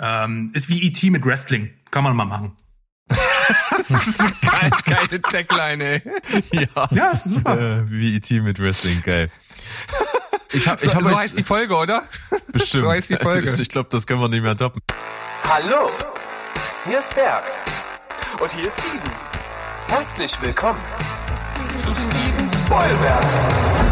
Ähm, ist wie E.T. mit Wrestling. Kann man mal machen. geil, geile Tagline, ey. Ja, ja ist super. Äh, wie E.T. mit Wrestling, geil. Ich hab, ich hab so, so heißt die Folge, oder? Bestimmt. so heißt die Folge. Ich glaube, das können wir nicht mehr toppen. Hallo, hier ist Berg. Und hier ist Steven. Herzlich willkommen zu Steven Spoilberg.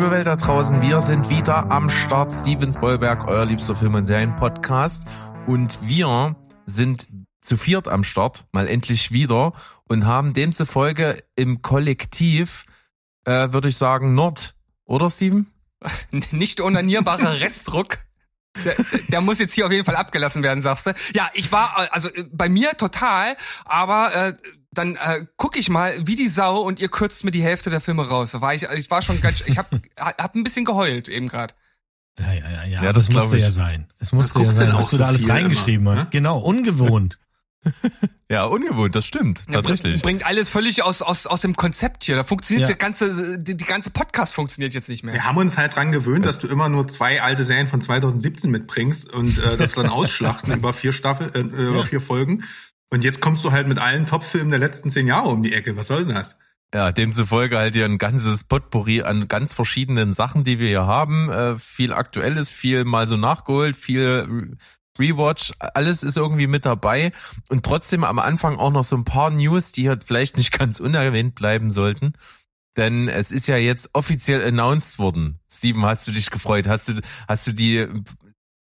Liebe Welt da draußen, wir sind wieder am Start. Steven Spoilberg, euer liebster Film- und Serien-Podcast. Und wir sind zu viert am Start, mal endlich wieder, und haben demzufolge im Kollektiv, äh, würde ich sagen, Nord. Oder, Steven? Nicht unanierbarer Restdruck. Der, der, muss jetzt hier auf jeden Fall abgelassen werden, sagst du. Ja, ich war, also äh, bei mir total, aber äh, dann äh, gucke ich mal wie die Sau und ihr kürzt mir die Hälfte der Filme raus. Da war ich, ich war schon ganz, ich hab, hab ein bisschen geheult eben gerade. Ja, ja, ja, ja. ja das musste ja sein. Es musste ja sein, was du da alles reingeschrieben immer, hast. Ne? Genau, ungewohnt. ja, ungewohnt, das stimmt, tatsächlich. Ja, bringt alles völlig aus, aus, aus dem Konzept hier. Da funktioniert ja. der ganze, die, die, ganze Podcast funktioniert jetzt nicht mehr. Wir haben uns halt dran gewöhnt, dass du immer nur zwei alte Serien von 2017 mitbringst und äh, das dann ausschlachten über vier Staffel, äh, über vier Folgen. Und jetzt kommst du halt mit allen Topfilmen der letzten zehn Jahre um die Ecke. Was soll denn das? Ja, demzufolge halt hier ein ganzes Potpourri an ganz verschiedenen Sachen, die wir hier haben. Äh, viel Aktuelles, viel mal so nachgeholt, viel Rewatch, alles ist irgendwie mit dabei. Und trotzdem am Anfang auch noch so ein paar News, die halt vielleicht nicht ganz unerwähnt bleiben sollten. Denn es ist ja jetzt offiziell announced worden. Steven, hast du dich gefreut? Hast du, hast du die,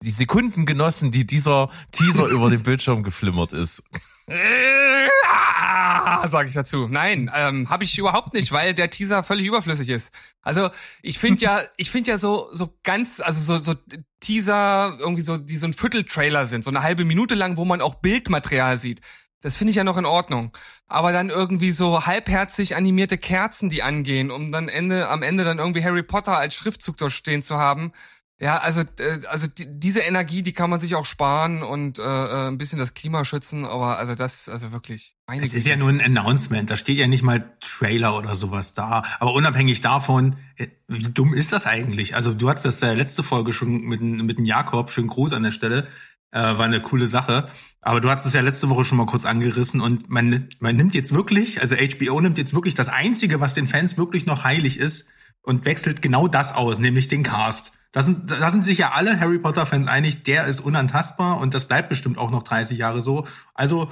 die Sekunden genossen, die dieser Teaser über den Bildschirm geflimmert ist? Sage ich dazu. Nein, ähm, habe ich überhaupt nicht, weil der Teaser völlig überflüssig ist. Also ich finde ja, ich finde ja so so ganz, also so so Teaser irgendwie so, die so ein Vierteltrailer sind, so eine halbe Minute lang, wo man auch Bildmaterial sieht. Das finde ich ja noch in Ordnung. Aber dann irgendwie so halbherzig animierte Kerzen, die angehen, um dann Ende, am Ende dann irgendwie Harry Potter als Schriftzug dort stehen zu haben, ja, also äh, also die, diese Energie, die kann man sich auch sparen und äh, äh, ein bisschen das Klima schützen, aber also das also wirklich. Meine es ist ja nur ein Announcement, da steht ja nicht mal Trailer oder sowas da. Aber unabhängig davon, äh, wie dumm ist das eigentlich? Also du hattest das äh, letzte Folge schon mit mit dem Jakob, schönen Gruß an der Stelle, äh, war eine coole Sache. Aber du hattest es ja letzte Woche schon mal kurz angerissen und man man nimmt jetzt wirklich, also HBO nimmt jetzt wirklich das einzige, was den Fans wirklich noch heilig ist und wechselt genau das aus, nämlich den Cast. Da sind, da sind sich ja alle Harry Potter-Fans einig, der ist unantastbar und das bleibt bestimmt auch noch 30 Jahre so. Also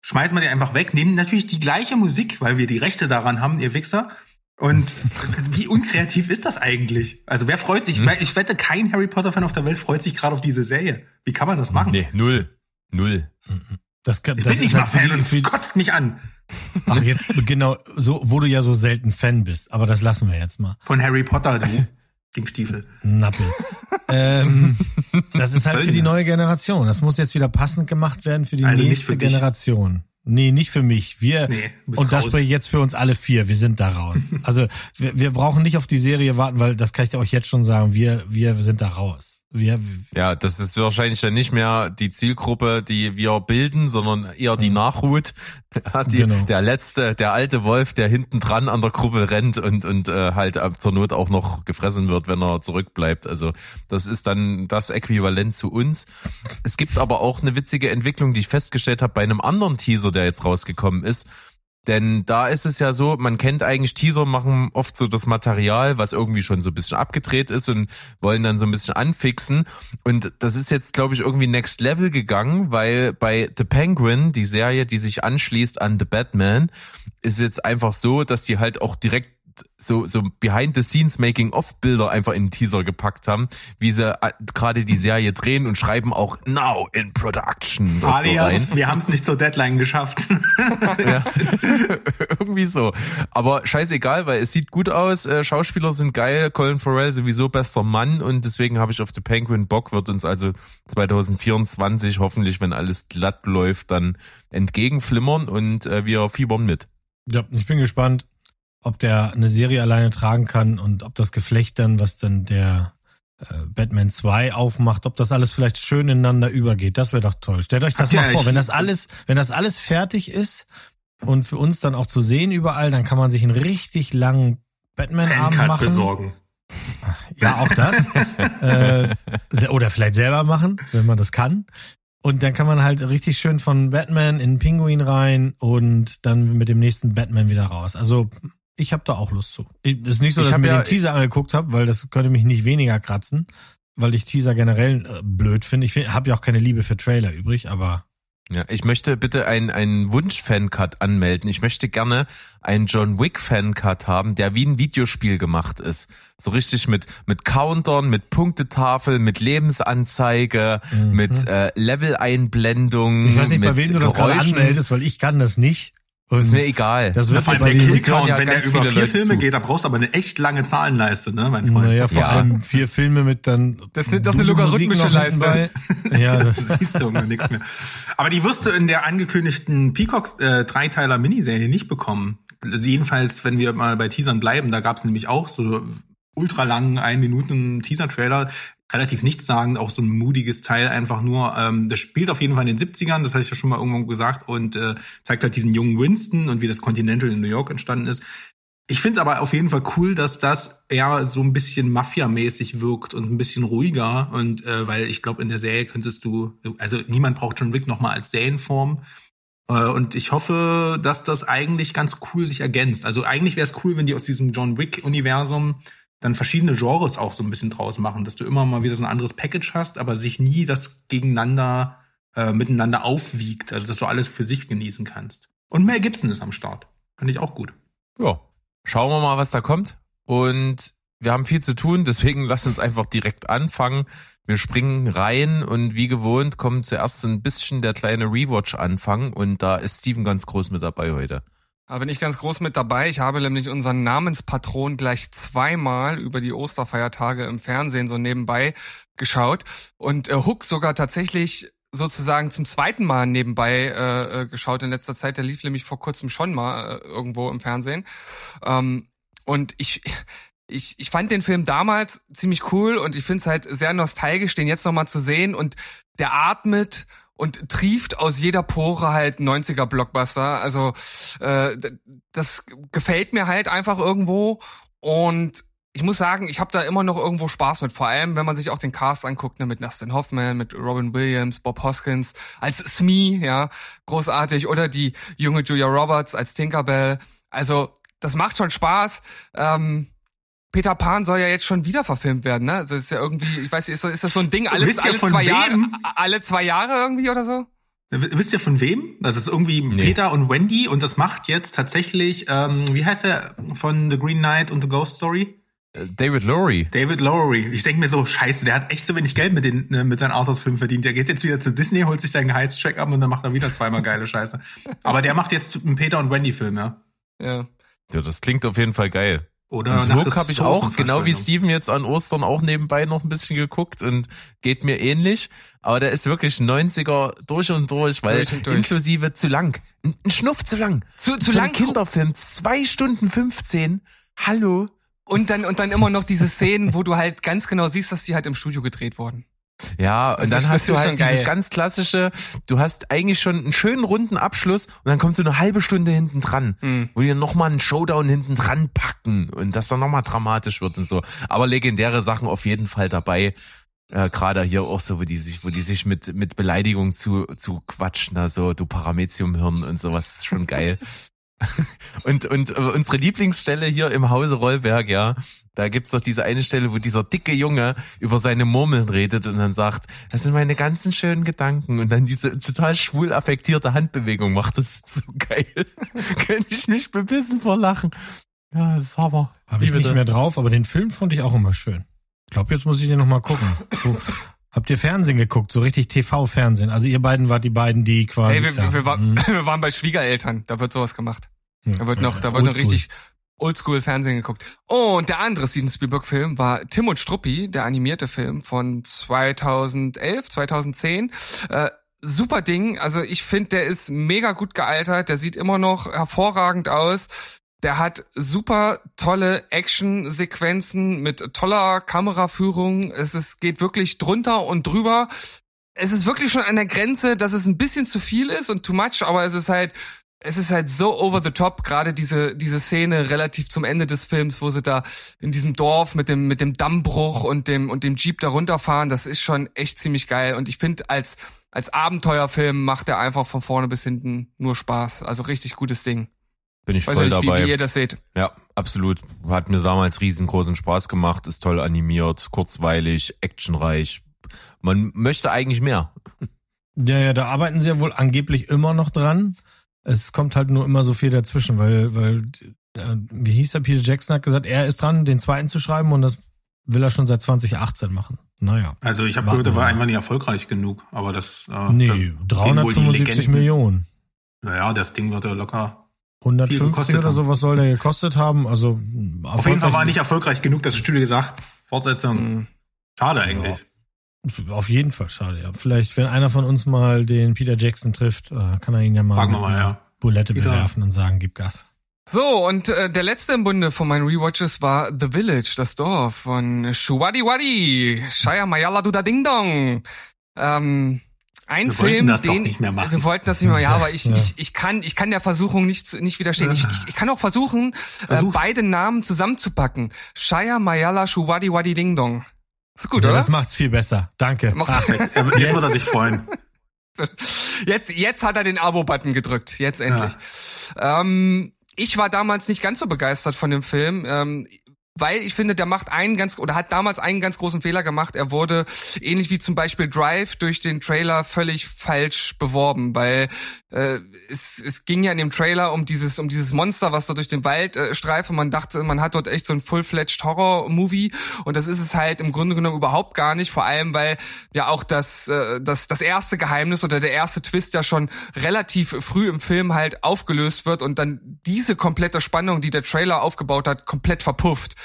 schmeißen wir den einfach weg, nehmen natürlich die gleiche Musik, weil wir die Rechte daran haben, ihr Wichser. Und wie unkreativ ist das eigentlich? Also wer freut sich? Hm? Ich wette, kein Harry Potter-Fan auf der Welt freut sich gerade auf diese Serie. Wie kann man das machen? Nee, null. Null. Das, kann, ich das bin nicht mal halt Fan und kotzt mich an. Ach, jetzt genau, so, wo du ja so selten Fan bist, aber das lassen wir jetzt mal. Von Harry Potter, du. Gegen Stiefel. Nappel. ähm, das ist halt für die neue Generation. Das muss jetzt wieder passend gemacht werden für die also nächste für Generation. Nee, nicht für mich. Wir nee, und das spreche ich jetzt für uns alle vier. Wir sind da raus. also wir, wir brauchen nicht auf die Serie warten, weil das kann ich euch jetzt schon sagen. Wir wir sind da raus. Wir, ja, das ist wahrscheinlich dann nicht mehr die Zielgruppe, die wir bilden, sondern eher die. Nachhut. Die, genau. Der letzte, der alte Wolf, der hinten dran an der Gruppe rennt und, und äh, halt zur Not auch noch gefressen wird, wenn er zurückbleibt. Also das ist dann das Äquivalent zu uns. Es gibt aber auch eine witzige Entwicklung, die ich festgestellt habe bei einem anderen Teaser, der jetzt rausgekommen ist. Denn da ist es ja so, man kennt eigentlich Teaser machen oft so das Material, was irgendwie schon so ein bisschen abgedreht ist und wollen dann so ein bisschen anfixen. Und das ist jetzt, glaube ich, irgendwie next level gegangen, weil bei The Penguin, die Serie, die sich anschließt an The Batman, ist jetzt einfach so, dass die halt auch direkt so so behind the scenes making of Bilder einfach in den Teaser gepackt haben, wie sie äh, gerade die Serie drehen und schreiben auch now in production. Alias, so wir haben es nicht zur Deadline geschafft. ja. Irgendwie so. Aber scheißegal, weil es sieht gut aus, äh, Schauspieler sind geil, Colin Farrell sowieso bester Mann und deswegen habe ich auf The Penguin Bock, wird uns also 2024 hoffentlich, wenn alles glatt läuft, dann entgegenflimmern und äh, wir fiebern mit. Ja, ich bin gespannt, ob der eine Serie alleine tragen kann und ob das Geflecht dann, was dann der äh, Batman 2 aufmacht, ob das alles vielleicht schön ineinander übergeht. Das wäre doch toll. Stellt euch das Habt mal vor, wenn das alles, wenn das alles fertig ist und für uns dann auch zu sehen überall, dann kann man sich einen richtig langen Batman-Abend machen. besorgen. Ja, auch das. äh, oder vielleicht selber machen, wenn man das kann. Und dann kann man halt richtig schön von Batman in Pinguin rein und dann mit dem nächsten Batman wieder raus. Also ich habe da auch Lust zu. Ich, ist nicht so, dass ich, ich mir ja, den Teaser angeguckt habe, weil das könnte mich nicht weniger kratzen, weil ich Teaser generell äh, blöd finde. Ich habe ja auch keine Liebe für Trailer übrig, aber ja, ich möchte bitte einen, einen Wunsch-Fancut anmelden. Ich möchte gerne einen John Wick-Fancut haben, der wie ein Videospiel gemacht ist. So richtig mit, mit Countern, mit Punktetafel, mit Lebensanzeige, mhm. mit äh, Level-Einblendung. Ich weiß nicht, bei wem du das gerade anmeldest, weil ich kann das nicht. Und ist mir egal. Das wird vor allem der Killcount, ja wenn der über vier Leute Filme zu. geht, da brauchst du aber eine echt lange Zahlenleiste, ne, mein Freund. Naja, vor ja. allem vier Filme mit dann. Das, ist, das ist eine logarithmische Leiste. ja, das siehst du nichts mehr. Aber die wirst du in der angekündigten Peacocks äh, Dreiteiler Miniserie nicht bekommen. Also jedenfalls, wenn wir mal bei Teasern bleiben, da gab es nämlich auch so ultra langen ein Minuten Teaser Trailer relativ nichtssagend, auch so ein mutiges Teil einfach nur. Ähm, das spielt auf jeden Fall in den 70ern, das hatte ich ja schon mal irgendwann gesagt, und äh, zeigt halt diesen jungen Winston und wie das Continental in New York entstanden ist. Ich finde es aber auf jeden Fall cool, dass das eher so ein bisschen Mafia-mäßig wirkt und ein bisschen ruhiger. Und äh, weil ich glaube, in der Serie könntest du, also niemand braucht John Wick nochmal als Serienform. Äh, und ich hoffe, dass das eigentlich ganz cool sich ergänzt. Also eigentlich wäre es cool, wenn die aus diesem John Wick-Universum dann verschiedene Genres auch so ein bisschen draus machen, dass du immer mal wieder so ein anderes Package hast, aber sich nie das gegeneinander äh, miteinander aufwiegt, also dass du alles für sich genießen kannst. Und Mel Gibson ist am Start. Finde ich auch gut. Ja, schauen wir mal, was da kommt. Und wir haben viel zu tun, deswegen lasst uns einfach direkt anfangen. Wir springen rein und wie gewohnt kommt zuerst ein bisschen der kleine Rewatch-Anfang und da ist Steven ganz groß mit dabei heute. Da bin ich ganz groß mit dabei. Ich habe nämlich unseren Namenspatron gleich zweimal über die Osterfeiertage im Fernsehen so nebenbei geschaut und äh, Hook sogar tatsächlich sozusagen zum zweiten Mal nebenbei äh, äh, geschaut in letzter Zeit. Der lief nämlich vor kurzem schon mal äh, irgendwo im Fernsehen. Ähm, und ich, ich, ich fand den Film damals ziemlich cool und ich finde es halt sehr nostalgisch, den jetzt nochmal zu sehen. Und der atmet und trieft aus jeder Pore halt 90er Blockbuster. Also äh, das gefällt mir halt einfach irgendwo und ich muss sagen, ich habe da immer noch irgendwo Spaß mit, vor allem wenn man sich auch den Cast anguckt, ne, mit Dustin Hoffman, mit Robin Williams, Bob Hoskins als Smee, ja, großartig, oder die junge Julia Roberts als Tinkerbell. Also das macht schon Spaß. Ähm, Peter Pan soll ja jetzt schon wieder verfilmt werden, ne? Also ist ja irgendwie, ich weiß nicht, ist, ist das so ein Ding alle, alle zwei Jahre, alle zwei Jahre irgendwie oder so? Wisst ihr von wem? Das ist irgendwie nee. Peter und Wendy und das macht jetzt tatsächlich, ähm, wie heißt der von The Green Knight und The Ghost Story? Äh, David Lowry. David Lowry. Ich denke mir so, scheiße, der hat echt so wenig Geld mit, den, ne, mit seinen Arthouse-Filmen verdient. Der geht jetzt wieder zu Disney, holt sich seinen Gehaltscheck ab und dann macht er wieder zweimal geile Scheiße. Aber der macht jetzt einen Peter und Wendy-Film, ja. Ja. Ja, das klingt auf jeden Fall geil. Oder und Hook habe ich auch, genau wie Steven jetzt an Ostern auch nebenbei noch ein bisschen geguckt und geht mir ähnlich. Aber der ist wirklich 90er durch und durch, weil durch und durch. inklusive zu lang. Ein Schnuff zu lang. Zu, zu lang. Kinderfilm. Zwei Stunden 15. Hallo. Und dann, und dann immer noch diese Szenen, wo du halt ganz genau siehst, dass die halt im Studio gedreht wurden. Ja, und also dann hast du halt dieses geil. ganz klassische, du hast eigentlich schon einen schönen runden Abschluss und dann kommt so eine halbe Stunde hinten dran, mhm. wo die nochmal einen Showdown hinten dran packen und das dann nochmal dramatisch wird und so. Aber legendäre Sachen auf jeden Fall dabei. Äh, Gerade hier auch so, wo die sich, wo die sich mit mit Beleidigung zu zu quatschen, also du Parameciumhirn und sowas ist schon geil. Und, und äh, unsere Lieblingsstelle hier im Hause Rollberg, ja, da gibt's doch diese eine Stelle, wo dieser dicke Junge über seine Murmeln redet und dann sagt, das sind meine ganzen schönen Gedanken und dann diese total schwul affektierte Handbewegung macht. Das so geil. Könnte ich nicht bebissen vor Lachen. Ja, das ist Hammer. Habe ich nicht das. mehr drauf, aber den Film fand ich auch immer schön. Ich glaube, jetzt muss ich den nochmal gucken. So, habt ihr Fernsehen geguckt? So richtig TV-Fernsehen? Also ihr beiden wart die beiden, die quasi. Hey, wir, ja, wir, war, mhm. wir waren bei Schwiegereltern, da wird sowas gemacht. Da wird noch, da wird noch richtig Oldschool Fernsehen geguckt. Oh, und der andere Steven Spielberg Film war Tim und Struppi, der animierte Film von 2011, 2010. Äh, super Ding. Also ich finde, der ist mega gut gealtert. Der sieht immer noch hervorragend aus. Der hat super tolle Action-Sequenzen mit toller Kameraführung. Es ist, geht wirklich drunter und drüber. Es ist wirklich schon an der Grenze, dass es ein bisschen zu viel ist und too much, aber es ist halt es ist halt so over the top, gerade diese, diese Szene relativ zum Ende des Films, wo sie da in diesem Dorf mit dem, mit dem Dammbruch und dem, und dem Jeep da runterfahren, das ist schon echt ziemlich geil. Und ich finde, als, als Abenteuerfilm macht er einfach von vorne bis hinten nur Spaß. Also richtig gutes Ding. Bin ich Weiß voll nicht, dabei. Wie, wie ihr das seht. Ja, absolut. Hat mir damals riesengroßen Spaß gemacht, ist toll animiert, kurzweilig, actionreich. Man möchte eigentlich mehr. Ja, ja, da arbeiten sie ja wohl angeblich immer noch dran. Es kommt halt nur immer so viel dazwischen, weil, weil, äh, wie hieß der, Peter Jackson hat gesagt, er ist dran, den zweiten zu schreiben und das will er schon seit 2018 machen. Naja. Also ich habe gehört, er war einfach nicht erfolgreich genug, aber das. Äh, nee, 375 Millionen. Naja, das Ding wird ja locker 150 oder so, was soll der gekostet haben? Also auf jeden Fall war er nicht erfolgreich genug, dass das Studio gesagt, Fortsetzung. Mhm. Schade eigentlich. Ja. Auf jeden Fall schade, ja. Vielleicht, wenn einer von uns mal den Peter Jackson trifft, äh, kann er ihn ja mal, mal ja. Bulette Peter. bewerfen und sagen, gib Gas. So, und äh, der letzte im Bunde von meinen Rewatches war The Village, das Dorf von Shuwadi Wadi, Shaya Mayala Duda Ding Dong. Ähm, ein wir Film, das den nicht mehr machen. wir wollten das nicht mehr, ja, aber ich, ja. ich, ich kann, ich kann der Versuchung nicht, nicht widerstehen. Ich, ich kann auch versuchen, äh, beide Namen zusammenzupacken. Shaya Mayala Shuwadi Wadi Ding Dong. Ist gut, ja, oder? Das macht's viel besser. Danke. Ach, jetzt wird er sich freuen. Jetzt, jetzt hat er den Abo-Button gedrückt. Jetzt endlich. Ja. Ähm, ich war damals nicht ganz so begeistert von dem Film. Ähm, weil ich finde, der macht einen ganz oder hat damals einen ganz großen Fehler gemacht. Er wurde ähnlich wie zum Beispiel Drive durch den Trailer völlig falsch beworben, weil äh, es, es ging ja in dem Trailer um dieses um dieses Monster, was da durch den Wald äh, streift und man dachte, man hat dort echt so ein full-fledged Horror-Movie und das ist es halt im Grunde genommen überhaupt gar nicht. Vor allem, weil ja auch das äh, das das erste Geheimnis oder der erste Twist ja schon relativ früh im Film halt aufgelöst wird und dann diese komplette Spannung, die der Trailer aufgebaut hat, komplett verpufft.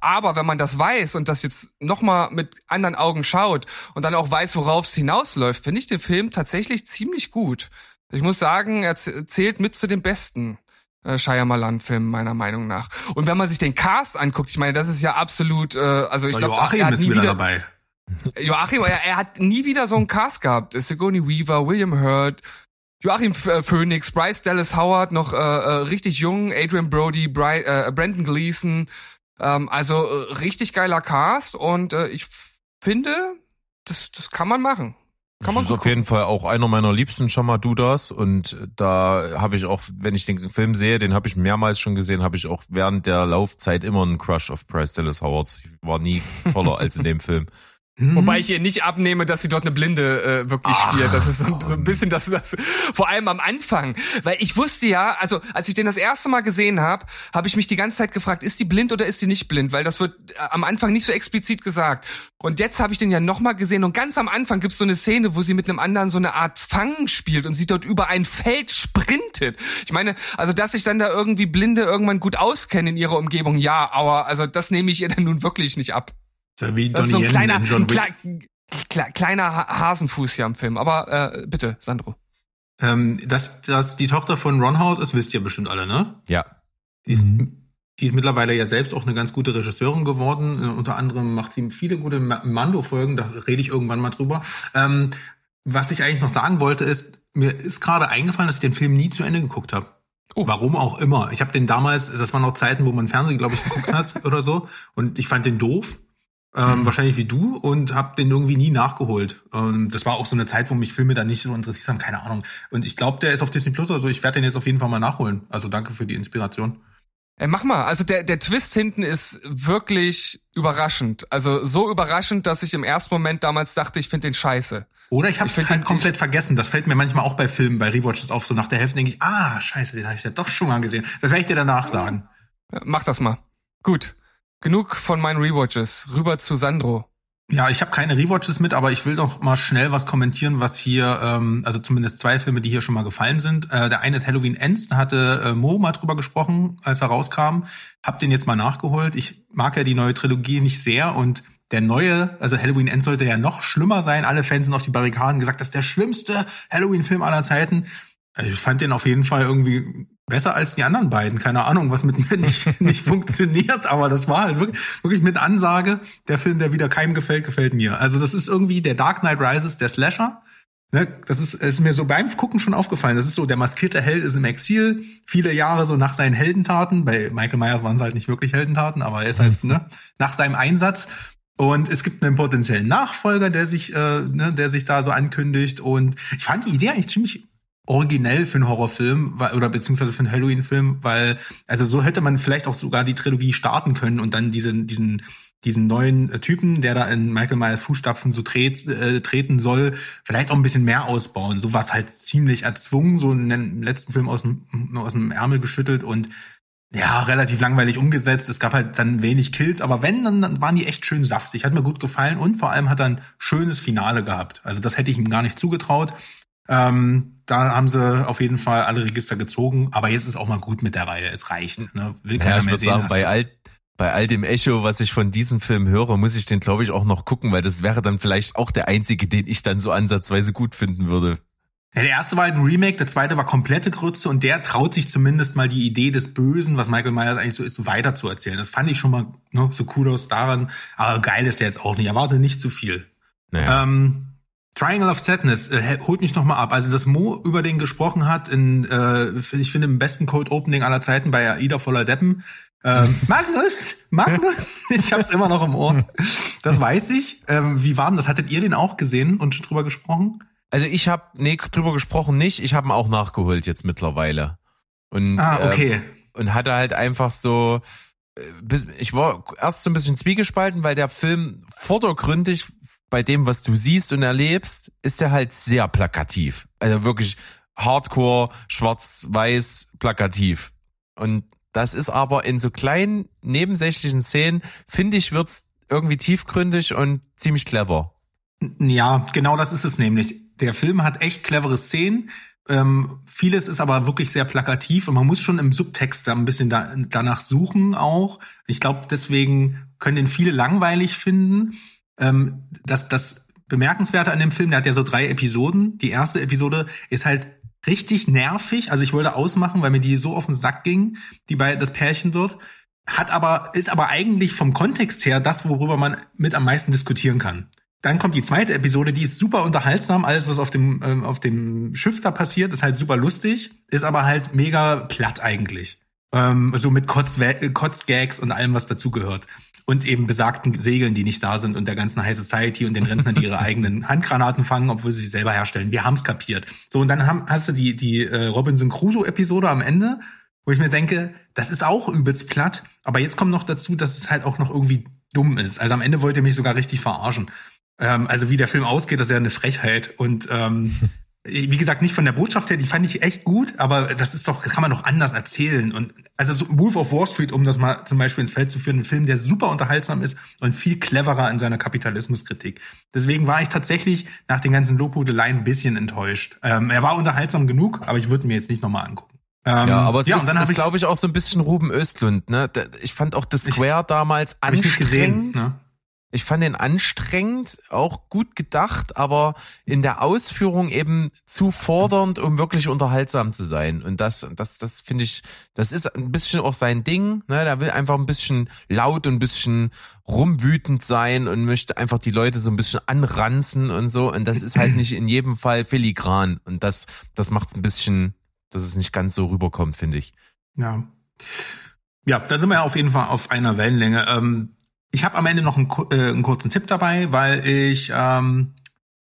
Aber wenn man das weiß und das jetzt nochmal mit anderen Augen schaut und dann auch weiß, worauf es hinausläuft, finde ich den Film tatsächlich ziemlich gut. Ich muss sagen, er zählt mit zu den besten äh, Shyamalan-Filmen meiner Meinung nach. Und wenn man sich den Cast anguckt, ich meine, das ist ja absolut, äh, also ich glaube, er hat nie wieder, wieder dabei. Joachim, er, er, hat nie wieder so einen Cast gehabt. Sigourney Weaver, William Hurt, Joachim äh, Phoenix, Bryce Dallas Howard, noch äh, äh, richtig jung, Adrian Brody, Bry, äh, Brandon Gleason, ähm, also äh, richtig geiler Cast und äh, ich finde, das, das kann man machen. Kann man das ist auf jeden Fall auch einer meiner liebsten Shamadudas und da habe ich auch, wenn ich den Film sehe, den habe ich mehrmals schon gesehen, habe ich auch während der Laufzeit immer einen Crush auf Bryce Dallas Howard. War nie toller als in dem Film. Hm? Wobei ich ihr nicht abnehme, dass sie dort eine Blinde äh, wirklich Ach, spielt. Das ist so, so ein bisschen das, das, vor allem am Anfang. Weil ich wusste ja, also als ich den das erste Mal gesehen habe, habe ich mich die ganze Zeit gefragt, ist sie blind oder ist sie nicht blind? Weil das wird äh, am Anfang nicht so explizit gesagt. Und jetzt habe ich den ja nochmal gesehen und ganz am Anfang gibt's so eine Szene, wo sie mit einem anderen so eine Art Fang spielt und sie dort über ein Feld sprintet. Ich meine, also dass sich dann da irgendwie Blinde irgendwann gut auskennen in ihrer Umgebung, ja, aber also das nehme ich ihr dann nun wirklich nicht ab. Wie das ist so ein kleiner, ein kle kleiner Hasenfuß hier am Film. Aber äh, bitte, Sandro. Ähm, dass, dass die Tochter von Ron Howard ist, wisst ihr bestimmt alle, ne? Ja. Die ist, mhm. die ist mittlerweile ja selbst auch eine ganz gute Regisseurin geworden. Äh, unter anderem macht sie viele gute Mando-Folgen, da rede ich irgendwann mal drüber. Ähm, was ich eigentlich noch sagen wollte, ist, mir ist gerade eingefallen, dass ich den Film nie zu Ende geguckt habe. Oh. Warum auch immer. Ich habe den damals, das waren noch Zeiten, wo man Fernsehen, glaube ich, geguckt hat oder so. Und ich fand den doof ähm, wahrscheinlich wie du und habe den irgendwie nie nachgeholt. Ähm, das war auch so eine Zeit, wo mich Filme da nicht so interessiert haben, keine Ahnung. Und ich glaube, der ist auf Disney Plus, also ich werde den jetzt auf jeden Fall mal nachholen. Also danke für die Inspiration. Ey, mach mal. Also der, der Twist hinten ist wirklich überraschend. Also so überraschend, dass ich im ersten Moment damals dachte, ich finde den scheiße. Oder ich habe es halt komplett vergessen. Das fällt mir manchmal auch bei Filmen, bei Rewatches auf. So nach der Hälfte denke ich, ah, scheiße, den habe ich ja doch schon mal gesehen. Das werde ich dir danach sagen. Mach das mal. Gut. Genug von meinen Rewatches. Rüber zu Sandro. Ja, ich habe keine Rewatches mit, aber ich will doch mal schnell was kommentieren, was hier, ähm, also zumindest zwei Filme, die hier schon mal gefallen sind. Äh, der eine ist Halloween Ends, da hatte äh, Mo mal drüber gesprochen, als er rauskam. Hab den jetzt mal nachgeholt. Ich mag ja die neue Trilogie nicht sehr und der neue, also Halloween Ends sollte ja noch schlimmer sein. Alle Fans sind auf die Barrikaden gesagt, das ist der schlimmste Halloween-Film aller Zeiten. Also ich fand den auf jeden Fall irgendwie besser als die anderen beiden. Keine Ahnung, was mit mir nicht, nicht funktioniert, aber das war halt wirklich, wirklich mit Ansage. Der Film, der wieder keinem gefällt, gefällt mir. Also das ist irgendwie der Dark Knight Rises, der Slasher. Ne, das ist, ist mir so beim Gucken schon aufgefallen. Das ist so, der maskierte Held ist im Exil, viele Jahre so nach seinen Heldentaten. Bei Michael Myers waren es halt nicht wirklich Heldentaten, aber er ist halt ne, nach seinem Einsatz. Und es gibt einen potenziellen Nachfolger, der sich, äh, ne, der sich da so ankündigt. Und ich fand die Idee eigentlich ziemlich originell für einen Horrorfilm oder beziehungsweise für einen Halloween-Film, weil also so hätte man vielleicht auch sogar die Trilogie starten können und dann diesen diesen diesen neuen Typen, der da in Michael Myers Fußstapfen so tret, äh, treten soll, vielleicht auch ein bisschen mehr ausbauen. So was halt ziemlich erzwungen, so einen letzten Film aus dem, aus dem Ärmel geschüttelt und ja, relativ langweilig umgesetzt. Es gab halt dann wenig Kills, aber wenn, dann, dann waren die echt schön saftig. Hat mir gut gefallen und vor allem hat er ein schönes Finale gehabt. Also das hätte ich ihm gar nicht zugetraut. Ähm, da haben sie auf jeden Fall alle Register gezogen, aber jetzt ist auch mal gut mit der Reihe. Es reicht. Ne? Will keiner ja, ich mehr sehen. Sagen, bei all, bei all dem Echo, was ich von diesem Film höre, muss ich den, glaube ich, auch noch gucken, weil das wäre dann vielleicht auch der einzige, den ich dann so ansatzweise gut finden würde. Ja, der erste war halt ein Remake, der zweite war komplette Grütze und der traut sich zumindest mal die Idee des Bösen, was Michael Myers eigentlich so ist, weiter zu erzählen. Das fand ich schon mal ne, so Kudos daran. Aber geil ist der jetzt auch nicht. Erwarte nicht zu viel. Naja. Ähm, Triangle of Sadness äh, holt mich noch mal ab. Also, dass Mo über den gesprochen hat, in, äh, ich finde, im besten Code Opening aller Zeiten bei AIDA voller Deppen. Ähm, Magnus, Magnus, ich hab's immer noch im Ohr. Das weiß ich. Ähm, wie war denn das? Hattet ihr den auch gesehen und schon drüber gesprochen? Also ich habe nee drüber gesprochen nicht. Ich habe ihn auch nachgeholt jetzt mittlerweile. Und ah, okay. Ähm, und hatte halt einfach so äh, ich war erst so ein bisschen zwiegespalten, weil der Film vordergründig bei dem, was du siehst und erlebst, ist er halt sehr plakativ. Also wirklich hardcore, schwarz-weiß, plakativ. Und das ist aber in so kleinen, nebensächlichen Szenen, finde ich, wird's irgendwie tiefgründig und ziemlich clever. Ja, genau das ist es nämlich. Der Film hat echt clevere Szenen. Ähm, vieles ist aber wirklich sehr plakativ und man muss schon im Subtext da ein bisschen da, danach suchen auch. Ich glaube, deswegen können den viele langweilig finden. Ähm, das, das Bemerkenswerte an dem Film, der hat ja so drei Episoden. Die erste Episode ist halt richtig nervig. Also ich wollte ausmachen, weil mir die so auf den Sack ging, die bei das Pärchen dort. Hat aber, ist aber eigentlich vom Kontext her das, worüber man mit am meisten diskutieren kann. Dann kommt die zweite Episode, die ist super unterhaltsam. Alles, was auf dem, ähm, auf dem Schiff da passiert, ist halt super lustig, ist aber halt mega platt eigentlich. Ähm, so mit Kotzgags und allem, was dazugehört und eben besagten Segeln, die nicht da sind und der ganzen High Society und den Rentnern, die ihre eigenen Handgranaten fangen, obwohl sie sie selber herstellen. Wir haben's kapiert. So, und dann haben, hast du die, die äh, Robinson Crusoe-Episode am Ende, wo ich mir denke, das ist auch übelst platt, aber jetzt kommt noch dazu, dass es halt auch noch irgendwie dumm ist. Also am Ende wollt ihr mich sogar richtig verarschen. Ähm, also wie der Film ausgeht, das ist ja eine Frechheit. Und ähm, wie gesagt, nicht von der Botschaft her, die fand ich echt gut, aber das ist doch, kann man doch anders erzählen. Und also so Wolf of Wall Street, um das mal zum Beispiel ins Feld zu führen, ein Film, der super unterhaltsam ist und viel cleverer in seiner Kapitalismuskritik. Deswegen war ich tatsächlich nach den ganzen Lobhudeleien ein bisschen enttäuscht. Ähm, er war unterhaltsam genug, aber ich würde mir jetzt nicht nochmal angucken. Ähm, ja, aber es ja, ist, ist glaube ich, auch so ein bisschen Ruben Östlund. Ne? Ich fand auch The Square ich, damals anstrengend. Ich nicht gesehen, ne? Ich fand den anstrengend, auch gut gedacht, aber in der Ausführung eben zu fordernd, um wirklich unterhaltsam zu sein. Und das, das, das finde ich, das ist ein bisschen auch sein Ding. Ne? Der will einfach ein bisschen laut und ein bisschen rumwütend sein und möchte einfach die Leute so ein bisschen anranzen und so. Und das ist halt nicht in jedem Fall filigran. Und das, das macht es ein bisschen, dass es nicht ganz so rüberkommt, finde ich. Ja. Ja, da sind wir ja auf jeden Fall auf einer Wellenlänge. Ähm ich habe am Ende noch einen, äh, einen, kurzen Tipp dabei, weil ich ähm,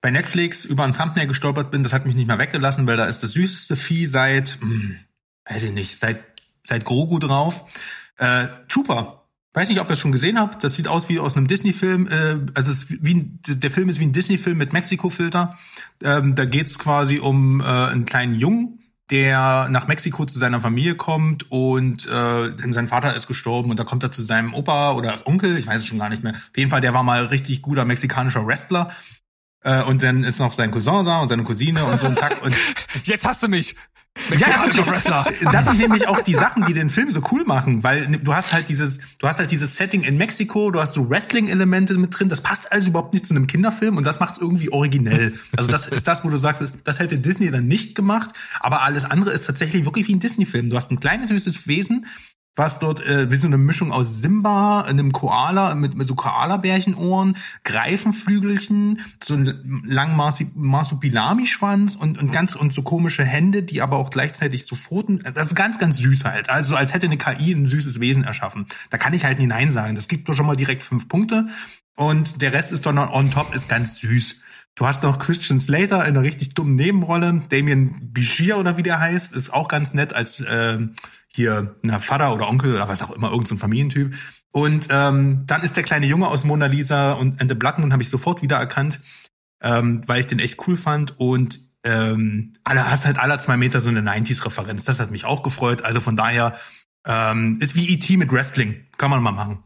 bei Netflix über ein Thumbnail gestolpert bin. Das hat mich nicht mehr weggelassen, weil da ist das süßeste Vieh seit, hm, weiß ich nicht, seit seit Grogu drauf. Äh, Trooper. Weiß nicht, ob ihr das schon gesehen habt. Das sieht aus wie aus einem Disney-Film. Äh, also es ist wie ein, der Film ist wie ein Disney-Film mit Mexiko-Filter. Ähm, da geht's quasi um äh, einen kleinen Jungen, der nach Mexiko zu seiner Familie kommt und äh, denn sein Vater ist gestorben und da kommt er zu seinem Opa oder Onkel, ich weiß es schon gar nicht mehr. Auf jeden Fall, der war mal richtig guter mexikanischer Wrestler. Äh, und dann ist noch sein Cousin da und seine Cousine und so ein Zack. Und Jetzt hast du mich. Ja, Wrestler. Das sind nämlich auch die Sachen, die den Film so cool machen, weil du hast halt dieses, du hast halt dieses Setting in Mexiko, du hast so Wrestling-Elemente mit drin, das passt also überhaupt nicht zu einem Kinderfilm und das macht es irgendwie originell. Also das ist das, wo du sagst, das hätte Disney dann nicht gemacht, aber alles andere ist tatsächlich wirklich wie ein Disney-Film. Du hast ein kleines süßes Wesen, was dort äh, wie so eine Mischung aus Simba, einem Koala mit, mit so Koala-Bärchenohren, Greifenflügelchen, so ein langen Marsupilami-Schwanz und, und ganz und so komische Hände, die aber auch gleichzeitig so Pfoten. Das ist ganz, ganz süß halt. Also als hätte eine KI ein süßes Wesen erschaffen. Da kann ich halt nie Nein sagen. Das gibt doch schon mal direkt fünf Punkte. Und der Rest ist doch noch on top, ist ganz süß. Du hast noch Christian Slater in einer richtig dummen Nebenrolle. Damien Bichir oder wie der heißt, ist auch ganz nett als äh, hier na, Vater oder Onkel oder was auch immer, irgendein so Familientyp. Und ähm, dann ist der kleine Junge aus Mona Lisa und And the Blood Moon habe ich sofort wiedererkannt, ähm, weil ich den echt cool fand. Und ähm, alle hast halt alle zwei Meter so eine 90s-Referenz. Das hat mich auch gefreut. Also von daher ähm, ist wie E.T. mit Wrestling. Kann man mal machen.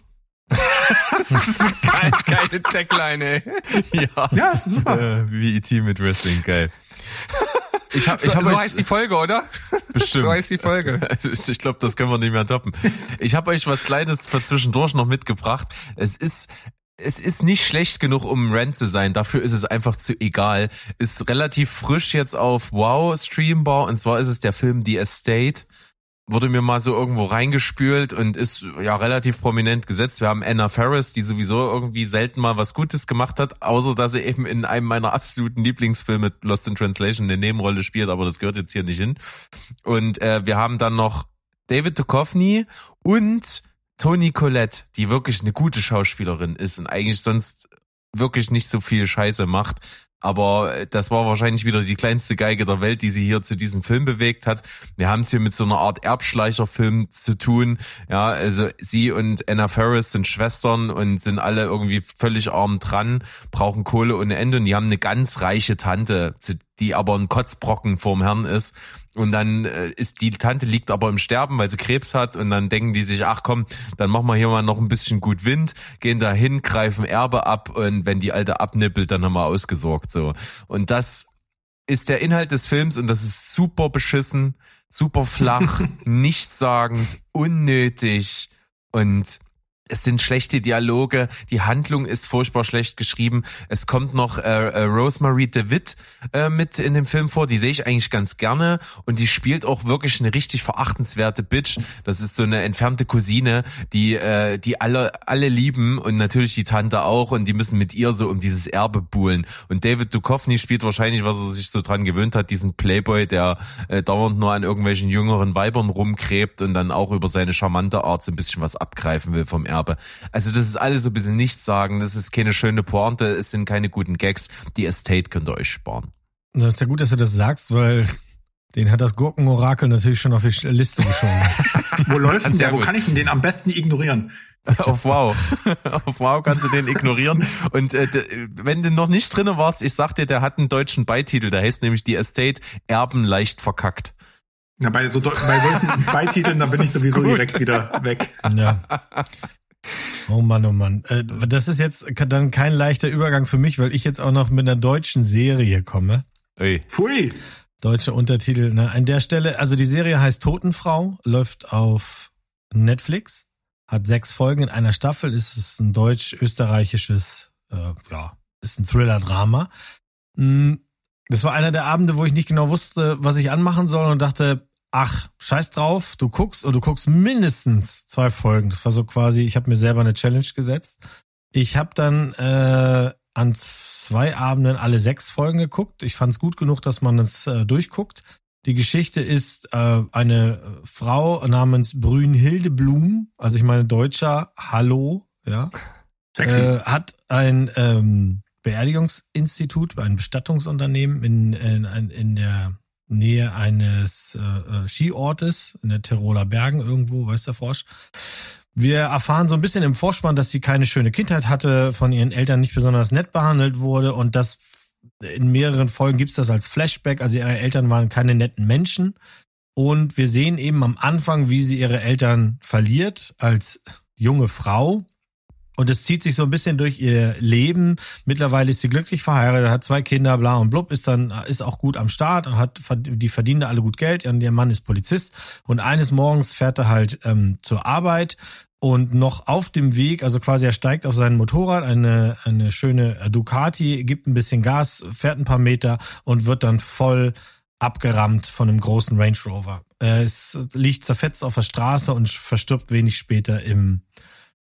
das ist geile, geile Tagline, ey. Ja, ja ist super. Äh, wie E.T. mit Wrestling, geil. Ich hab, ich hab so, so heißt die Folge, oder? Bestimmt. So heißt die Folge. Ich glaube, das können wir nicht mehr toppen. Ich habe euch was Kleines für zwischendurch noch mitgebracht. Es ist es ist nicht schlecht genug, um Rent zu sein. Dafür ist es einfach zu egal. Ist relativ frisch jetzt auf Wow Streambar und zwar ist es der Film The Estate wurde mir mal so irgendwo reingespült und ist ja relativ prominent gesetzt. Wir haben Anna Ferris, die sowieso irgendwie selten mal was Gutes gemacht hat, außer dass sie eben in einem meiner absoluten Lieblingsfilme Lost in Translation eine Nebenrolle spielt, aber das gehört jetzt hier nicht hin. Und äh, wir haben dann noch David Duchovny und Toni Collette, die wirklich eine gute Schauspielerin ist und eigentlich sonst wirklich nicht so viel Scheiße macht. Aber äh, das war wahrscheinlich wieder die kleinste Geige der Welt, die sie hier zu diesem Film bewegt hat. Wir haben es hier mit so einer Art Erbschleicherfilm zu tun. Ja, also sie und Anna Ferris sind Schwestern und sind alle irgendwie völlig arm dran, brauchen Kohle ohne Ende und die haben eine ganz reiche Tante, die aber ein Kotzbrocken vorm Herrn ist und dann äh, ist die Tante liegt aber im Sterben, weil sie Krebs hat. Und dann denken die sich, ach komm, dann machen wir hier mal noch ein bisschen gut Wind, gehen da hin, greifen Erbe ab und wenn die Alte abnippelt, dann haben wir ausgesorgt. So. Und das ist der Inhalt des Films und das ist super beschissen, super flach, nichtssagend, unnötig und es sind schlechte Dialoge, die Handlung ist furchtbar schlecht geschrieben. Es kommt noch äh, äh, Rosemary DeWitt äh, mit in dem Film vor, die sehe ich eigentlich ganz gerne und die spielt auch wirklich eine richtig verachtenswerte Bitch. Das ist so eine entfernte Cousine, die äh, die alle alle lieben und natürlich die Tante auch und die müssen mit ihr so um dieses Erbe buhlen. Und David Duchovny spielt wahrscheinlich, was er sich so dran gewöhnt hat, diesen Playboy, der äh, dauernd nur an irgendwelchen jüngeren Weibern rumgräbt und dann auch über seine charmante Art so ein bisschen was abgreifen will vom Erbe habe. Also das ist alles so ein bisschen nichts sagen, das ist keine schöne Pointe, es sind keine guten Gags. Die Estate könnt ihr euch sparen. Das ist ja gut, dass du das sagst, weil den hat das Gurkenorakel natürlich schon auf die Liste geschoben. Wo läuft denn der? Wo kann ich denn den am besten ignorieren? Auf Wow. Auf Wow kannst du den ignorieren. Und äh, wenn du noch nicht drinnen warst, ich sag dir, der hat einen deutschen Beititel, der heißt nämlich die Estate Erben leicht verkackt. Ja, bei, so, bei solchen Beititeln, da bin ich sowieso direkt wieder weg. Ja. Oh Mann, oh Mann. Äh, das ist jetzt dann kein leichter Übergang für mich, weil ich jetzt auch noch mit einer deutschen Serie komme. Ui. Pfui. Deutsche Untertitel. Na, an der Stelle, also die Serie heißt Totenfrau, läuft auf Netflix, hat sechs Folgen in einer Staffel, ist es ein deutsch-österreichisches, äh, ja, ist ein Thriller-Drama. Hm, das war einer der Abende, wo ich nicht genau wusste, was ich anmachen soll und dachte, ach, scheiß drauf, du guckst und du guckst mindestens zwei Folgen. Das war so quasi, ich habe mir selber eine Challenge gesetzt. Ich habe dann äh, an zwei Abenden alle sechs Folgen geguckt. Ich fand es gut genug, dass man es äh, durchguckt. Die Geschichte ist äh, eine Frau namens Brünhilde Blum, also ich meine Deutscher, hallo, ja, äh, hat ein ähm, Beerdigungsinstitut, ein Bestattungsunternehmen in, in, in der Nähe eines äh, äh, Skiortes in der Tiroler Bergen irgendwo, weiß der Frosch. Wir erfahren so ein bisschen im Vorspann, dass sie keine schöne Kindheit hatte, von ihren Eltern nicht besonders nett behandelt wurde und das in mehreren Folgen gibt's das als Flashback. Also ihre Eltern waren keine netten Menschen. Und wir sehen eben am Anfang, wie sie ihre Eltern verliert als junge Frau. Und es zieht sich so ein bisschen durch ihr Leben. Mittlerweile ist sie glücklich verheiratet, hat zwei Kinder, bla und blub, ist dann, ist auch gut am Start und hat, die verdienen alle gut Geld und ihr Mann ist Polizist. Und eines Morgens fährt er halt ähm, zur Arbeit und noch auf dem Weg, also quasi er steigt auf sein Motorrad, eine, eine schöne Ducati, gibt ein bisschen Gas, fährt ein paar Meter und wird dann voll abgerammt von einem großen Range Rover. Es liegt zerfetzt auf der Straße und verstirbt wenig später im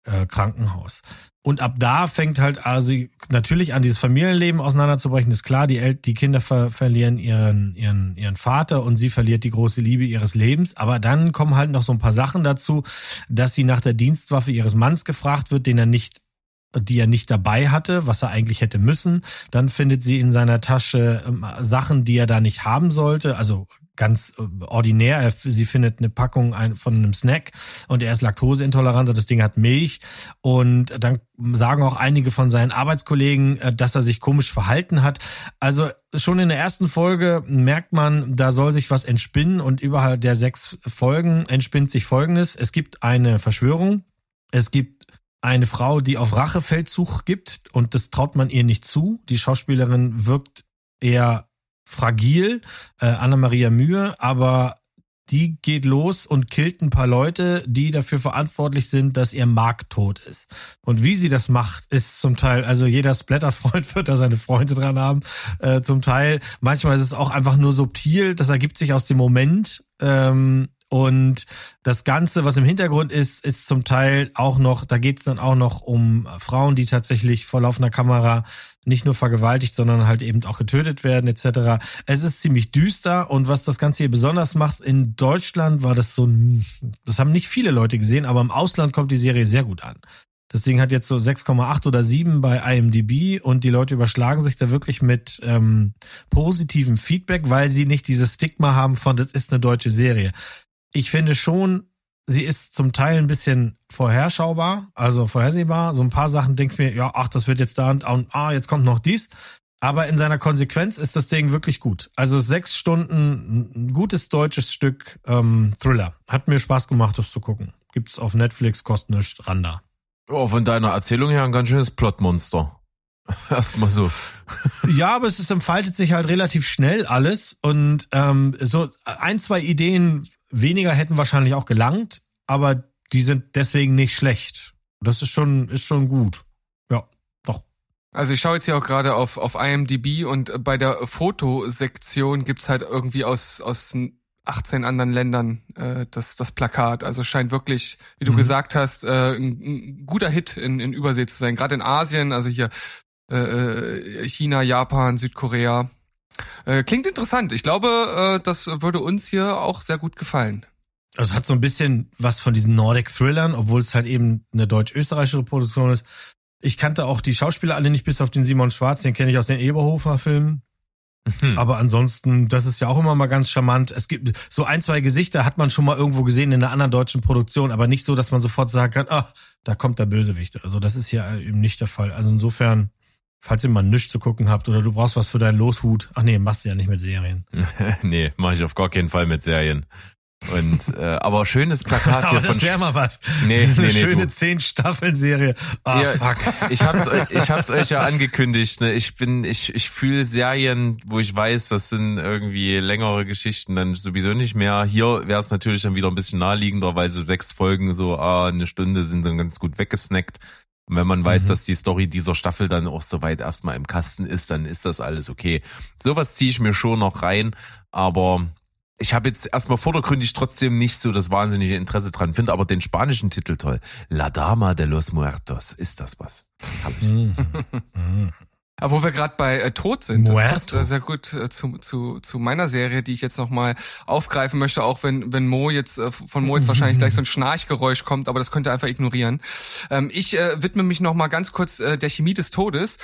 äh, Krankenhaus. Und ab da fängt halt also natürlich an, dieses Familienleben auseinanderzubrechen. Ist klar, die, El die Kinder ver verlieren ihren, ihren, ihren Vater und sie verliert die große Liebe ihres Lebens. Aber dann kommen halt noch so ein paar Sachen dazu, dass sie nach der Dienstwaffe ihres Manns gefragt wird, den er nicht die er nicht dabei hatte, was er eigentlich hätte müssen. Dann findet sie in seiner Tasche ähm, Sachen, die er da nicht haben sollte, also ganz äh, ordinär. Sie findet eine Packung von einem Snack und er ist laktoseintolerant und das Ding hat Milch. Und dann sagen auch einige von seinen Arbeitskollegen, äh, dass er sich komisch verhalten hat. Also schon in der ersten Folge merkt man, da soll sich was entspinnen und überhalb der sechs Folgen entspinnt sich Folgendes. Es gibt eine Verschwörung. Es gibt eine Frau, die auf Rachefeldzug gibt und das traut man ihr nicht zu. Die Schauspielerin wirkt eher fragil, äh, Anna-Maria Mühe, aber die geht los und killt ein paar Leute, die dafür verantwortlich sind, dass ihr Markt tot ist. Und wie sie das macht, ist zum Teil, also jeder Splatterfreund wird da seine Freunde dran haben, äh, zum Teil. Manchmal ist es auch einfach nur subtil, das ergibt sich aus dem Moment. Ähm, und das Ganze, was im Hintergrund ist, ist zum Teil auch noch, da geht es dann auch noch um Frauen, die tatsächlich vor laufender Kamera nicht nur vergewaltigt, sondern halt eben auch getötet werden etc. Es ist ziemlich düster und was das Ganze hier besonders macht, in Deutschland war das so, das haben nicht viele Leute gesehen, aber im Ausland kommt die Serie sehr gut an. Ding hat jetzt so 6,8 oder 7 bei IMDb und die Leute überschlagen sich da wirklich mit ähm, positivem Feedback, weil sie nicht dieses Stigma haben von, das ist eine deutsche Serie. Ich finde schon, sie ist zum Teil ein bisschen vorherschaubar, also vorhersehbar. So ein paar Sachen denke ich mir, ja, ach, das wird jetzt da und, und ah, jetzt kommt noch dies. Aber in seiner Konsequenz ist das Ding wirklich gut. Also sechs Stunden, ein gutes deutsches Stück ähm, Thriller. Hat mir Spaß gemacht, das zu gucken. Gibt's auf Netflix, kostet nichts, Randa. Oh, von deiner Erzählung her ein ganz schönes Plotmonster. Erstmal so. ja, aber es ist, entfaltet sich halt relativ schnell alles und ähm, so ein, zwei Ideen weniger hätten wahrscheinlich auch gelangt, aber die sind deswegen nicht schlecht. Das ist schon, ist schon gut. Ja, doch. Also ich schaue jetzt hier auch gerade auf, auf IMDb und bei der Fotosektion gibt's halt irgendwie aus, aus 18 anderen Ländern äh, das, das Plakat. Also scheint wirklich, wie du mhm. gesagt hast, äh, ein, ein guter Hit in, in Übersee zu sein. Gerade in Asien, also hier äh, äh China, Japan, Südkorea. Äh, klingt interessant. Ich glaube, äh, das würde uns hier auch sehr gut gefallen. Also es hat so ein bisschen was von diesen Nordic Thrillern, obwohl es halt eben eine deutsch-österreichische Produktion ist. Ich kannte auch die Schauspieler alle nicht, bis auf den Simon Schwarz, den kenne ich aus den Eberhofer-Filmen. Mhm. Aber ansonsten, das ist ja auch immer mal ganz charmant. Es gibt so ein, zwei Gesichter, hat man schon mal irgendwo gesehen in einer anderen deutschen Produktion, aber nicht so, dass man sofort sagen kann, ach, da kommt der Bösewicht. Also das ist ja eben nicht der Fall. Also insofern falls ihr mal nichts zu gucken habt oder du brauchst was für deinen Loshut. Ach nee, machst du ja nicht mit Serien. nee, mache ich auf gar keinen Fall mit Serien. Und äh, aber schönes Plakat hier aber das wäre mal was. Nee, nee, Eine nee, schöne zehn Staffeln Serie. Ah oh, ja, fuck. Ich hab's euch, ich hab's euch ja angekündigt. Ne? Ich bin, ich ich fühle Serien, wo ich weiß, das sind irgendwie längere Geschichten, dann sowieso nicht mehr. Hier wäre es natürlich dann wieder ein bisschen naheliegender, weil so sechs Folgen so ah eine Stunde sind dann ganz gut weggesnackt. Und wenn man weiß, mhm. dass die Story dieser Staffel dann auch soweit erstmal im Kasten ist, dann ist das alles okay. Sowas ziehe ich mir schon noch rein, aber ich habe jetzt erstmal vordergründig trotzdem nicht so das wahnsinnige Interesse dran, finde aber den spanischen Titel toll. La Dama de los Muertos. Ist das was? Hab ich. Mhm. Aber wo wir gerade bei äh, Tod sind, das passt äh, sehr gut äh, zu, zu, zu meiner Serie, die ich jetzt nochmal aufgreifen möchte, auch wenn, wenn Mo jetzt, äh, von Mo jetzt wahrscheinlich gleich so ein Schnarchgeräusch kommt, aber das könnt ihr einfach ignorieren. Ähm, ich äh, widme mich nochmal ganz kurz äh, der Chemie des Todes.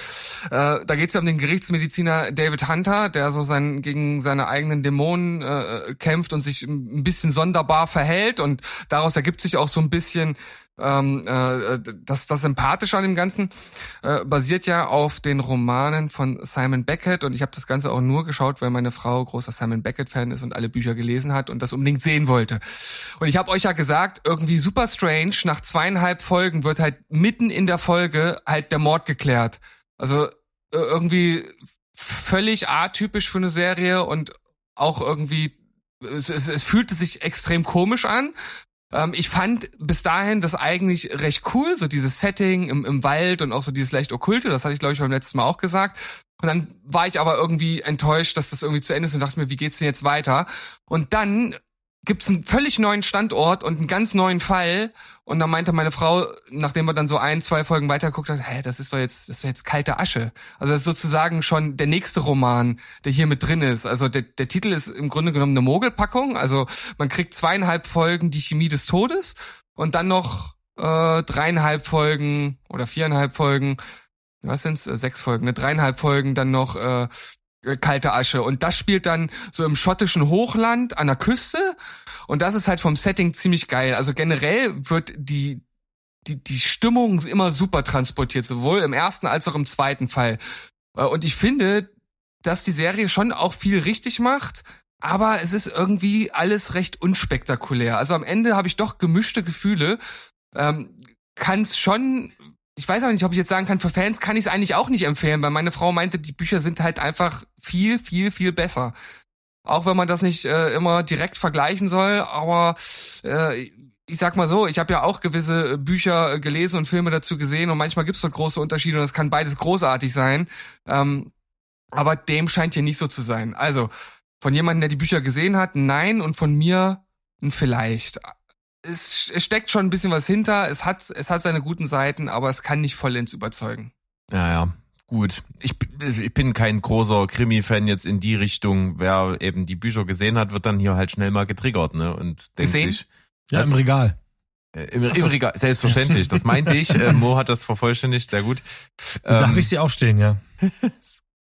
Äh, da geht es ja um den Gerichtsmediziner David Hunter, der so sein, gegen seine eigenen Dämonen äh, kämpft und sich ein bisschen sonderbar verhält und daraus ergibt sich auch so ein bisschen ähm, äh, das, das Sympathische an dem Ganzen äh, basiert ja auf den Romanen von Simon Beckett und ich habe das Ganze auch nur geschaut, weil meine Frau großer Simon Beckett-Fan ist und alle Bücher gelesen hat und das unbedingt sehen wollte. Und ich habe euch ja gesagt, irgendwie super strange, nach zweieinhalb Folgen wird halt mitten in der Folge halt der Mord geklärt. Also äh, irgendwie völlig atypisch für eine Serie und auch irgendwie es, es, es fühlte sich extrem komisch an. Ähm, ich fand bis dahin das eigentlich recht cool, so dieses Setting im, im Wald und auch so dieses leicht okkulte, das hatte ich glaube ich beim letzten Mal auch gesagt. Und dann war ich aber irgendwie enttäuscht, dass das irgendwie zu Ende ist und dachte mir, wie geht's denn jetzt weiter? Und dann gibt's einen völlig neuen Standort und einen ganz neuen Fall. Und dann meinte meine Frau, nachdem wir dann so ein, zwei Folgen weitergeguckt hat, hä, das ist doch jetzt, das ist doch jetzt kalte Asche. Also das ist sozusagen schon der nächste Roman, der hier mit drin ist. Also der, der Titel ist im Grunde genommen eine Mogelpackung. Also man kriegt zweieinhalb Folgen die Chemie des Todes und dann noch äh, dreieinhalb Folgen oder viereinhalb Folgen was sind's, äh, sechs Folgen, ne? dreieinhalb Folgen dann noch äh, kalte Asche. Und das spielt dann so im schottischen Hochland an der Küste. Und das ist halt vom Setting ziemlich geil. Also generell wird die, die, die Stimmung immer super transportiert, sowohl im ersten als auch im zweiten Fall. Äh, und ich finde, dass die Serie schon auch viel richtig macht, aber es ist irgendwie alles recht unspektakulär. Also am Ende habe ich doch gemischte Gefühle. Ähm, kann es schon ich weiß auch nicht, ob ich jetzt sagen kann, für Fans kann ich es eigentlich auch nicht empfehlen, weil meine Frau meinte, die Bücher sind halt einfach viel, viel, viel besser. Auch wenn man das nicht äh, immer direkt vergleichen soll, aber äh, ich sag mal so, ich habe ja auch gewisse Bücher gelesen und Filme dazu gesehen und manchmal gibt's dort große Unterschiede und es kann beides großartig sein. Ähm, aber dem scheint hier nicht so zu sein. Also von jemandem, der die Bücher gesehen hat, nein und von mir ein vielleicht es, es steckt schon ein bisschen was hinter. Es hat, es hat seine guten Seiten, aber es kann nicht vollends überzeugen. Ja, ja. Gut, ich, ich bin kein großer Krimi-Fan jetzt in die Richtung. Wer eben die Bücher gesehen hat, wird dann hier halt schnell mal getriggert, ne? Und denkt gesehen? sich. Ja, im Regal. Äh, Im, im Regal, selbstverständlich. Das meinte ich. Äh, Mo hat das vervollständigt, sehr gut. Ähm, da habe ich sie aufstehen, ja.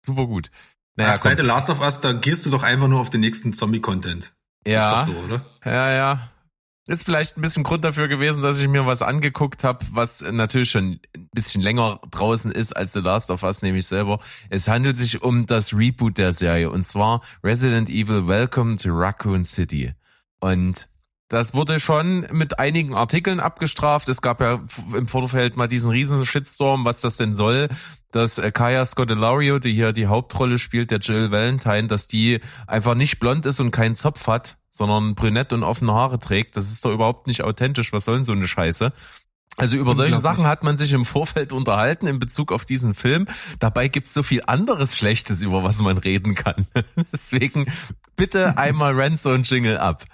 super gut. Naja, Ach, seit The Last of Us, da gehst du doch einfach nur auf den nächsten Zombie-Content. Ja. Ist doch so, oder? Ja, ja ist vielleicht ein bisschen Grund dafür gewesen, dass ich mir was angeguckt habe, was natürlich schon ein bisschen länger draußen ist als The Last of Us, nämlich selber. Es handelt sich um das Reboot der Serie und zwar Resident Evil Welcome to Raccoon City. Und das wurde schon mit einigen Artikeln abgestraft. Es gab ja im Vorfeld mal diesen riesen Shitstorm, was das denn soll, dass äh, Kaya Scodelario, die hier die Hauptrolle spielt, der Jill Valentine, dass die einfach nicht blond ist und keinen Zopf hat, sondern brünett und offene Haare trägt. Das ist doch überhaupt nicht authentisch. Was soll denn so eine Scheiße? Also über solche Sachen hat man sich im Vorfeld unterhalten in Bezug auf diesen Film. Dabei gibt's so viel anderes Schlechtes, über was man reden kann. Deswegen bitte einmal Rentzone Jingle ab.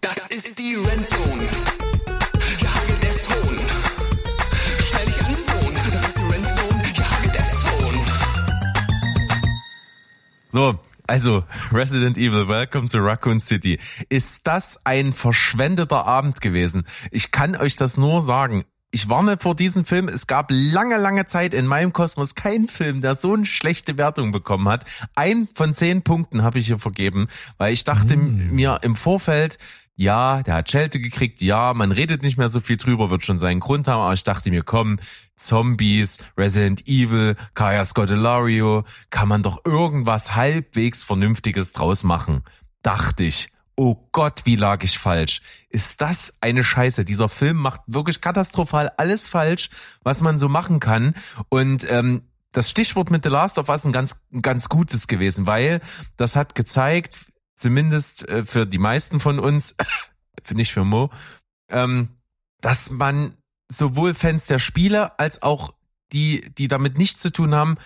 Das ist die Rentzone. So, also, Resident Evil, Welcome to Raccoon City. Ist das ein verschwendeter Abend gewesen? Ich kann euch das nur sagen. Ich warne vor diesem Film. Es gab lange, lange Zeit in meinem Kosmos keinen Film, der so eine schlechte Wertung bekommen hat. Ein von zehn Punkten habe ich hier vergeben, weil ich dachte mm. mir im Vorfeld, ja, der hat Schelte gekriegt, ja, man redet nicht mehr so viel drüber, wird schon seinen Grund haben, aber ich dachte mir, komm, Zombies, Resident Evil, Kaya Scodelario, kann man doch irgendwas halbwegs Vernünftiges draus machen. Dachte ich. Oh Gott, wie lag ich falsch. Ist das eine Scheiße? Dieser Film macht wirklich katastrophal alles falsch, was man so machen kann. Und ähm, das Stichwort mit The Last of Us ein ganz, ganz gutes gewesen, weil das hat gezeigt, zumindest äh, für die meisten von uns, nicht für Mo, ähm, dass man sowohl Fans der Spiele als auch die, die damit nichts zu tun haben,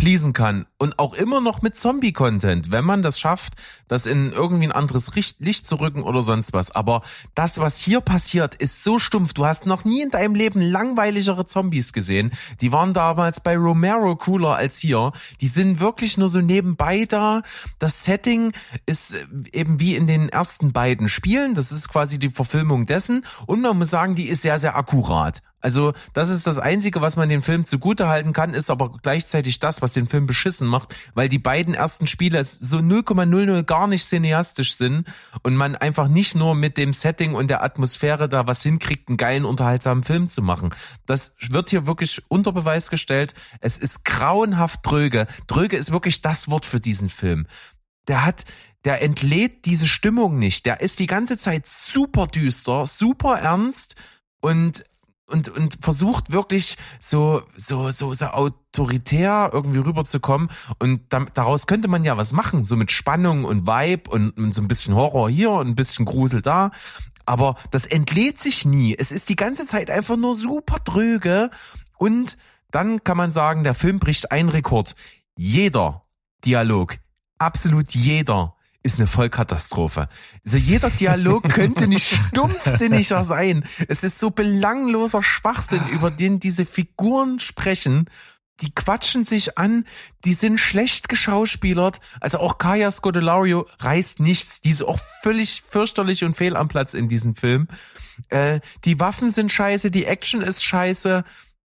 pleasen kann. Und auch immer noch mit Zombie-Content, wenn man das schafft, das in irgendwie ein anderes Licht zu rücken oder sonst was. Aber das, was hier passiert, ist so stumpf. Du hast noch nie in deinem Leben langweiligere Zombies gesehen. Die waren damals bei Romero cooler als hier. Die sind wirklich nur so nebenbei da. Das Setting ist eben wie in den ersten beiden Spielen. Das ist quasi die Verfilmung dessen. Und man muss sagen, die ist sehr, sehr akkurat. Also das ist das Einzige, was man dem Film zugutehalten kann, ist aber gleichzeitig das, was den Film beschissen macht, weil die beiden ersten Spiele so 0,00 gar nicht cineastisch sind und man einfach nicht nur mit dem Setting und der Atmosphäre da was hinkriegt, einen geilen, unterhaltsamen Film zu machen. Das wird hier wirklich unter Beweis gestellt. Es ist grauenhaft dröge. Dröge ist wirklich das Wort für diesen Film. Der hat, der entlädt diese Stimmung nicht. Der ist die ganze Zeit super düster, super ernst und und, und versucht wirklich so, so, so, so autoritär irgendwie rüberzukommen. Und da, daraus könnte man ja was machen, so mit Spannung und Vibe und, und so ein bisschen Horror hier und ein bisschen Grusel da. Aber das entlädt sich nie. Es ist die ganze Zeit einfach nur super dröge. Und dann kann man sagen, der Film bricht einen Rekord. Jeder Dialog, absolut jeder ist eine Vollkatastrophe. Also jeder Dialog könnte nicht stumpfsinniger sein. Es ist so belangloser Schwachsinn, über den diese Figuren sprechen. Die quatschen sich an, die sind schlecht geschauspielert. Also auch Kaya Scodelario reißt nichts. Die ist auch völlig fürchterlich und fehl am Platz in diesem Film. Äh, die Waffen sind scheiße, die Action ist scheiße.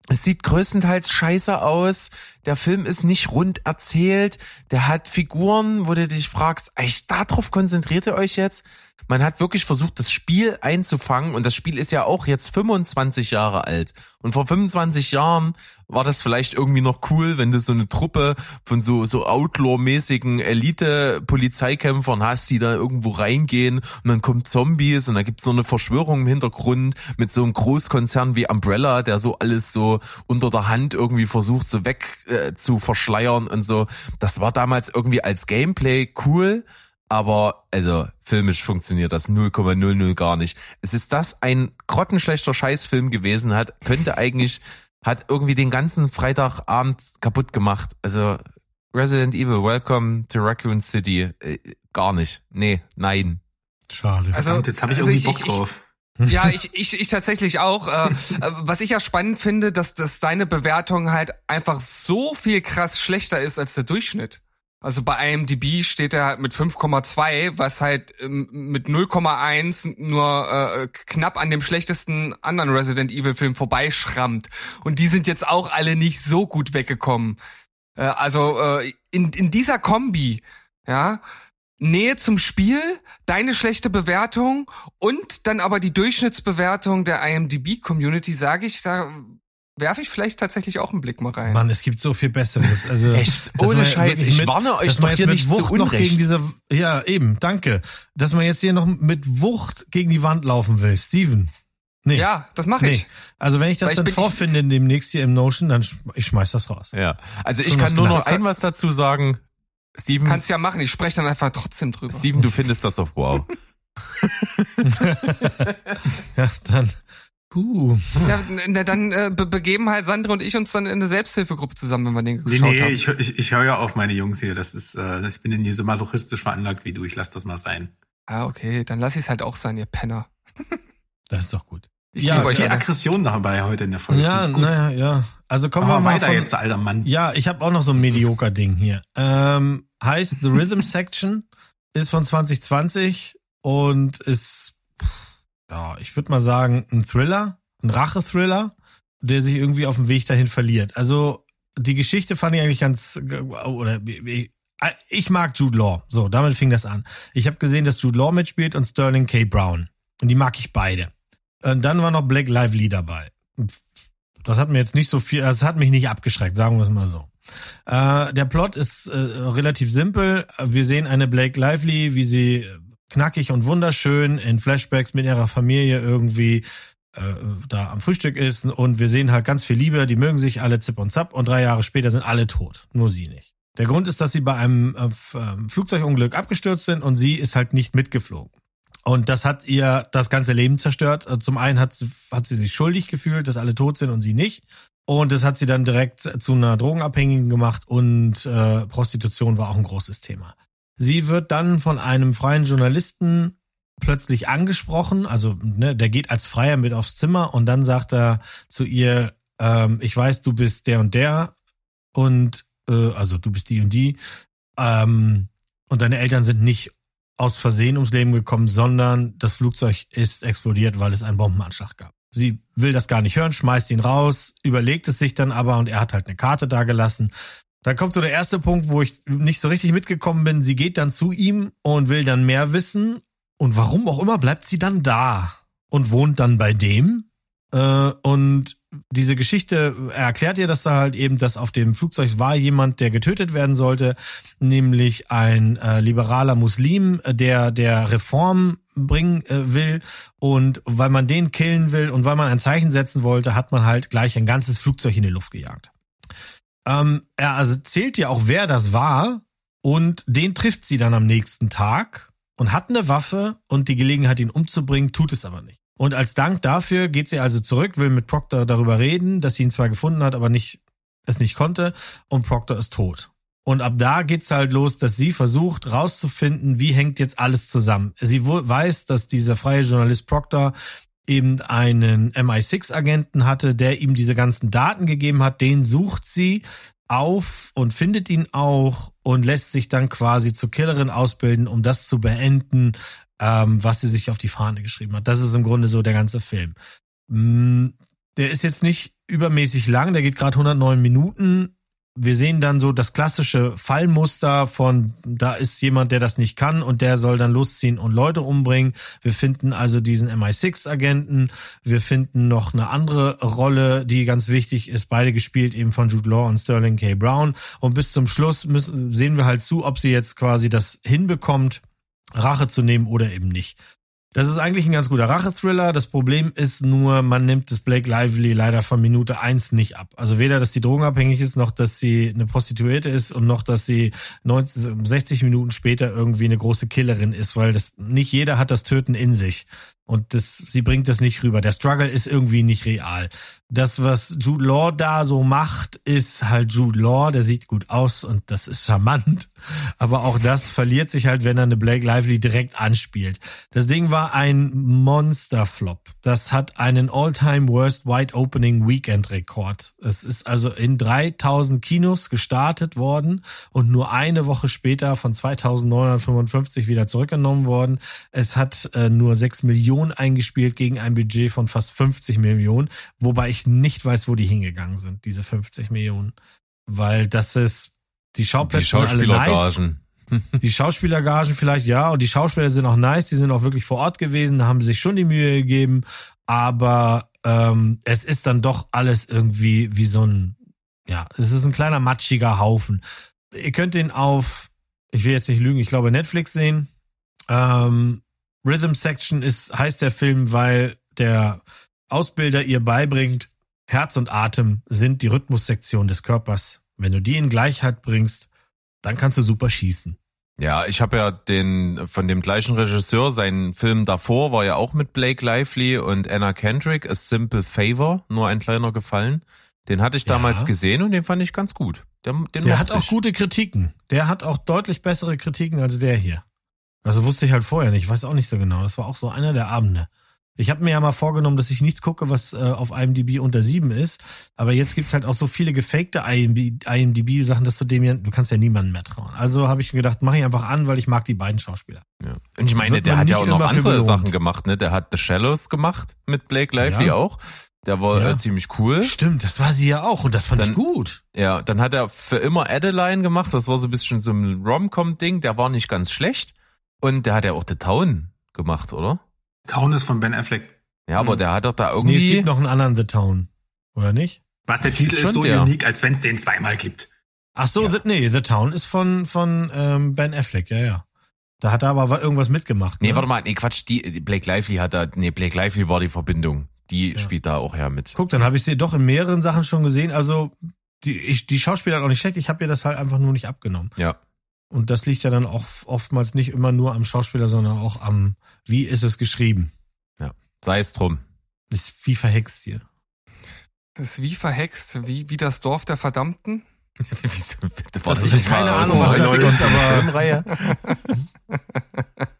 Es sieht größtenteils scheiße aus. Der Film ist nicht rund erzählt. Der hat Figuren, wo du dich fragst, echt, darauf konzentriert ihr euch jetzt? Man hat wirklich versucht, das Spiel einzufangen und das Spiel ist ja auch jetzt 25 Jahre alt. Und vor 25 Jahren war das vielleicht irgendwie noch cool, wenn du so eine Truppe von so, so Outlaw-mäßigen Elite-Polizeikämpfern hast, die da irgendwo reingehen und dann kommen Zombies und da gibt's noch eine Verschwörung im Hintergrund mit so einem Großkonzern wie Umbrella, der so alles so unter der Hand irgendwie versucht, so weg äh, zu verschleiern und so. Das war damals irgendwie als Gameplay cool aber also filmisch funktioniert das 0,00 gar nicht. Es ist das ein grottenschlechter Scheißfilm gewesen hat, könnte eigentlich hat irgendwie den ganzen Freitagabend kaputt gemacht. Also Resident Evil Welcome to Raccoon City äh, gar nicht. Nee, nein. Schade. Also Verdammt, jetzt habe ich also irgendwie ich, Bock drauf. Ja, ich, ich, ich tatsächlich auch. Äh, äh, was ich ja spannend finde, dass, dass seine Bewertung halt einfach so viel krass schlechter ist als der Durchschnitt. Also bei IMDb steht er halt mit 5,2, was halt ähm, mit 0,1 nur äh, knapp an dem schlechtesten anderen Resident Evil Film vorbeischrammt. Und die sind jetzt auch alle nicht so gut weggekommen. Äh, also äh, in, in dieser Kombi, ja, Nähe zum Spiel, deine schlechte Bewertung und dann aber die Durchschnittsbewertung der IMDb Community, sage ich, da werfe ich vielleicht tatsächlich auch einen Blick mal rein. Mann, es gibt so viel Besseres. Also, Echt? Ohne Scheiß. Ich mit, warne euch doch hier nicht Wucht zu noch gegen diese, ja, eben, danke. Dass man jetzt hier noch mit Wucht gegen die Wand laufen will. Steven. Nee. Ja, das mache ich. Nee. Also wenn ich das Weil dann ich vorfinde demnächst hier im Notion, dann ich schmeiß das raus. Ja. Also ich kann nur noch ein was dazu sagen. Steven. Kannst ja machen, ich spreche dann einfach trotzdem drüber. Steven, du findest das auf wow. ja, dann Puh. Ja, na, dann äh, be begeben halt Sandra und ich uns dann in eine Selbsthilfegruppe zusammen, wenn wir den geschaut nee, nee, haben. ich, ich, ich höre ja auf meine Jungs hier. Das ist, äh, ich bin nie so masochistisch veranlagt wie du. Ich lass das mal sein. Ah, okay, dann lass ich es halt auch sein, ihr Penner. das ist doch gut. Ich ja, euch die Aggression dabei heute in der Folge. Ja, naja, ja. Also kommen Aber wir mal weiter von, jetzt, alter Mann. Ja, ich habe auch noch so ein medioker Ding hier. Ähm, heißt The Rhythm Section ist von 2020 und ist ja, ich würde mal sagen, ein Thriller, ein Rache-Thriller, der sich irgendwie auf dem Weg dahin verliert. Also die Geschichte fand ich eigentlich ganz, oder ich mag Jude Law. So, damit fing das an. Ich habe gesehen, dass Jude Law mitspielt und Sterling K. Brown. Und die mag ich beide. Und dann war noch Black Lively dabei. Das hat mir jetzt nicht so viel, das hat mich nicht abgeschreckt, sagen wir es mal so. Äh, der Plot ist äh, relativ simpel. Wir sehen eine Blake Lively, wie sie knackig und wunderschön in Flashbacks mit ihrer Familie irgendwie äh, da am Frühstück ist und wir sehen halt ganz viel Liebe, die mögen sich alle zip und zap und drei Jahre später sind alle tot, nur sie nicht. Der Grund ist, dass sie bei einem äh, ähm, Flugzeugunglück abgestürzt sind und sie ist halt nicht mitgeflogen. Und das hat ihr das ganze Leben zerstört. Also zum einen hat sie, hat sie sich schuldig gefühlt, dass alle tot sind und sie nicht. Und das hat sie dann direkt zu einer Drogenabhängigen gemacht und äh, Prostitution war auch ein großes Thema. Sie wird dann von einem freien Journalisten plötzlich angesprochen, also ne, der geht als Freier mit aufs Zimmer und dann sagt er zu ihr, ähm, ich weiß, du bist der und der und äh, also du bist die und die ähm, und deine Eltern sind nicht aus Versehen ums Leben gekommen, sondern das Flugzeug ist explodiert, weil es einen Bombenanschlag gab. Sie will das gar nicht hören, schmeißt ihn raus, überlegt es sich dann aber und er hat halt eine Karte da gelassen. Dann kommt so der erste Punkt, wo ich nicht so richtig mitgekommen bin. Sie geht dann zu ihm und will dann mehr wissen. Und warum auch immer bleibt sie dann da und wohnt dann bei dem. Äh, und diese Geschichte erklärt ihr, dass da halt eben, dass auf dem Flugzeug war jemand, der getötet werden sollte, nämlich ein äh, liberaler Muslim, der der Reform bringen äh, will und weil man den killen will und weil man ein Zeichen setzen wollte, hat man halt gleich ein ganzes Flugzeug in die Luft gejagt. Ähm, er also zählt ja auch, wer das war und den trifft sie dann am nächsten Tag und hat eine Waffe und die Gelegenheit, ihn umzubringen, tut es aber nicht. Und als Dank dafür geht sie also zurück, will mit Proctor darüber reden, dass sie ihn zwar gefunden hat, aber nicht, es nicht konnte und Proctor ist tot. Und ab da geht's halt los, dass sie versucht rauszufinden, wie hängt jetzt alles zusammen. Sie weiß, dass dieser freie Journalist Proctor eben einen MI6-Agenten hatte, der ihm diese ganzen Daten gegeben hat. Den sucht sie auf und findet ihn auch und lässt sich dann quasi zur Killerin ausbilden, um das zu beenden, ähm, was sie sich auf die Fahne geschrieben hat. Das ist im Grunde so der ganze Film. Mm, der ist jetzt nicht übermäßig lang, der geht gerade 109 Minuten wir sehen dann so das klassische Fallmuster von, da ist jemand, der das nicht kann und der soll dann losziehen und Leute umbringen. Wir finden also diesen MI6-Agenten. Wir finden noch eine andere Rolle, die ganz wichtig ist, beide gespielt eben von Jude Law und Sterling K. Brown. Und bis zum Schluss müssen, sehen wir halt zu, ob sie jetzt quasi das hinbekommt, Rache zu nehmen oder eben nicht. Das ist eigentlich ein ganz guter Rachethriller. Das Problem ist nur, man nimmt das Blake Lively leider von Minute eins nicht ab. Also weder, dass sie drogenabhängig ist, noch, dass sie eine Prostituierte ist und noch, dass sie 90, 60 Minuten später irgendwie eine große Killerin ist, weil das nicht jeder hat das Töten in sich. Und das, sie bringt das nicht rüber. Der Struggle ist irgendwie nicht real. Das, was Jude Law da so macht, ist halt Jude Law, der sieht gut aus und das ist charmant. Aber auch das verliert sich halt, wenn er eine Blake Lively direkt anspielt. Das Ding war ein Monsterflop. Das hat einen All-Time Worst Wide Opening Weekend Rekord. Es ist also in 3000 Kinos gestartet worden und nur eine Woche später von 2955 wieder zurückgenommen worden. Es hat äh, nur 6 Millionen Millionen eingespielt gegen ein Budget von fast 50 Millionen, wobei ich nicht weiß, wo die hingegangen sind, diese 50 Millionen. Weil das ist, die Schauplätze die Schauspielergagen. Nice. Die Schauspielergagen vielleicht, ja, und die Schauspieler sind auch nice, die sind auch wirklich vor Ort gewesen, da haben sich schon die Mühe gegeben, aber ähm, es ist dann doch alles irgendwie wie so ein, ja, es ist ein kleiner matschiger Haufen. Ihr könnt den auf, ich will jetzt nicht lügen, ich glaube Netflix sehen. Ähm, Rhythm Section ist, heißt der Film, weil der Ausbilder ihr beibringt, Herz und Atem sind die Rhythmussektion des Körpers. Wenn du die in Gleichheit bringst, dann kannst du super schießen. Ja, ich habe ja den von dem gleichen Regisseur, seinen Film davor war ja auch mit Blake Lively und Anna Kendrick, A Simple Favor, nur ein kleiner Gefallen. Den hatte ich damals ja. gesehen und den fand ich ganz gut. Der, der hat auch gute Kritiken. Der hat auch deutlich bessere Kritiken als der hier. Also wusste ich halt vorher nicht, ich weiß auch nicht so genau. Das war auch so einer der Abende. Ich habe mir ja mal vorgenommen, dass ich nichts gucke, was äh, auf IMDb unter sieben ist. Aber jetzt gibt's halt auch so viele gefakte IMDb-Sachen, dass du dem ja, du kannst ja niemandem mehr trauen. Also habe ich mir gedacht, mach ich einfach an, weil ich mag die beiden Schauspieler. Ja. Und ich meine, der hat ja auch noch andere Sachen gemacht, ne? Der hat The Shallows gemacht mit Blake Lively ja. auch. Der war ja. äh, ziemlich cool. Stimmt, das war sie ja auch und das fand dann, ich gut. Ja, dann hat er für immer Adeline gemacht. Das war so ein bisschen so ein Rom-Com-Ding. Der war nicht ganz schlecht. Und der hat ja auch The Town gemacht, oder? Town ist von Ben Affleck. Ja, aber hm. der hat doch da irgendwie. Nee, es gibt noch einen anderen The Town. Oder nicht? Was, der Titel ist so der. unique, als wenn es den zweimal gibt. Ach so, ja. the, nee, The Town ist von, von ähm, Ben Affleck, ja, ja. Da hat er aber irgendwas mitgemacht. Ne? Nee, warte mal, nee, Quatsch, die, Blake Lively hat da, nee, Blake Lively war die Verbindung. Die ja. spielt da auch her mit. Guck, dann habe ich sie doch in mehreren Sachen schon gesehen. Also, die, ich, die Schauspieler hat auch nicht schlecht, ich habe ihr das halt einfach nur nicht abgenommen. Ja. Und das liegt ja dann auch oftmals nicht immer nur am Schauspieler, sondern auch am, wie ist es geschrieben. Ja, sei es drum. Das ist wie verhext hier. Das ist wie verhext, wie, wie das Dorf der Verdammten. Wieso, das ist keine Ahnung, was das ist, aber.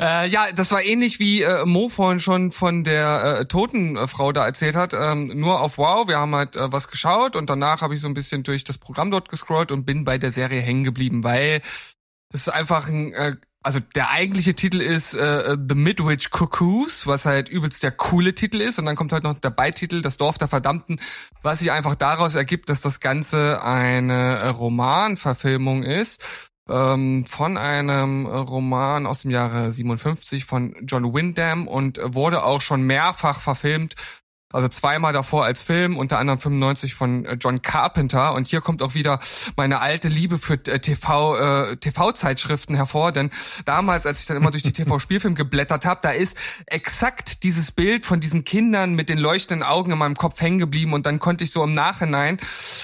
Äh, ja, das war ähnlich wie äh, Mo vorhin schon von der äh, toten äh, Frau da erzählt hat. Ähm, nur auf Wow, wir haben halt äh, was geschaut und danach habe ich so ein bisschen durch das Programm dort gescrollt und bin bei der Serie hängen geblieben, weil es ist einfach ein äh, also der eigentliche Titel ist äh, The Midwich Cuckoos, was halt übelst der coole Titel ist. Und dann kommt halt noch der Beititel, Das Dorf der Verdammten, was sich einfach daraus ergibt, dass das Ganze eine äh, Romanverfilmung ist ähm, von einem Roman aus dem Jahre 57 von John Wyndham und wurde auch schon mehrfach verfilmt also zweimal davor als Film, unter anderem 95 von äh, John Carpenter. Und hier kommt auch wieder meine alte Liebe für äh, TV, äh, TV-Zeitschriften hervor. Denn damals, als ich dann immer durch die TV-Spielfilm geblättert habe, da ist exakt dieses Bild von diesen Kindern mit den leuchtenden Augen in meinem Kopf hängen geblieben. Und dann konnte ich so im Nachhinein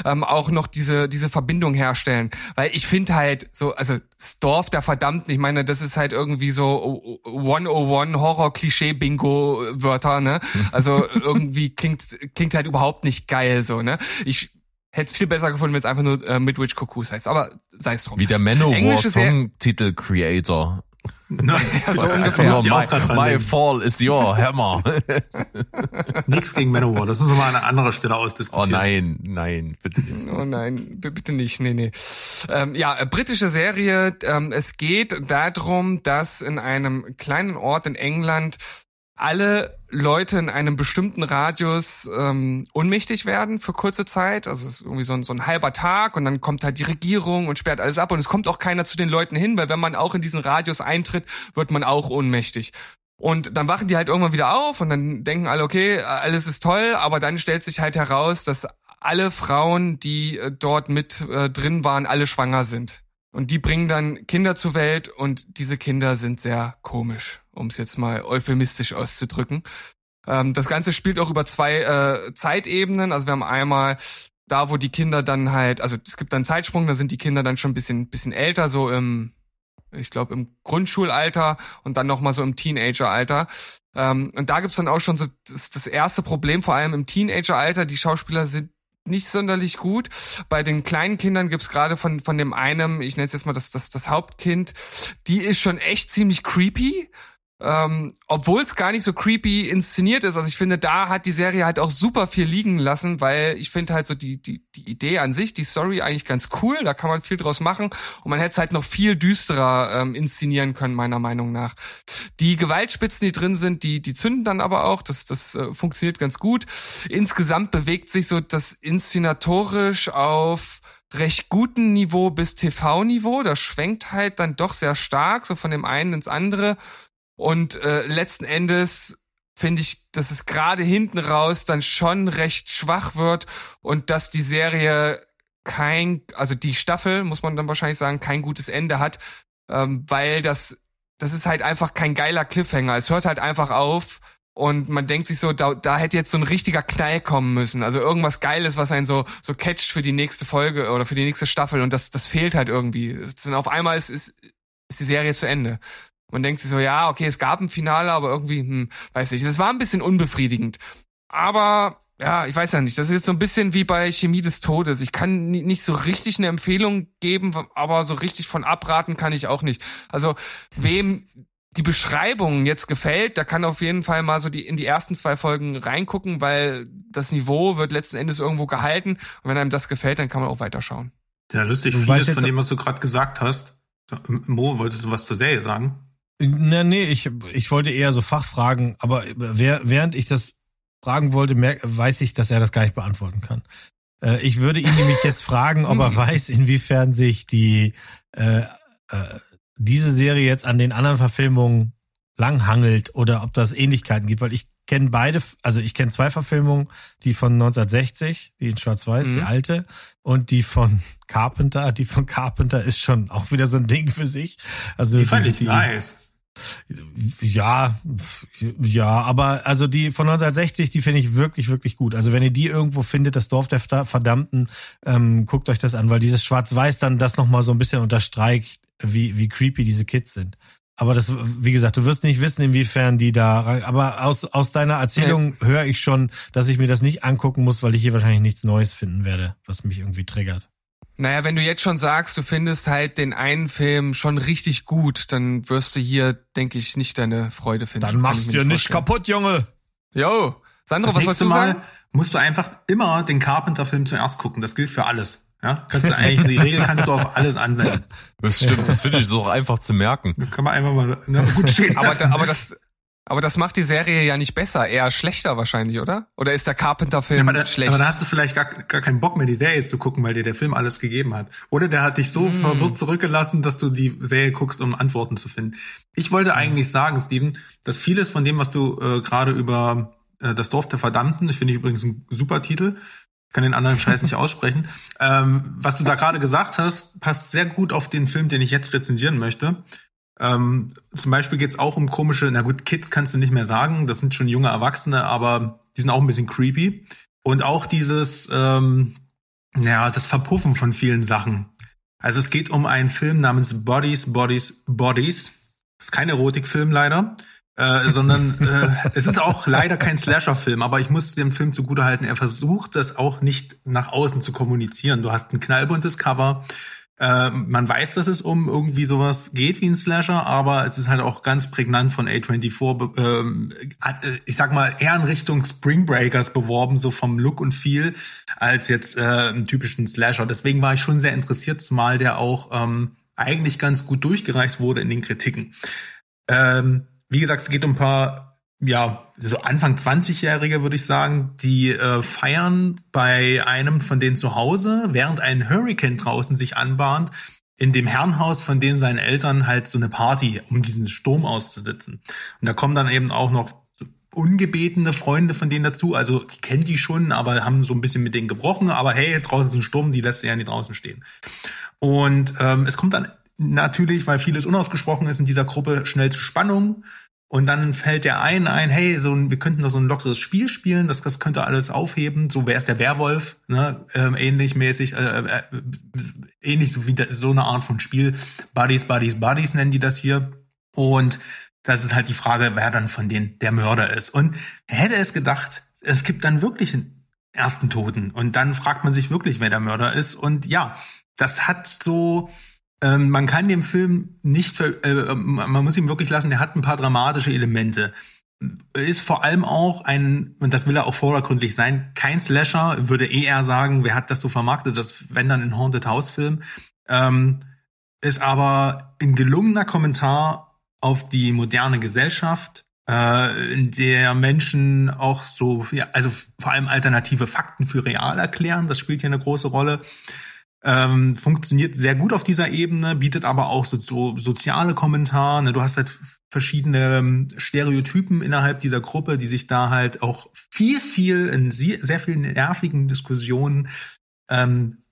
ähm, auch noch diese, diese Verbindung herstellen. Weil ich finde halt so, also das Dorf der Verdammten, ich meine, das ist halt irgendwie so 101 Horror-Klischee-Bingo-Wörter, ne? Also irgendwie irgendwie klingt, klingt halt überhaupt nicht geil, so, ne? Ich hätte es viel besser gefunden, wenn es einfach nur äh, Midwich Cuckoos heißt, aber sei es drum. Wie der Manowar Song Titel Creator. Nein, ja, so ungefähr. My, my fall is your hammer. Nix gegen Manowar, das müssen wir mal an einer anderen Stelle ausdiskutieren. Oh nein, nein, bitte nicht. Oh nein, bitte nicht, nee, nee. Ähm, ja, äh, britische Serie, ähm, es geht darum, dass in einem kleinen Ort in England alle Leute in einem bestimmten Radius ähm, unmächtig werden für kurze Zeit. Also irgendwie so ein, so ein halber Tag und dann kommt halt die Regierung und sperrt alles ab und es kommt auch keiner zu den Leuten hin, weil wenn man auch in diesen Radius eintritt, wird man auch ohnmächtig. Und dann wachen die halt irgendwann wieder auf und dann denken alle, okay, alles ist toll, aber dann stellt sich halt heraus, dass alle Frauen, die äh, dort mit äh, drin waren, alle schwanger sind. Und die bringen dann Kinder zur Welt und diese Kinder sind sehr komisch, um es jetzt mal euphemistisch auszudrücken. Ähm, das Ganze spielt auch über zwei äh, Zeitebenen. Also wir haben einmal da, wo die Kinder dann halt, also es gibt dann Zeitsprung, da sind die Kinder dann schon ein bisschen, bisschen älter, so im, ich glaube, im Grundschulalter und dann nochmal so im Teenageralter. Ähm, und da gibt's dann auch schon so das, das erste Problem, vor allem im Teenageralter. Die Schauspieler sind nicht sonderlich gut. Bei den kleinen Kindern gibt's gerade von, von dem einen, ich nenne es jetzt mal das, das, das Hauptkind, die ist schon echt ziemlich creepy. Ähm, Obwohl es gar nicht so creepy inszeniert ist. Also ich finde, da hat die Serie halt auch super viel liegen lassen, weil ich finde halt so die, die, die Idee an sich, die Story eigentlich ganz cool. Da kann man viel draus machen und man hätte es halt noch viel düsterer ähm, inszenieren können, meiner Meinung nach. Die Gewaltspitzen, die drin sind, die, die zünden dann aber auch. Das, das äh, funktioniert ganz gut. Insgesamt bewegt sich so das inszenatorisch auf recht guten Niveau bis TV-Niveau. Das schwenkt halt dann doch sehr stark, so von dem einen ins andere. Und äh, letzten Endes finde ich, dass es gerade hinten raus dann schon recht schwach wird und dass die Serie kein, also die Staffel, muss man dann wahrscheinlich sagen, kein gutes Ende hat, ähm, weil das, das ist halt einfach kein geiler Cliffhanger. Es hört halt einfach auf und man denkt sich so, da, da hätte jetzt so ein richtiger Knall kommen müssen. Also irgendwas Geiles, was einen so, so catcht für die nächste Folge oder für die nächste Staffel und das, das fehlt halt irgendwie. Dann auf einmal ist, ist, ist die Serie zu Ende. Man denkt sich so, ja, okay, es gab ein Finale, aber irgendwie, hm, weiß nicht. Das war ein bisschen unbefriedigend. Aber ja, ich weiß ja nicht. Das ist jetzt so ein bisschen wie bei Chemie des Todes. Ich kann nicht so richtig eine Empfehlung geben, aber so richtig von abraten kann ich auch nicht. Also wem die Beschreibung jetzt gefällt, der kann auf jeden Fall mal so die in die ersten zwei Folgen reingucken, weil das Niveau wird letzten Endes irgendwo gehalten. Und wenn einem das gefällt, dann kann man auch weiterschahren. Ja, lustig. Du vieles von dem, was du gerade gesagt hast. Mo, wolltest du was zur Serie sagen? Na, nee, ich, ich wollte eher so Fachfragen, aber während ich das fragen wollte, merk, weiß ich, dass er das gar nicht beantworten kann. Äh, ich würde ihn nämlich jetzt fragen, ob er weiß, inwiefern sich die äh, äh, diese Serie jetzt an den anderen Verfilmungen langhangelt oder ob das Ähnlichkeiten gibt, weil ich kenne beide, also ich kenne zwei Verfilmungen, die von 1960, die in Schwarz-Weiß, mhm. die alte, und die von Carpenter. Die von Carpenter ist schon auch wieder so ein Ding für sich. Also die fand die, ich nice. Ja, ja, aber also die von 1960, die finde ich wirklich, wirklich gut. Also wenn ihr die irgendwo findet, das Dorf der Verdammten, ähm, guckt euch das an, weil dieses Schwarz-Weiß dann das nochmal so ein bisschen unterstreicht, wie, wie creepy diese Kids sind. Aber das, wie gesagt, du wirst nicht wissen, inwiefern die da rein. Aber aus, aus deiner Erzählung ja. höre ich schon, dass ich mir das nicht angucken muss, weil ich hier wahrscheinlich nichts Neues finden werde, was mich irgendwie triggert. Naja, wenn du jetzt schon sagst, du findest halt den einen Film schon richtig gut, dann wirst du hier, denke ich, nicht deine Freude finden. Dann machst du nicht kaputt, Junge. Jo, Sandro, das was wolltest du Mal sagen? musst du einfach immer den Carpenter-Film zuerst gucken. Das gilt für alles. Ja, kannst du eigentlich, die Regel kannst du auf alles anwenden. Das stimmt, das finde ich so auch einfach zu merken. Da kann man einfach mal ne, gut stehen aber, da, aber das, aber das macht die Serie ja nicht besser, eher schlechter wahrscheinlich, oder? Oder ist der Carpenter-Film ja, schlecht? Aber da hast du vielleicht gar, gar keinen Bock mehr, die Serie zu gucken, weil dir der Film alles gegeben hat. Oder der hat dich so mm. verwirrt zurückgelassen, dass du die Serie guckst, um Antworten zu finden. Ich wollte eigentlich sagen, Steven, dass vieles von dem, was du äh, gerade über äh, das Dorf der Verdammten, ich finde ich übrigens ein super Titel, kann den anderen Scheiß nicht aussprechen. Ähm, was du da gerade gesagt hast, passt sehr gut auf den Film, den ich jetzt rezensieren möchte. Ähm, zum Beispiel geht's auch um komische, na gut, Kids kannst du nicht mehr sagen, das sind schon junge Erwachsene, aber die sind auch ein bisschen creepy. Und auch dieses, ähm, ja, das Verpuffen von vielen Sachen. Also es geht um einen Film namens Bodies, Bodies, Bodies. Das ist kein Erotikfilm leider äh, sondern äh, es ist auch leider kein Slasher-Film, aber ich muss dem Film zugutehalten, er versucht das auch nicht nach außen zu kommunizieren. Du hast ein knallbuntes Cover, äh, man weiß, dass es um irgendwie sowas geht wie ein Slasher, aber es ist halt auch ganz prägnant von A24, ähm, äh, ich sag mal, eher in Richtung Spring Breakers beworben, so vom Look und Feel, als jetzt äh, einen typischen Slasher. Deswegen war ich schon sehr interessiert, zumal der auch ähm, eigentlich ganz gut durchgereicht wurde in den Kritiken. Ähm, wie gesagt, es geht um ein paar, ja, so Anfang 20-Jährige, würde ich sagen, die äh, feiern bei einem von denen zu Hause, während ein Hurricane draußen sich anbahnt, in dem Herrenhaus von denen seinen Eltern halt so eine Party, um diesen Sturm auszusitzen. Und da kommen dann eben auch noch ungebetene Freunde von denen dazu, also die kennen die schon, aber haben so ein bisschen mit denen gebrochen, aber hey, draußen ist ein Sturm, die lässt ja nicht draußen stehen. Und ähm, es kommt dann natürlich, weil vieles unausgesprochen ist in dieser Gruppe, schnell zu Spannung. Und dann fällt der einen ein, hey, so ein, wir könnten da so ein lockeres Spiel spielen, das, das könnte alles aufheben. So wer ist der Werwolf, ne? Ähm, ähnlich mäßig, äh, äh, ähnlich so wie da, so eine Art von Spiel. Buddies, Buddies, Buddies nennen die das hier. Und das ist halt die Frage, wer dann von denen der Mörder ist. Und hätte es gedacht, es gibt dann wirklich einen ersten Toten. Und dann fragt man sich wirklich, wer der Mörder ist. Und ja, das hat so ähm, man kann dem Film nicht, äh, man muss ihm wirklich lassen, der hat ein paar dramatische Elemente. Ist vor allem auch ein, und das will er auch vordergründlich sein, kein Slasher, würde eher sagen, wer hat das so vermarktet, das wenn dann ein Haunted House Film. Ähm, ist aber ein gelungener Kommentar auf die moderne Gesellschaft, äh, in der Menschen auch so, ja, also vor allem alternative Fakten für real erklären. Das spielt hier eine große Rolle. Ähm, funktioniert sehr gut auf dieser Ebene, bietet aber auch so, so soziale Kommentare. Ne? Du hast halt verschiedene ähm, Stereotypen innerhalb dieser Gruppe, die sich da halt auch viel, viel in sehr vielen nervigen Diskussionen ähm,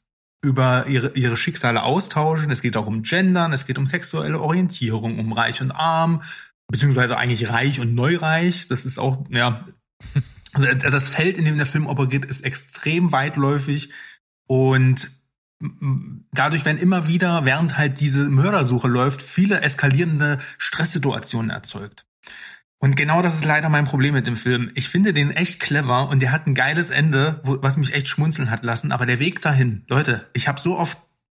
über ihre, ihre Schicksale austauschen. Es geht auch um Gendern, es geht um sexuelle Orientierung, um Reich und Arm, beziehungsweise eigentlich Reich und Neureich. Das ist auch, ja, also das Feld, in dem der Film operiert, ist extrem weitläufig und dadurch werden immer wieder, während halt diese Mördersuche läuft, viele eskalierende Stresssituationen erzeugt. Und genau das ist leider mein Problem mit dem Film. Ich finde den echt clever und der hat ein geiles Ende, wo, was mich echt schmunzeln hat lassen. Aber der Weg dahin, Leute, ich habe so oft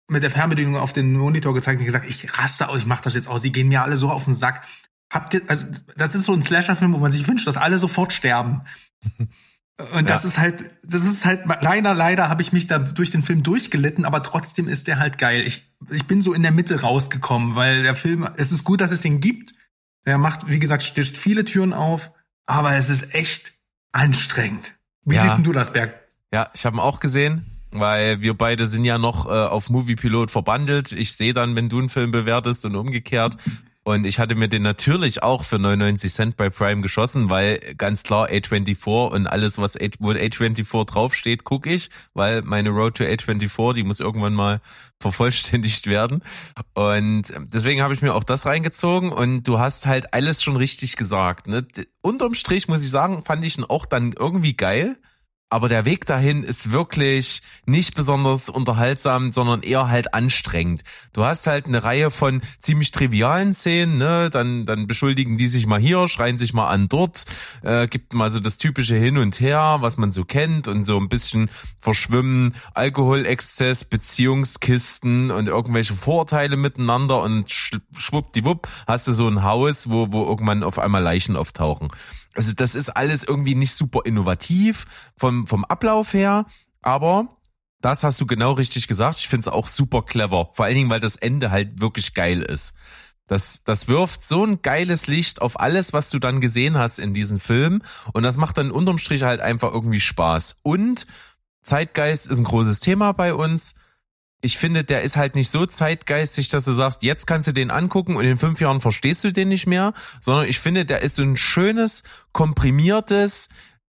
mit der Fernbedienung auf den Monitor gezeigt und gesagt, ich raste aus, ich mach das jetzt aus. Sie gehen mir alle so auf den Sack. Habt ihr, also das ist so ein Slasher-Film, wo man sich wünscht, dass alle sofort sterben. Und das ja. ist halt, das ist halt, leider, leider habe ich mich da durch den Film durchgelitten, aber trotzdem ist der halt geil. Ich, ich bin so in der Mitte rausgekommen, weil der Film, es ist gut, dass es den gibt. Der macht, wie gesagt, stößt viele Türen auf, aber es ist echt anstrengend. Wie ja. siehst du das, Berg? Ja, ich habe ihn auch gesehen, weil wir beide sind ja noch äh, auf Movie Pilot verbandelt. Ich sehe dann, wenn du einen Film bewertest und umgekehrt. Und ich hatte mir den natürlich auch für 99 Cent bei Prime geschossen, weil ganz klar A24 und alles, was A, wo A24 draufsteht, gucke ich, weil meine Road to A24, die muss irgendwann mal vervollständigt werden. Und deswegen habe ich mir auch das reingezogen und du hast halt alles schon richtig gesagt. Ne? Unterm Strich muss ich sagen, fand ich ihn auch dann irgendwie geil aber der Weg dahin ist wirklich nicht besonders unterhaltsam, sondern eher halt anstrengend. Du hast halt eine Reihe von ziemlich trivialen Szenen, ne? Dann, dann beschuldigen die sich mal hier, schreien sich mal an dort, äh, gibt mal so das typische Hin und Her, was man so kennt und so ein bisschen verschwimmen, Alkoholexzess, Beziehungskisten und irgendwelche Vorurteile miteinander und schwuppdiwupp hast du so ein Haus, wo, wo irgendwann auf einmal Leichen auftauchen. Also das ist alles irgendwie nicht super innovativ vom, vom Ablauf her, aber das hast du genau richtig gesagt. Ich finde es auch super clever. Vor allen Dingen, weil das Ende halt wirklich geil ist. Das, das wirft so ein geiles Licht auf alles, was du dann gesehen hast in diesem Film. Und das macht dann unterm Strich halt einfach irgendwie Spaß. Und Zeitgeist ist ein großes Thema bei uns. Ich finde, der ist halt nicht so zeitgeistig, dass du sagst, jetzt kannst du den angucken und in fünf Jahren verstehst du den nicht mehr, sondern ich finde, der ist so ein schönes, komprimiertes,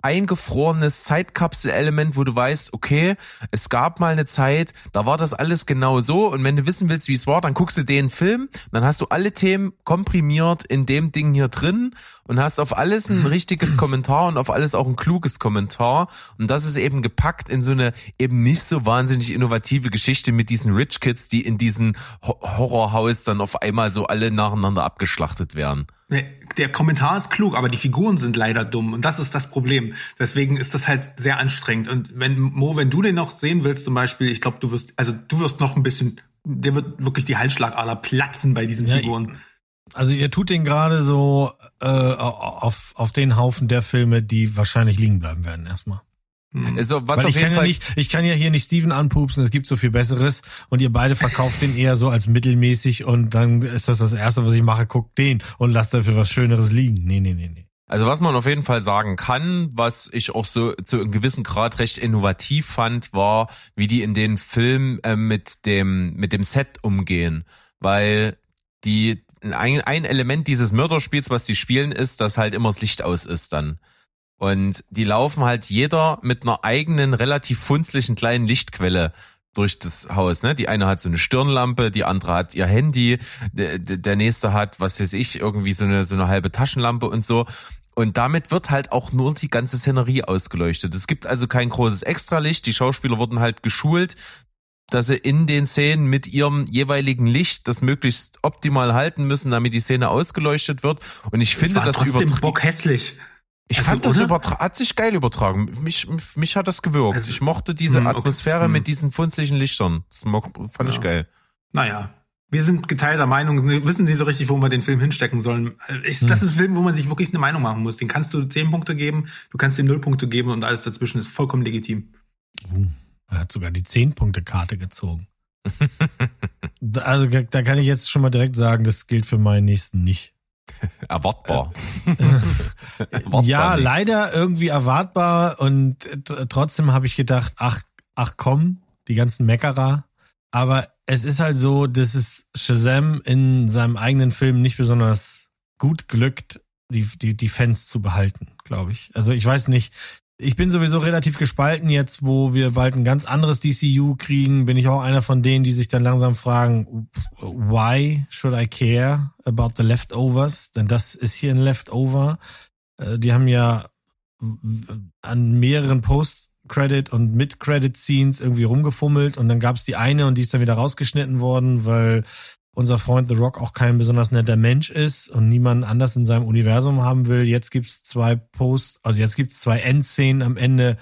eingefrorenes Zeitkapsel-Element, wo du weißt, okay, es gab mal eine Zeit, da war das alles genau so. Und wenn du wissen willst, wie es war, dann guckst du den Film, dann hast du alle Themen komprimiert in dem Ding hier drin und hast auf alles ein richtiges Kommentar und auf alles auch ein kluges Kommentar. Und das ist eben gepackt in so eine eben nicht so wahnsinnig innovative Geschichte mit diesen Rich Kids, die in diesen Horrorhaus dann auf einmal so alle nacheinander abgeschlachtet werden. Der Kommentar ist klug, aber die Figuren sind leider dumm und das ist das Problem. Deswegen ist das halt sehr anstrengend. Und wenn Mo, wenn du den noch sehen willst, zum Beispiel, ich glaube, du wirst, also du wirst noch ein bisschen, der wird wirklich die Halsschlagader platzen bei diesen ja, Figuren. Also ihr tut den gerade so äh, auf auf den Haufen der Filme, die wahrscheinlich liegen bleiben werden erstmal. Mhm. Also, was Weil auf ich jeden kann Fall ja nicht, ich kann ja hier nicht Steven anpupsen, es gibt so viel Besseres und ihr beide verkauft den eher so als mittelmäßig und dann ist das das Erste, was ich mache, guckt den und lasst dafür was Schöneres liegen. Nee, nee, nee, nee. Also was man auf jeden Fall sagen kann, was ich auch so zu einem gewissen Grad recht innovativ fand, war, wie die in den Film äh, mit dem mit dem Set umgehen, weil die ein, ein Element dieses Mörderspiels, was die spielen, ist, dass halt immer das Licht aus ist dann. Und die laufen halt jeder mit einer eigenen, relativ funzlichen kleinen Lichtquelle durch das Haus. Ne? Die eine hat so eine Stirnlampe, die andere hat ihr Handy, der, der nächste hat, was weiß ich, irgendwie so eine, so eine halbe Taschenlampe und so. Und damit wird halt auch nur die ganze Szenerie ausgeleuchtet. Es gibt also kein großes Extralicht. Die Schauspieler wurden halt geschult, dass sie in den Szenen mit ihrem jeweiligen Licht das möglichst optimal halten müssen, damit die Szene ausgeleuchtet wird. Und ich das finde, das trotzdem Bock hässlich. Ich also, fand das übertra hat sich geil übertragen. Mich, mich, hat das gewirkt. Also, ich mochte diese mh, hm, Atmosphäre okay. mit hm. diesen funzlichen Lichtern. Das fand ja. ich geil. Naja. Wir sind geteilter Meinung, wir wissen nicht so richtig, wo wir den Film hinstecken sollen. Ich, hm. Das ist ein Film, wo man sich wirklich eine Meinung machen muss. Den kannst du zehn Punkte geben, du kannst ihm null Punkte geben und alles dazwischen ist vollkommen legitim. Uh, er hat sogar die zehn Punkte Karte gezogen. also da kann ich jetzt schon mal direkt sagen, das gilt für meinen nächsten nicht. Erwartbar. erwartbar ja, nicht. leider irgendwie erwartbar und trotzdem habe ich gedacht, ach, ach komm, die ganzen Meckerer. Aber es ist halt so, dass es Shazam in seinem eigenen Film nicht besonders gut glückt, die, die, die Fans zu behalten, glaube ich. Also ich weiß nicht, ich bin sowieso relativ gespalten jetzt, wo wir bald ein ganz anderes DCU kriegen. Bin ich auch einer von denen, die sich dann langsam fragen, why should I care about the leftovers? Denn das ist hier ein Leftover. Äh, die haben ja an mehreren Post-Credit und Mid-Credit-Scenes irgendwie rumgefummelt und dann gab es die eine und die ist dann wieder rausgeschnitten worden, weil unser Freund The Rock auch kein besonders netter Mensch ist und niemand anders in seinem Universum haben will. Jetzt gibt's zwei Post, also jetzt gibt's zwei Endszenen am Ende.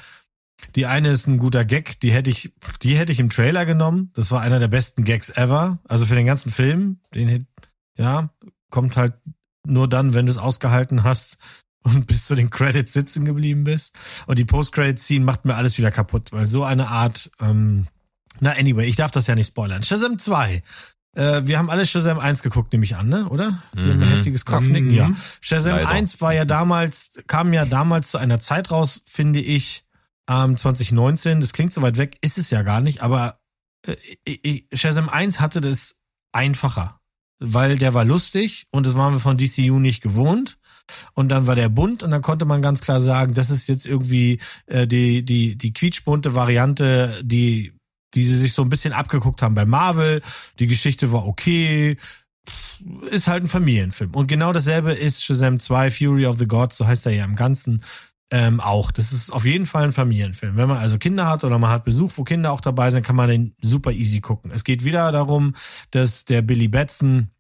Die eine ist ein guter Gag, die hätte ich, die hätte ich im Trailer genommen. Das war einer der besten Gags ever. Also für den ganzen Film, den, ja, kommt halt nur dann, wenn du es ausgehalten hast und bis zu den Credits sitzen geblieben bist. Und die Post-Credit-Scene macht mir alles wieder kaputt, weil so eine Art, ähm, na anyway, ich darf das ja nicht spoilern. Shazam 2 äh, wir haben alle Shazam 1 geguckt, nehme ich an, ne? Oder? Wir mhm. haben ein heftiges Kopfnicken, mhm. ja. Shazam Leider. 1 war ja damals, kam ja damals zu einer Zeit raus, finde ich, ähm, 2019. Das klingt so weit weg, ist es ja gar nicht, aber äh, Shazam 1 hatte das einfacher, weil der war lustig und das waren wir von DCU nicht gewohnt. Und dann war der bunt und dann konnte man ganz klar sagen, das ist jetzt irgendwie äh, die die die quietschbunte Variante, die die sie sich so ein bisschen abgeguckt haben bei Marvel. Die Geschichte war okay. Ist halt ein Familienfilm. Und genau dasselbe ist Shazam 2, Fury of the Gods, so heißt er ja im Ganzen. Ähm, auch. Das ist auf jeden Fall ein Familienfilm. Wenn man also Kinder hat oder man hat Besuch, wo Kinder auch dabei sind, kann man den super easy gucken. Es geht wieder darum, dass der Billy Batson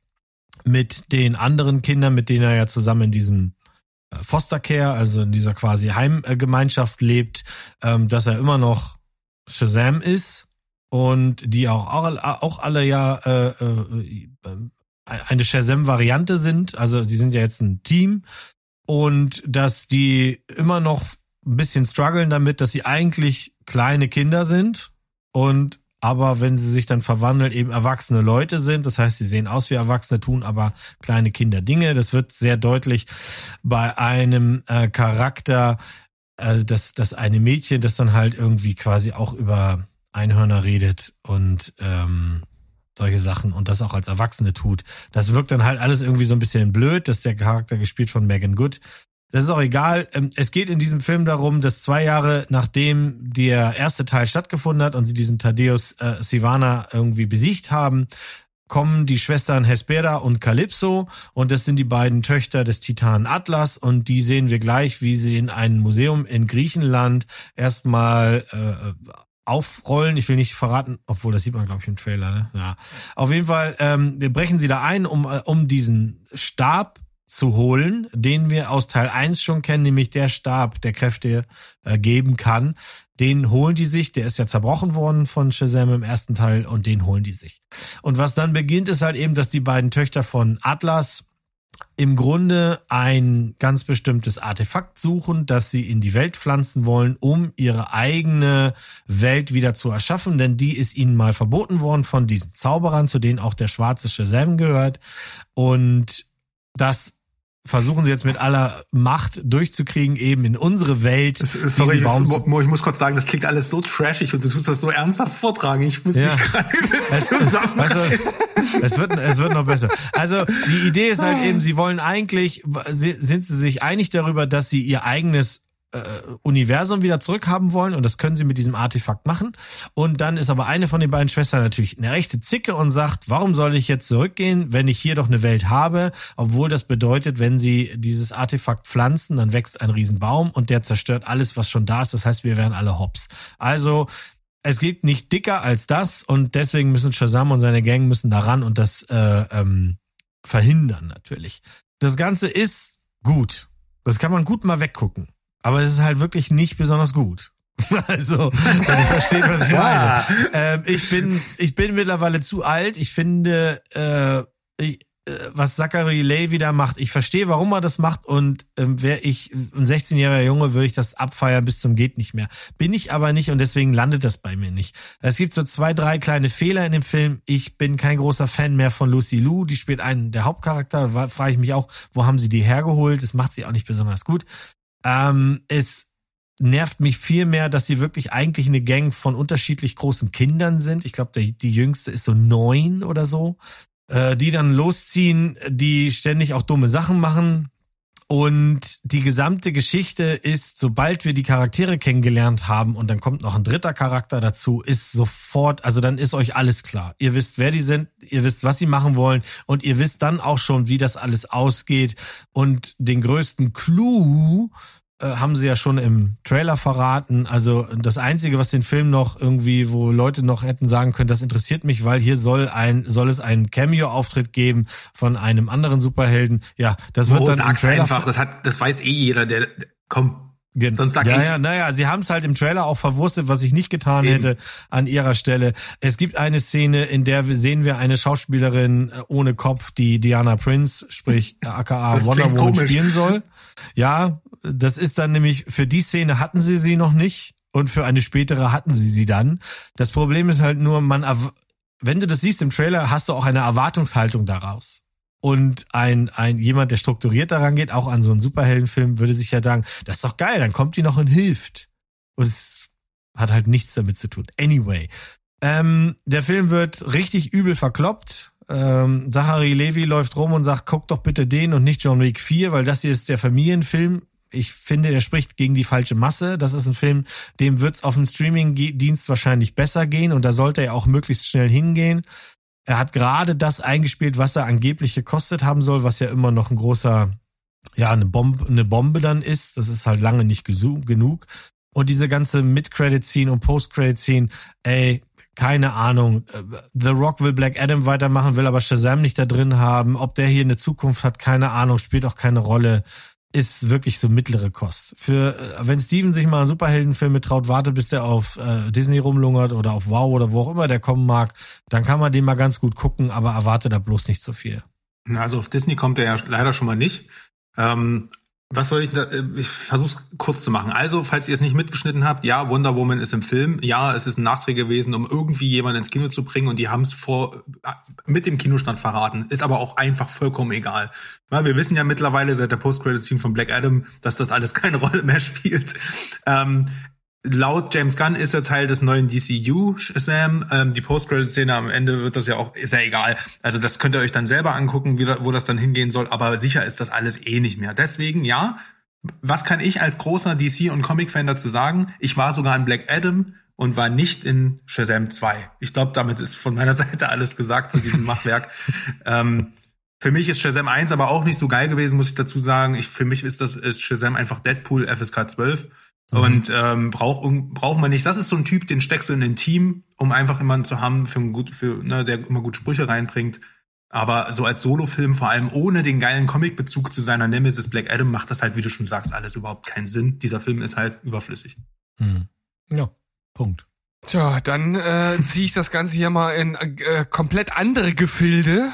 mit den anderen Kindern, mit denen er ja zusammen in diesem äh, Foster Care, also in dieser quasi Heimgemeinschaft lebt, ähm, dass er immer noch Shazam ist und die auch, auch alle ja äh, äh, eine Shazam-Variante sind. Also sie sind ja jetzt ein Team und dass die immer noch ein bisschen strugglen damit, dass sie eigentlich kleine Kinder sind und aber wenn sie sich dann verwandeln, eben erwachsene Leute sind. Das heißt, sie sehen aus wie Erwachsene, tun aber kleine Kinder Dinge. Das wird sehr deutlich bei einem äh, Charakter, äh, dass das eine Mädchen, das dann halt irgendwie quasi auch über Einhörner redet und ähm, solche Sachen und das auch als Erwachsene tut. Das wirkt dann halt alles irgendwie so ein bisschen blöd, dass der Charakter gespielt von Megan Good das ist auch egal. Ähm, es geht in diesem Film darum, dass zwei Jahre nachdem der erste Teil stattgefunden hat und sie diesen Thaddeus äh, Sivana irgendwie besiegt haben, kommen die Schwestern Hespera und Calypso und das sind die beiden Töchter des Titanen Atlas und die sehen wir gleich, wie sie in einem Museum in Griechenland erstmal äh, aufrollen. Ich will nicht verraten, obwohl das sieht man glaube ich im Trailer. Ne? Ja, auf jeden Fall ähm, brechen sie da ein, um äh, um diesen Stab zu holen, den wir aus Teil 1 schon kennen, nämlich der Stab, der Kräfte äh, geben kann. Den holen die sich, der ist ja zerbrochen worden von Shazam im ersten Teil und den holen die sich. Und was dann beginnt, ist halt eben, dass die beiden Töchter von Atlas im Grunde ein ganz bestimmtes Artefakt suchen, das sie in die Welt pflanzen wollen, um ihre eigene Welt wieder zu erschaffen, denn die ist ihnen mal verboten worden von diesen Zauberern, zu denen auch der schwarze Shazam gehört. Und das versuchen sie jetzt mit aller Macht durchzukriegen, eben in unsere Welt. Sorry, ich, ich, muss kurz sagen, das klingt alles so trashig und du tust das so ernsthaft vortragen. Ich muss ja. mich gerade zusammen. Also, es wird, es wird noch besser. Also die Idee ist halt eben, sie wollen eigentlich, sind sie sich einig darüber, dass sie ihr eigenes äh, Universum wieder zurückhaben wollen und das können sie mit diesem Artefakt machen. Und dann ist aber eine von den beiden Schwestern natürlich eine rechte Zicke und sagt, warum soll ich jetzt zurückgehen, wenn ich hier doch eine Welt habe? Obwohl das bedeutet, wenn sie dieses Artefakt pflanzen, dann wächst ein Riesenbaum und der zerstört alles, was schon da ist. Das heißt, wir wären alle hops. Also es geht nicht dicker als das und deswegen müssen Shazam und seine Gang müssen daran und das äh, ähm, verhindern natürlich. Das Ganze ist gut. Das kann man gut mal weggucken aber es ist halt wirklich nicht besonders gut. Also, wenn ihr versteht, was ich meine. Ähm, ich bin, ich bin mittlerweile zu alt. Ich finde, äh, ich, äh, was Zachary Levy da macht, ich verstehe, warum er das macht und ähm, wäre ich ein 16-jähriger Junge, würde ich das abfeiern bis zum geht nicht mehr. Bin ich aber nicht und deswegen landet das bei mir nicht. Es gibt so zwei, drei kleine Fehler in dem Film. Ich bin kein großer Fan mehr von Lucy Lou, die spielt einen der Hauptcharakter. Da frage ich mich auch, wo haben sie die hergeholt? Das macht sie auch nicht besonders gut. Ähm, es nervt mich viel mehr, dass sie wirklich eigentlich eine Gang von unterschiedlich großen Kindern sind. Ich glaube, die, jüngste ist so neun oder so. Äh, die dann losziehen, die ständig auch dumme Sachen machen. Und die gesamte Geschichte ist, sobald wir die Charaktere kennengelernt haben und dann kommt noch ein dritter Charakter dazu, ist sofort, also dann ist euch alles klar. Ihr wisst, wer die sind, ihr wisst, was sie machen wollen und ihr wisst dann auch schon, wie das alles ausgeht. Und den größten Clou haben sie ja schon im Trailer verraten. Also das Einzige, was den Film noch irgendwie, wo Leute noch hätten sagen können, das interessiert mich, weil hier soll ein, soll es einen Cameo-Auftritt geben von einem anderen Superhelden. Ja, das wird oh, dann im Trailer. einfach, das hat, das weiß eh jeder, der, komm, Sonst sag ja, ja, naja, sie haben es halt im Trailer auch verwurstet, was ich nicht getan Eben. hätte an ihrer Stelle. Es gibt eine Szene, in der wir sehen wir eine Schauspielerin äh, ohne Kopf, die Diana Prince, sprich aka Wonder Woman spielen soll. Ja, das ist dann nämlich, für die Szene hatten sie sie noch nicht und für eine spätere hatten sie sie dann. Das Problem ist halt nur, man, wenn du das siehst im Trailer, hast du auch eine Erwartungshaltung daraus. Und ein, ein jemand, der strukturiert daran geht, auch an so einen Superheldenfilm, würde sich ja sagen, das ist doch geil, dann kommt die noch und hilft. Und es hat halt nichts damit zu tun. Anyway. Ähm, der Film wird richtig übel verkloppt. Ähm, Zachary Levy läuft rum und sagt, guck doch bitte den und nicht John Wick 4, weil das hier ist der Familienfilm ich finde, er spricht gegen die falsche Masse. Das ist ein Film, dem wird es auf dem Streaming-Dienst wahrscheinlich besser gehen und da sollte er auch möglichst schnell hingehen. Er hat gerade das eingespielt, was er angeblich gekostet haben soll, was ja immer noch ein großer, ja, eine Bombe, eine Bombe dann ist. Das ist halt lange nicht genug. Und diese ganze Mid-Credit-Scene und Post-Credit-Scene, ey, keine Ahnung. The Rock will Black Adam weitermachen, will aber Shazam nicht da drin haben. Ob der hier eine Zukunft hat, keine Ahnung, spielt auch keine Rolle ist wirklich so mittlere Kost. Für äh, wenn Steven sich mal einen Superheldenfilm mittraut, warte, bis der auf äh, Disney rumlungert oder auf Wow oder wo auch immer der kommen mag, dann kann man den mal ganz gut gucken, aber erwarte da bloß nicht zu viel. Also auf Disney kommt er ja leider schon mal nicht. Ähm, Was soll ich da, äh, ich versuche kurz zu machen. Also, falls ihr es nicht mitgeschnitten habt, ja, Wonder Woman ist im Film. Ja, es ist ein Nachtrag gewesen, um irgendwie jemanden ins Kino zu bringen und die haben es vor äh, mit dem Kinostand verraten. Ist aber auch einfach vollkommen egal. Weil wir wissen ja mittlerweile seit der Post-Credit-Scene von Black Adam, dass das alles keine Rolle mehr spielt. Ähm, laut James Gunn ist er Teil des neuen DCU Shazam. Ähm, die Post-Credit-Szene am Ende wird das ja auch, ist ja egal. Also das könnt ihr euch dann selber angucken, wie, wo das dann hingehen soll. Aber sicher ist das alles eh nicht mehr. Deswegen, ja, was kann ich als großer DC- und Comic-Fan dazu sagen? Ich war sogar in Black Adam und war nicht in Shazam 2. Ich glaube, damit ist von meiner Seite alles gesagt zu diesem Machwerk. ähm, für mich ist Shazam 1 aber auch nicht so geil gewesen, muss ich dazu sagen. Ich, für mich ist das ist Shazam einfach Deadpool FSK 12. Mhm. Und ähm, braucht braucht man nicht. Das ist so ein Typ, den steckst du in ein Team, um einfach jemanden zu haben, für ein gut, für, ne, der immer gut Sprüche reinbringt. Aber so als Solofilm, vor allem ohne den geilen Comicbezug zu seiner Nemesis Black Adam, macht das halt, wie du schon sagst, alles überhaupt keinen Sinn. Dieser Film ist halt überflüssig. Mhm. Ja, Punkt. Tja, dann äh, ziehe ich das Ganze hier mal in äh, komplett andere Gefilde.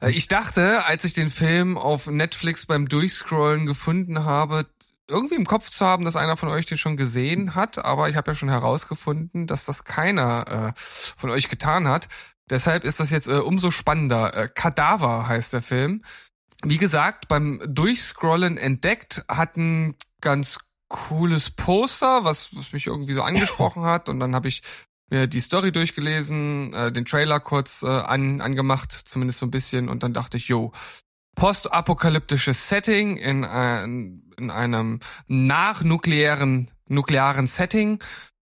Äh, ich dachte, als ich den Film auf Netflix beim Durchscrollen gefunden habe, irgendwie im Kopf zu haben, dass einer von euch den schon gesehen hat, aber ich habe ja schon herausgefunden, dass das keiner äh, von euch getan hat. Deshalb ist das jetzt äh, umso spannender. Äh, Kadaver heißt der Film. Wie gesagt, beim Durchscrollen entdeckt, hat ein ganz cooles Poster, was, was mich irgendwie so angesprochen hat. Und dann habe ich mir die Story durchgelesen, äh, den Trailer kurz äh, an, angemacht, zumindest so ein bisschen. Und dann dachte ich, yo, postapokalyptisches Setting in, ein, in einem nachnuklearen nuklearen Setting.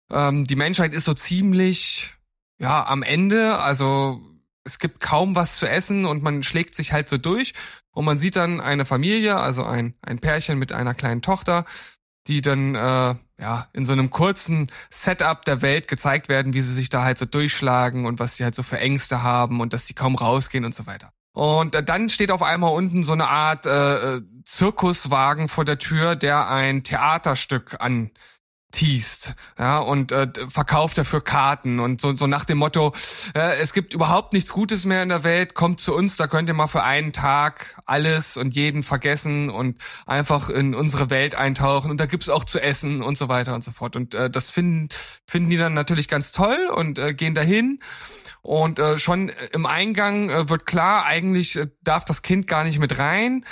Ähm, die Menschheit ist so ziemlich ja am Ende, also es gibt kaum was zu essen und man schlägt sich halt so durch und man sieht dann eine Familie, also ein ein Pärchen mit einer kleinen Tochter, die dann äh, ja in so einem kurzen Setup der Welt gezeigt werden, wie sie sich da halt so durchschlagen und was sie halt so für Ängste haben und dass die kaum rausgehen und so weiter. Und dann steht auf einmal unten so eine Art äh, äh, Zirkuswagen vor der Tür, der ein Theaterstück anteast, ja, und äh, verkauft dafür Karten und so, so nach dem Motto, äh, es gibt überhaupt nichts Gutes mehr in der Welt, kommt zu uns, da könnt ihr mal für einen Tag alles und jeden vergessen und einfach in unsere Welt eintauchen und da gibt's auch zu essen und so weiter und so fort. Und äh, das finden, finden die dann natürlich ganz toll und äh, gehen dahin und äh, schon im Eingang äh, wird klar, eigentlich äh, darf das Kind gar nicht mit rein.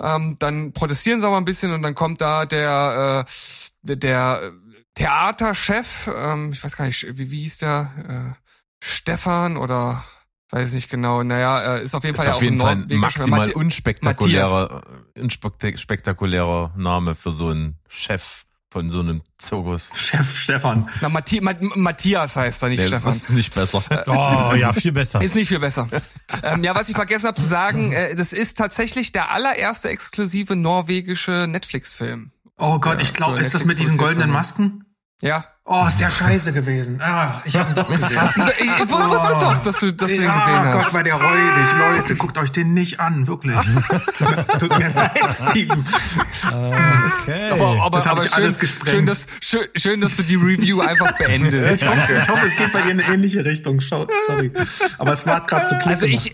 Ähm, dann protestieren sie aber ein bisschen und dann kommt da der, äh, der Theaterchef, ähm, ich weiß gar nicht, wie, wie hieß der? Äh, Stefan oder weiß nicht genau. Naja, äh, ist auf jeden ist Fall auf jeden Fall ein maximal unspektakulärer, unspektakulärer Name für so einen Chef von so einem Zirkus. Chef Stefan. Na, Mathi Matthias heißt er, nicht nee, Stefan. Das ist nicht besser. oh, ja, viel besser. Ist nicht viel besser. ähm, ja, was ich vergessen habe zu sagen, äh, das ist tatsächlich der allererste exklusive norwegische Netflix-Film. Oh Gott, ich glaube, ist das mit diesen goldenen Masken? Ja. Oh, ist der scheiße gewesen. Ah, ich habe ihn doch gesehen. ich, wusste oh. doch, dass du, dass du ihn gesehen hast. Oh Gott, war der räudig. Leute, guckt euch den nicht an, wirklich. Tut mir leid, Steven. Okay. Aber, aber, aber schön, schön, dass, schön, schön, dass du die Review einfach beendest. ich, hoffe, ich hoffe, es geht bei dir in eine ähnliche Richtung. Sorry. Aber es war gerade so klick Also ich,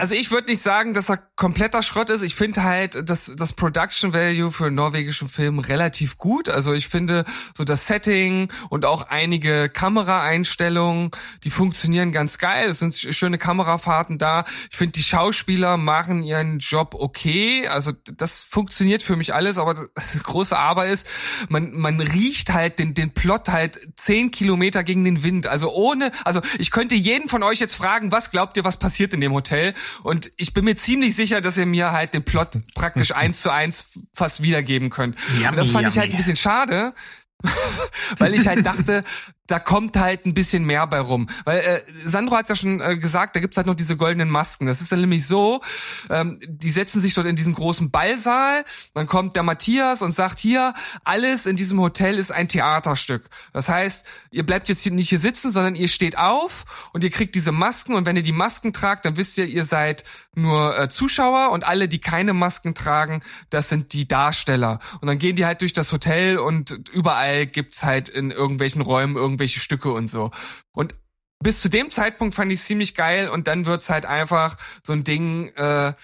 also ich würde nicht sagen, dass er kompletter Schrott ist. Ich finde halt das, das Production Value für einen norwegischen Film relativ gut. Also ich finde so das Setting und auch einige Kameraeinstellungen, die funktionieren ganz geil. Es sind schöne Kamerafahrten da. Ich finde die Schauspieler machen ihren Job okay. Also das funktioniert für mich alles. Aber das große Aber ist, man, man riecht halt den, den Plot halt zehn Kilometer gegen den Wind. Also ohne, also ich könnte jeden von euch jetzt fragen, was glaubt ihr, was passiert in dem Hotel? Hotel. Und ich bin mir ziemlich sicher, dass ihr mir halt den Plot praktisch eins zu eins fast wiedergeben könnt. Yummy, und das fand yummy. ich halt ein bisschen schade, weil ich halt dachte, da kommt halt ein bisschen mehr bei rum. Weil äh, Sandro hat ja schon äh, gesagt, da gibt's halt noch diese goldenen Masken. Das ist dann nämlich so, ähm, die setzen sich dort in diesen großen Ballsaal, dann kommt der Matthias und sagt, hier, alles in diesem Hotel ist ein Theaterstück. Das heißt, ihr bleibt jetzt hier nicht hier sitzen, sondern ihr steht auf und ihr kriegt diese Masken und wenn ihr die Masken tragt, dann wisst ihr, ihr seid nur äh, Zuschauer und alle, die keine Masken tragen, das sind die Darsteller. Und dann gehen die halt durch das Hotel und überall gibt's halt in irgendwelchen Räumen irgendwelche Stücke und so. Und bis zu dem Zeitpunkt fand ich ziemlich geil und dann wird's halt einfach so ein Ding, äh,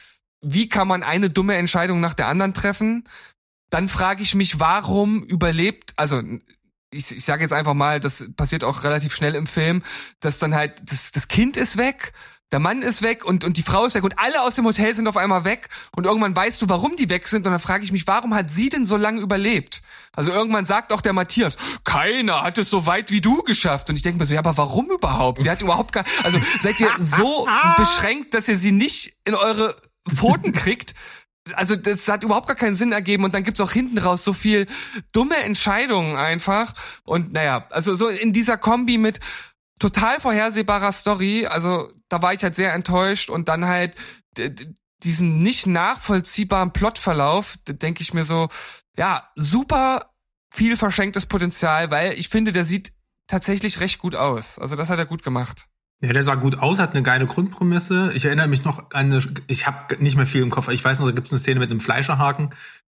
wie kann man eine dumme Entscheidung nach der anderen treffen? dann frage ich mich, warum überlebt, also ich, ich sage jetzt einfach mal, das passiert auch relativ schnell im Film, dass dann halt das, das Kind ist weg der Mann ist weg und, und die Frau ist weg und alle aus dem Hotel sind auf einmal weg und irgendwann weißt du, warum die weg sind und dann frage ich mich, warum hat sie denn so lange überlebt? Also irgendwann sagt auch der Matthias, keiner hat es so weit wie du geschafft und ich denke mir so, ja, aber warum überhaupt? Sie hat überhaupt gar, also seid ihr so beschränkt, dass ihr sie nicht in eure Pfoten kriegt? Also das hat überhaupt gar keinen Sinn ergeben und dann gibt's auch hinten raus so viel dumme Entscheidungen einfach und naja, also so in dieser Kombi mit total vorhersehbarer Story. Also da war ich halt sehr enttäuscht und dann halt diesen nicht nachvollziehbaren Plotverlauf, denke ich mir so, ja, super viel verschenktes Potenzial, weil ich finde, der sieht tatsächlich recht gut aus. Also das hat er gut gemacht. Ja, der sah gut aus, hat eine geile Grundprämisse. Ich erinnere mich noch an eine, ich habe nicht mehr viel im Kopf. Ich weiß noch, da gibt's eine Szene mit einem Fleischerhaken.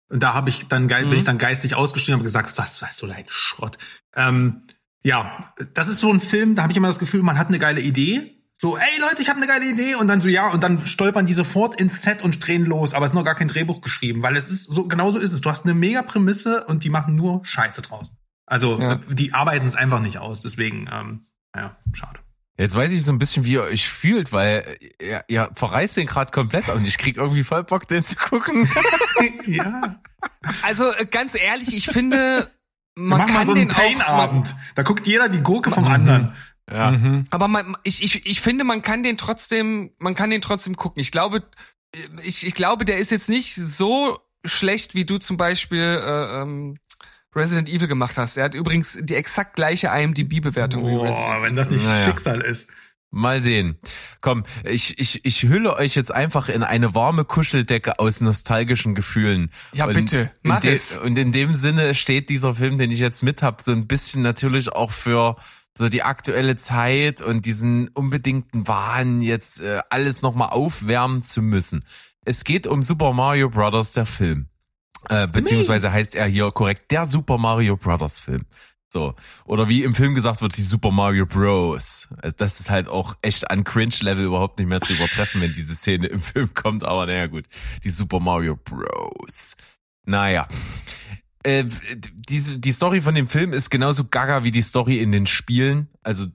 Und da habe ich dann mhm. bin ich dann geistig ausgestiegen und habe gesagt, was, was so ein Schrott. Ähm, ja, das ist so ein Film, da habe ich immer das Gefühl, man hat eine geile Idee. So, ey Leute, ich habe eine geile Idee und dann so ja und dann stolpern die sofort ins Set und drehen los, aber es ist noch gar kein Drehbuch geschrieben, weil es ist so genau so ist es. Du hast eine mega Prämisse und die machen nur Scheiße draus. Also ja. die arbeiten es einfach nicht aus, deswegen ähm, ja, schade. Jetzt weiß ich so ein bisschen, wie ihr euch fühlt, weil ihr, ihr verreist den gerade komplett und ich krieg irgendwie voll Bock, den zu gucken. ja. Also äh, ganz ehrlich, ich finde, man kann mal so einen Pain-Abend. Da guckt jeder die Gurke vom anderen. Ja. Mhm. Aber man, ich, ich, ich finde, man kann den trotzdem, man kann den trotzdem gucken. Ich glaube, ich, ich glaube, der ist jetzt nicht so schlecht, wie du zum Beispiel äh, ähm, Resident Evil gemacht hast. Er hat übrigens die exakt gleiche IMDb-Bewertung wie Resident Evil. wenn das nicht naja. Schicksal ist. Mal sehen. Komm, ich, ich, ich hülle euch jetzt einfach in eine warme Kuscheldecke aus nostalgischen Gefühlen. Ja, und bitte, mach de, es. Und in dem Sinne steht dieser Film, den ich jetzt mit hab, so ein bisschen natürlich auch für so die aktuelle Zeit und diesen unbedingten Wahn, jetzt äh, alles nochmal aufwärmen zu müssen. Es geht um Super Mario Brothers, der Film. Äh, beziehungsweise heißt er hier korrekt der Super Mario Brothers Film. So. Oder wie im Film gesagt wird, die Super Mario Bros. Das ist halt auch echt an Cringe-Level überhaupt nicht mehr zu übertreffen, wenn diese Szene im Film kommt. Aber naja, gut. Die Super Mario Bros. Naja. Äh, diese, die Story von dem Film ist genauso gaga wie die Story in den Spielen. Also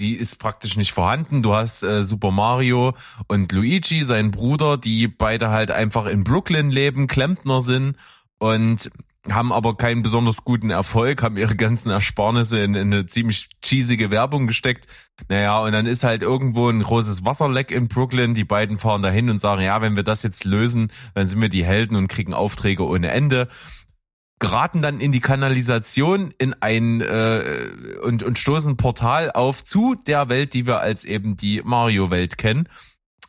die ist praktisch nicht vorhanden. Du hast äh, Super Mario und Luigi, sein Bruder, die beide halt einfach in Brooklyn leben, Klempner sind und haben aber keinen besonders guten Erfolg, haben ihre ganzen Ersparnisse in, in eine ziemlich cheesige Werbung gesteckt. Naja, und dann ist halt irgendwo ein großes Wasserleck in Brooklyn. Die beiden fahren dahin und sagen, ja, wenn wir das jetzt lösen, dann sind wir die Helden und kriegen Aufträge ohne Ende geraten dann in die Kanalisation in ein äh, und und stoßen Portal auf zu der Welt, die wir als eben die Mario Welt kennen.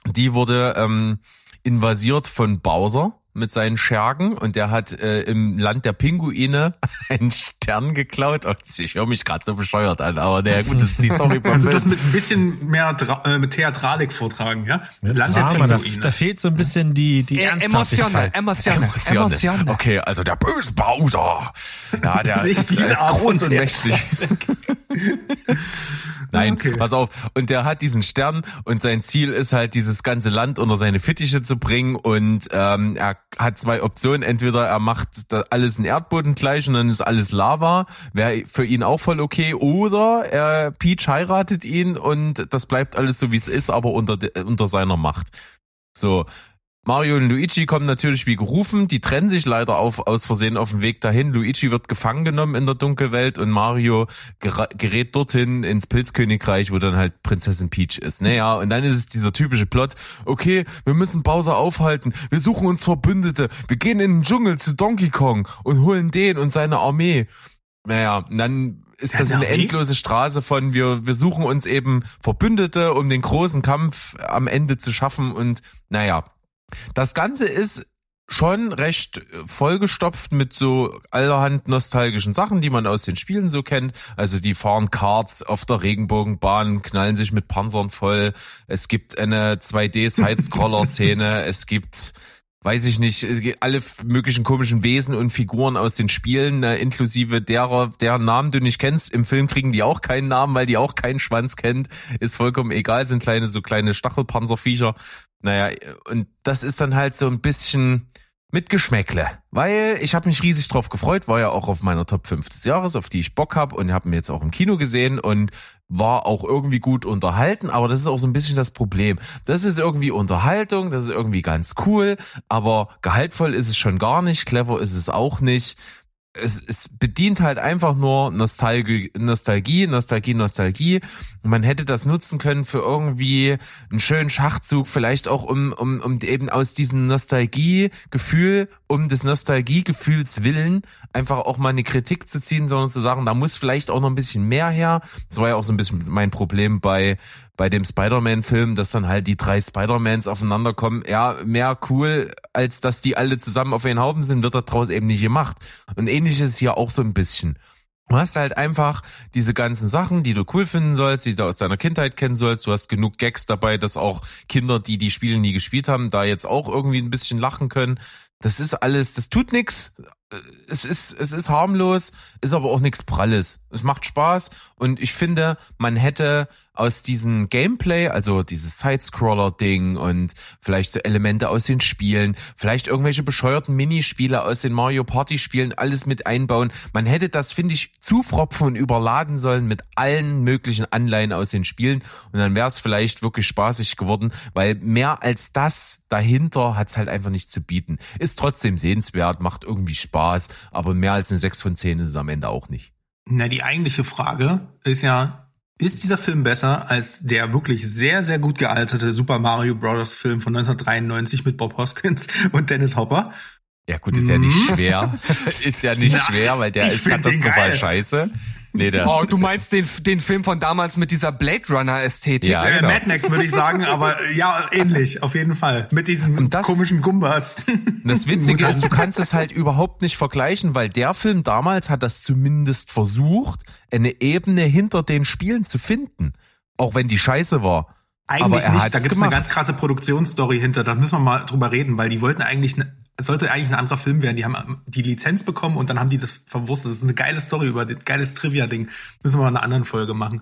Die wurde ähm, invasiert von Bowser mit seinen Schergen und der hat äh, im Land der Pinguine einen Stern geklaut. Oh, ich höre mich gerade so bescheuert an, aber naja, gut, das ist die Story. Kannst du das mit ein bisschen mehr äh, mit Theatralik vortragen, ja? Mit Land Drama, der Pinguine. Da, da, fehlt so ein bisschen die die äh, Ernsthaftigkeit. Emotional, emotional, emotional. Okay, also der böse Bowser. Ja, der Nicht ist diese Art groß und mächtig. Nein, okay. pass auf. Und der hat diesen Stern und sein Ziel ist halt, dieses ganze Land unter seine Fittiche zu bringen. Und ähm, er hat zwei Optionen. Entweder er macht alles in Erdboden gleich und dann ist alles Lava. Wäre für ihn auch voll okay. Oder er Peach heiratet ihn und das bleibt alles so, wie es ist, aber unter, unter seiner Macht. So, Mario und Luigi kommen natürlich wie gerufen, die trennen sich leider auf, aus Versehen auf dem Weg dahin. Luigi wird gefangen genommen in der Dunkelwelt und Mario gerät dorthin ins Pilzkönigreich, wo dann halt Prinzessin Peach ist. Naja, und dann ist es dieser typische Plot, okay, wir müssen Bowser aufhalten, wir suchen uns Verbündete, wir gehen in den Dschungel zu Donkey Kong und holen den und seine Armee. Naja, und dann ist das eine endlose Straße von wir, wir suchen uns eben Verbündete, um den großen Kampf am Ende zu schaffen und naja, das Ganze ist schon recht vollgestopft mit so allerhand nostalgischen Sachen, die man aus den Spielen so kennt. Also die fahren Karts auf der Regenbogenbahn, knallen sich mit Panzern voll. Es gibt eine 2D-Side-Scroller-Szene. es gibt weiß ich nicht, alle möglichen komischen Wesen und Figuren aus den Spielen, äh, inklusive derer, deren Namen du nicht kennst. Im Film kriegen die auch keinen Namen, weil die auch keinen Schwanz kennt. Ist vollkommen egal, sind kleine, so kleine Stachelpanzerviecher. Naja, und das ist dann halt so ein bisschen, mit Geschmäckle, weil ich habe mich riesig drauf gefreut, war ja auch auf meiner Top 5 des Jahres, auf die ich Bock habe und habe mir jetzt auch im Kino gesehen und war auch irgendwie gut unterhalten, aber das ist auch so ein bisschen das Problem. Das ist irgendwie Unterhaltung, das ist irgendwie ganz cool, aber gehaltvoll ist es schon gar nicht, clever ist es auch nicht es, es bedient halt einfach nur Nostalgie, Nostalgie, Nostalgie, Nostalgie. man hätte das nutzen können für irgendwie einen schönen Schachzug, vielleicht auch um, um, um eben aus diesem Nostalgiegefühl, um des Nostalgiegefühls willen, einfach auch mal eine Kritik zu ziehen, sondern zu sagen, da muss vielleicht auch noch ein bisschen mehr her. Das war ja auch so ein bisschen mein Problem bei bei dem Spider-Man-Film, dass dann halt die drei Spider-Mans aufeinander kommen, ja, mehr cool, als dass die alle zusammen auf einen Haufen sind, wird daraus eben nicht gemacht. Und ähnlich ist hier auch so ein bisschen. Du hast halt einfach diese ganzen Sachen, die du cool finden sollst, die du aus deiner Kindheit kennen sollst. Du hast genug Gags dabei, dass auch Kinder, die die Spiele nie gespielt haben, da jetzt auch irgendwie ein bisschen lachen können. Das ist alles, das tut nix. Es ist, es ist harmlos, ist aber auch nichts Pralles. Es macht Spaß und ich finde, man hätte aus diesem Gameplay, also dieses Sidescroller-Ding und vielleicht so Elemente aus den Spielen, vielleicht irgendwelche bescheuerten Minispiele aus den Mario Party-Spielen, alles mit einbauen. Man hätte das, finde ich, zufropfen und überladen sollen mit allen möglichen Anleihen aus den Spielen und dann wäre es vielleicht wirklich spaßig geworden, weil mehr als das dahinter hat es halt einfach nicht zu bieten. Ist trotzdem sehenswert, macht irgendwie Spaß, aber mehr als eine 6 von 10 ist es am Ende auch nicht. Na, die eigentliche Frage ist ja, ist dieser Film besser als der wirklich sehr, sehr gut gealterte Super Mario Bros. Film von 1993 mit Bob Hoskins und Dennis Hopper? Ja gut, ist ja nicht mhm. schwer. ist ja nicht Na, schwer, weil der ist katastrophal scheiße. Nee, das oh, du meinst den, den Film von damals mit dieser Blade Runner Ästhetik? Ja, äh, genau. Mad Max würde ich sagen, aber ja, ähnlich, auf jeden Fall. Mit diesen das, komischen Gumbas. Das Witzige ist, du kannst es halt überhaupt nicht vergleichen, weil der Film damals hat das zumindest versucht, eine Ebene hinter den Spielen zu finden. Auch wenn die scheiße war. Eigentlich nicht, da gibt's gemacht. eine ganz krasse Produktionsstory hinter, da müssen wir mal drüber reden, weil die wollten eigentlich, ne, es sollte eigentlich ein anderer Film werden, die haben die Lizenz bekommen und dann haben die das verwurstet. Das ist eine geile Story über das geiles Trivia-Ding. Müssen wir mal in einer anderen Folge machen.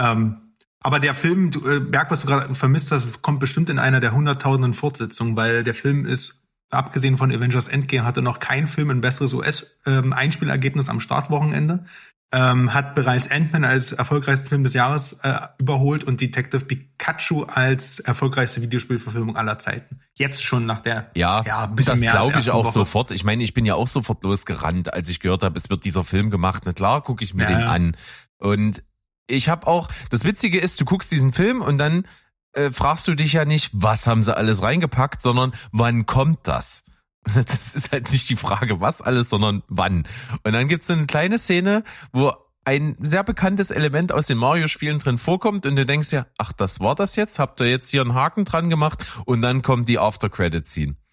Ähm, aber der Film, du, äh, Berg, was du gerade vermisst hast, kommt bestimmt in einer der hunderttausenden Fortsetzungen, weil der Film ist, abgesehen von Avengers Endgame, hatte noch kein Film ein besseres US-Einspielergebnis ähm, am Startwochenende ähm, hat bereits Ant-Man als erfolgreichsten Film des Jahres äh, überholt und Detective Pikachu als erfolgreichste Videospielverfilmung aller Zeiten. Jetzt schon nach der ja, ja ein bisschen das glaube ich auch Woche. sofort. Ich meine, ich bin ja auch sofort losgerannt, als ich gehört habe, es wird dieser Film gemacht. Na klar, gucke ich mir ja, den an. Und ich habe auch, das Witzige ist, du guckst diesen Film und dann äh, fragst du dich ja nicht, was haben sie alles reingepackt, sondern wann kommt das? Das ist halt nicht die Frage, was alles, sondern wann. Und dann gibt's eine kleine Szene, wo ein sehr bekanntes Element aus den Mario-Spielen drin vorkommt und du denkst ja, ach, das war das jetzt? Habt ihr jetzt hier einen Haken dran gemacht? Und dann kommt die After-Credit-Scene.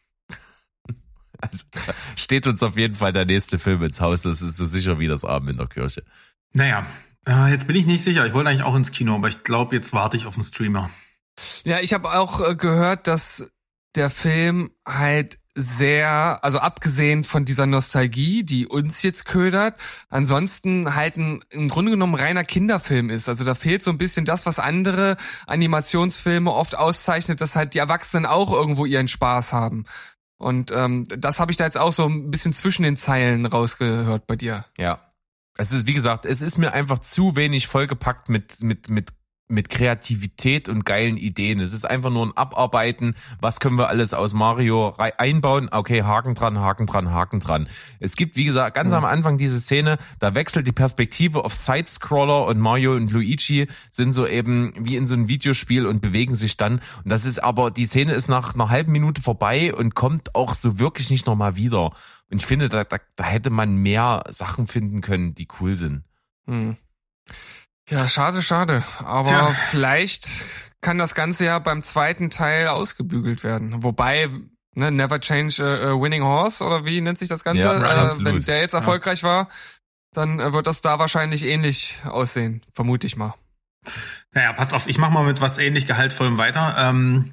Also steht uns auf jeden Fall der nächste Film ins Haus. Das ist so sicher wie das Abend in der Kirche. Naja, äh, jetzt bin ich nicht sicher. Ich wollte eigentlich auch ins Kino, aber ich glaube, jetzt warte ich auf den Streamer. Ja, ich habe auch äh, gehört, dass der Film halt sehr, also abgesehen von dieser Nostalgie, die uns jetzt ködert, ansonsten halt ein im Grunde genommen reiner Kinderfilm ist. Also da fehlt so ein bisschen das, was andere Animationsfilme oft auszeichnet, dass halt die Erwachsenen auch irgendwo ihren Spaß haben. Und ähm, das habe ich da jetzt auch so ein bisschen zwischen den Zeilen rausgehört bei dir. Ja. Es ist, wie gesagt, es ist mir einfach zu wenig vollgepackt mit, mit, mit mit Kreativität und geilen Ideen. Es ist einfach nur ein Abarbeiten. Was können wir alles aus Mario einbauen? Okay, Haken dran, Haken dran, Haken dran. Es gibt, wie gesagt, ganz am Anfang diese Szene, da wechselt die Perspektive auf Sidescroller und Mario und Luigi sind so eben wie in so einem Videospiel und bewegen sich dann. Und das ist aber, die Szene ist nach einer halben Minute vorbei und kommt auch so wirklich nicht nochmal wieder. Und ich finde, da, da, da hätte man mehr Sachen finden können, die cool sind. Hm. Ja, schade, schade. Aber ja. vielleicht kann das Ganze ja beim zweiten Teil ausgebügelt werden. Wobei, ne, Never Change a, a Winning Horse oder wie nennt sich das Ganze? Ja, äh, wenn der jetzt erfolgreich ja. war, dann äh, wird das da wahrscheinlich ähnlich aussehen, vermute ich mal. Naja, passt auf, ich mach mal mit was ähnlich gehaltvollem weiter. Ähm,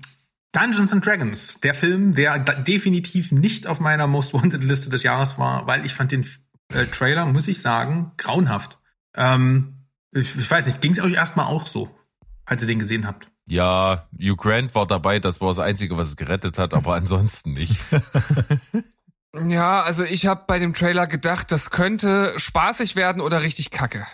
Dungeons and Dragons, der Film, der definitiv nicht auf meiner Most Wanted Liste des Jahres war, weil ich fand den äh, Trailer, muss ich sagen, grauenhaft. Ähm, ich, ich weiß nicht, ging es euch erstmal auch so, als ihr den gesehen habt? Ja, Hugh Grant war dabei, das war das Einzige, was es gerettet hat, aber ansonsten nicht. ja, also ich habe bei dem Trailer gedacht, das könnte spaßig werden oder richtig kacke.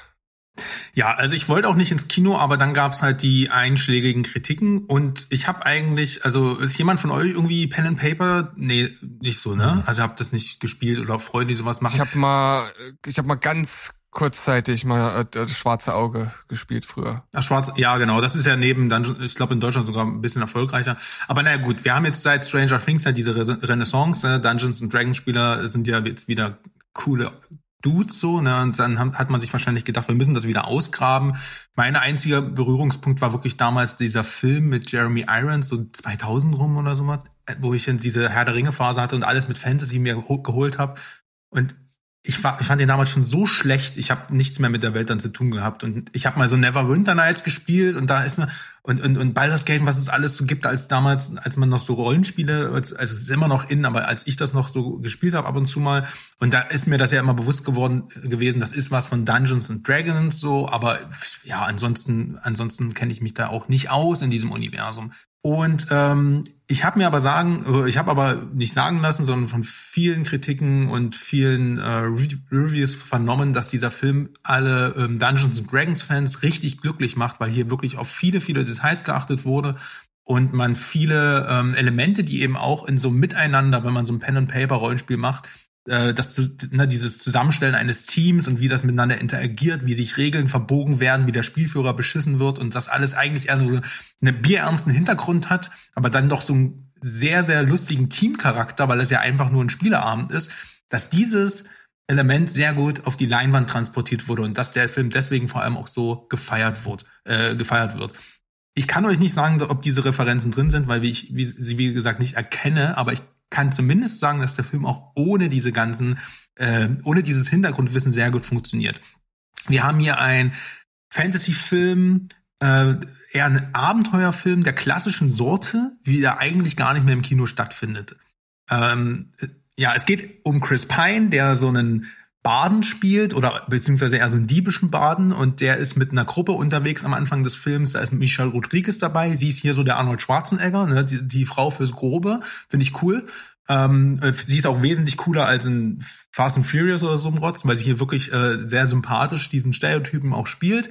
Ja, also ich wollte auch nicht ins Kino, aber dann gab's halt die einschlägigen Kritiken und ich habe eigentlich, also ist jemand von euch irgendwie Pen and Paper? Nee, nicht so, ne? Also habt das nicht gespielt oder Freunde, die sowas machen? Ich habe mal, ich habe mal ganz kurzzeitig mal äh, das schwarze Auge gespielt früher. Ach, schwarz, ja genau, das ist ja neben Dungeon, ich glaube in Deutschland sogar ein bisschen erfolgreicher. Aber naja gut, wir haben jetzt seit Stranger Things halt diese Renaissance, ne? Dungeons and Dragons Spieler sind ja jetzt wieder coole Dudes so, ne? Und dann hat man sich wahrscheinlich gedacht, wir müssen das wieder ausgraben. Mein einziger Berührungspunkt war wirklich damals dieser Film mit Jeremy Irons, so 2000 rum oder so, wo ich diese Herr der Ringe Phase hatte und alles mit Fantasy mir geholt habe. Und ich, ich fand den damals schon so schlecht, ich habe nichts mehr mit der Welt dann zu tun gehabt. Und ich habe mal so Never Winter Nights gespielt und da ist mir, und, und, und Baldur's Gate, was es alles so gibt, als damals, als man noch so Rollenspiele, als, also es ist immer noch in, aber als ich das noch so gespielt habe ab und zu mal, und da ist mir das ja immer bewusst geworden gewesen, das ist was von Dungeons and Dragons so, aber ja, ansonsten, ansonsten kenne ich mich da auch nicht aus in diesem Universum. Und ähm, ich habe mir aber sagen, äh, ich habe aber nicht sagen lassen, sondern von vielen Kritiken und vielen äh, Reviews vernommen, dass dieser Film alle ähm, Dungeons Dragons Fans richtig glücklich macht, weil hier wirklich auf viele, viele Details geachtet wurde und man viele ähm, Elemente, die eben auch in so Miteinander, wenn man so ein Pen and Paper Rollenspiel macht, äh, das, ne, dieses Zusammenstellen eines Teams und wie das miteinander interagiert, wie sich Regeln verbogen werden, wie der Spielführer beschissen wird und das alles eigentlich eher so einen bierernsten Hintergrund hat, aber dann doch so einen sehr, sehr lustigen Teamcharakter, weil es ja einfach nur ein Spieleabend ist, dass dieses Element sehr gut auf die Leinwand transportiert wurde und dass der Film deswegen vor allem auch so gefeiert wird, äh, gefeiert wird. Ich kann euch nicht sagen, ob diese Referenzen drin sind, weil ich wie, sie wie gesagt nicht erkenne, aber ich kann zumindest sagen, dass der Film auch ohne diese ganzen, äh, ohne dieses Hintergrundwissen sehr gut funktioniert. Wir haben hier ein Fantasy-Film, äh, eher ein Abenteuerfilm der klassischen Sorte, wie der eigentlich gar nicht mehr im Kino stattfindet. Ähm, ja, es geht um Chris Pine, der so einen Baden spielt oder beziehungsweise eher so einen diebischen Baden und der ist mit einer Gruppe unterwegs am Anfang des Films. Da ist Michelle Rodriguez dabei. Sie ist hier so der Arnold Schwarzenegger, ne? die, die Frau fürs Grobe. Finde ich cool. Ähm, äh, sie ist auch wesentlich cooler als in Fast and Furious oder so im Rotz, weil sie hier wirklich äh, sehr sympathisch diesen Stereotypen auch spielt.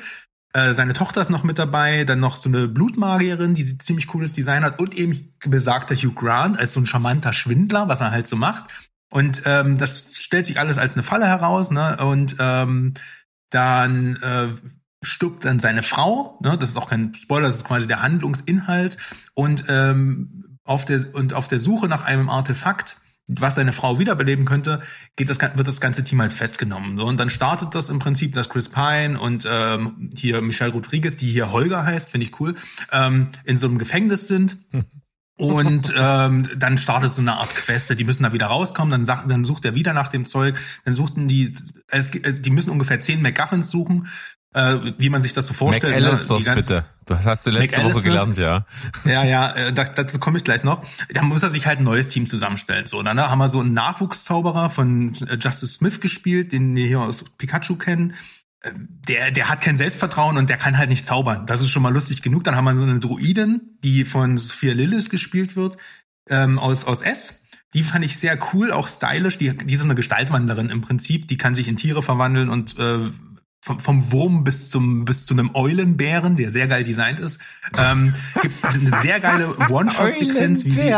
Äh, seine Tochter ist noch mit dabei, dann noch so eine Blutmagierin, die ziemlich cooles Design hat und eben besagter Hugh Grant als so ein charmanter Schwindler, was er halt so macht. Und ähm, das stellt sich alles als eine Falle heraus, ne? Und ähm, dann äh, stirbt dann seine Frau, ne? Das ist auch kein Spoiler, das ist quasi der Handlungsinhalt. Und ähm, auf der und auf der Suche nach einem Artefakt, was seine Frau wiederbeleben könnte, geht das, wird das ganze Team halt festgenommen. So, und dann startet das im Prinzip, dass Chris Pine und ähm, hier Michelle Rodriguez, die hier Holger heißt, finde ich cool, ähm, in so einem Gefängnis sind. Und ähm, dann startet so eine Art Queste, die müssen da wieder rauskommen, dann, sagt, dann sucht er wieder nach dem Zeug, dann suchten die, es, es, die müssen ungefähr zehn MacGuffins suchen, äh, wie man sich das so vorstellt. McAllisters, ne? bitte. Du hast du letzte Woche gelernt, ja. Ja, ja, äh, da, dazu komme ich gleich noch. Da muss er sich halt ein neues Team zusammenstellen. So, dann ne, haben wir so einen Nachwuchszauberer von äh, Justice Smith gespielt, den wir hier aus Pikachu kennen der, der hat kein Selbstvertrauen und der kann halt nicht zaubern. Das ist schon mal lustig genug. Dann haben wir so eine Druidin, die von Sophia Lillis gespielt wird, ähm, aus, aus S. Die fand ich sehr cool, auch stylisch. Die, die ist eine Gestaltwanderin im Prinzip. Die kann sich in Tiere verwandeln und äh, vom, vom Wurm bis zum bis zu einem Eulenbären, der sehr geil designt ist, ähm, gibt es eine sehr geile One-Shot-Sequenz, wie sie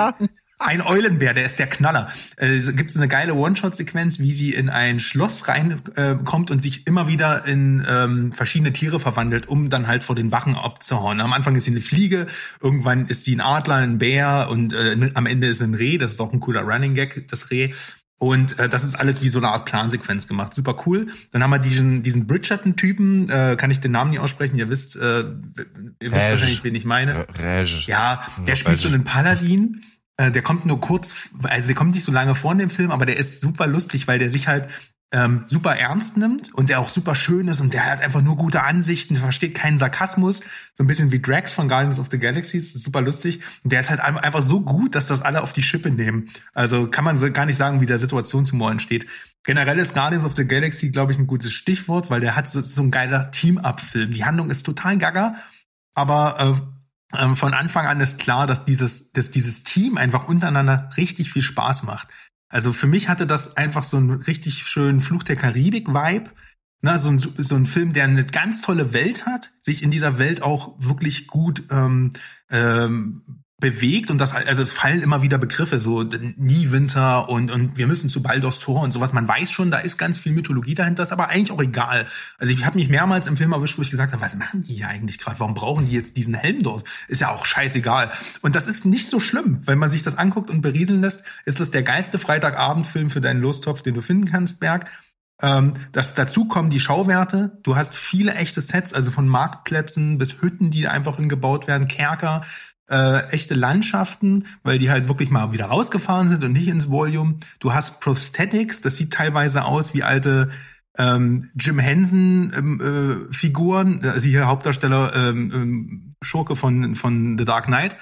ein Eulenbär, der ist der Knaller. Äh, Gibt es eine geile One-Shot-Sequenz, wie sie in ein Schloss reinkommt äh, und sich immer wieder in ähm, verschiedene Tiere verwandelt, um dann halt vor den Wachen abzuhauen. Am Anfang ist sie eine Fliege, irgendwann ist sie ein Adler, ein Bär und äh, am Ende ist sie ein Reh. Das ist auch ein cooler Running Gag, das Reh. Und äh, das ist alles wie so eine Art Plansequenz gemacht. Super cool. Dann haben wir diesen, diesen Bridgerton-Typen, äh, kann ich den Namen nicht aussprechen, ihr wisst, äh, ihr wisst wahrscheinlich, wen ich meine. Rej. Ja, der spielt so einen Paladin der kommt nur kurz, also der kommt nicht so lange vor in dem Film, aber der ist super lustig, weil der sich halt ähm, super ernst nimmt und der auch super schön ist und der hat einfach nur gute Ansichten, versteht keinen Sarkasmus, so ein bisschen wie Drax von Guardians of the Galaxy, ist super lustig. Und der ist halt einfach so gut, dass das alle auf die Schippe nehmen. Also kann man so gar nicht sagen, wie der Situationshumor entsteht. Generell ist Guardians of the Galaxy, glaube ich, ein gutes Stichwort, weil der hat so, so ein geiler Team-Up-Film. Die Handlung ist total gaga, aber äh, ähm, von Anfang an ist klar, dass dieses, dass dieses Team einfach untereinander richtig viel Spaß macht. Also für mich hatte das einfach so einen richtig schönen Fluch der Karibik-Vibe. Na, so ein, so ein Film, der eine ganz tolle Welt hat, sich in dieser Welt auch wirklich gut ähm, ähm, bewegt und das also es fallen immer wieder Begriffe so nie Winter und und wir müssen zu Baldur's Tor und sowas. Man weiß schon da ist ganz viel Mythologie dahinter ist aber eigentlich auch egal. Also ich habe mich mehrmals im Film erwischt wo ich gesagt habe was machen die hier eigentlich gerade? Warum brauchen die jetzt diesen Helm dort? Ist ja auch scheißegal. Und das ist nicht so schlimm wenn man sich das anguckt und berieseln lässt ist das der geilste Freitagabendfilm für deinen Lostopf den du finden kannst Berg. Ähm, das, dazu kommen die Schauwerte. Du hast viele echte Sets, also von Marktplätzen bis Hütten, die einfach gebaut werden, Kerker äh, echte Landschaften, weil die halt wirklich mal wieder rausgefahren sind und nicht ins Volume. Du hast Prosthetics, das sieht teilweise aus wie alte ähm, Jim Henson ähm, äh, Figuren, also hier Hauptdarsteller ähm, ähm, Schurke von von The Dark Knight.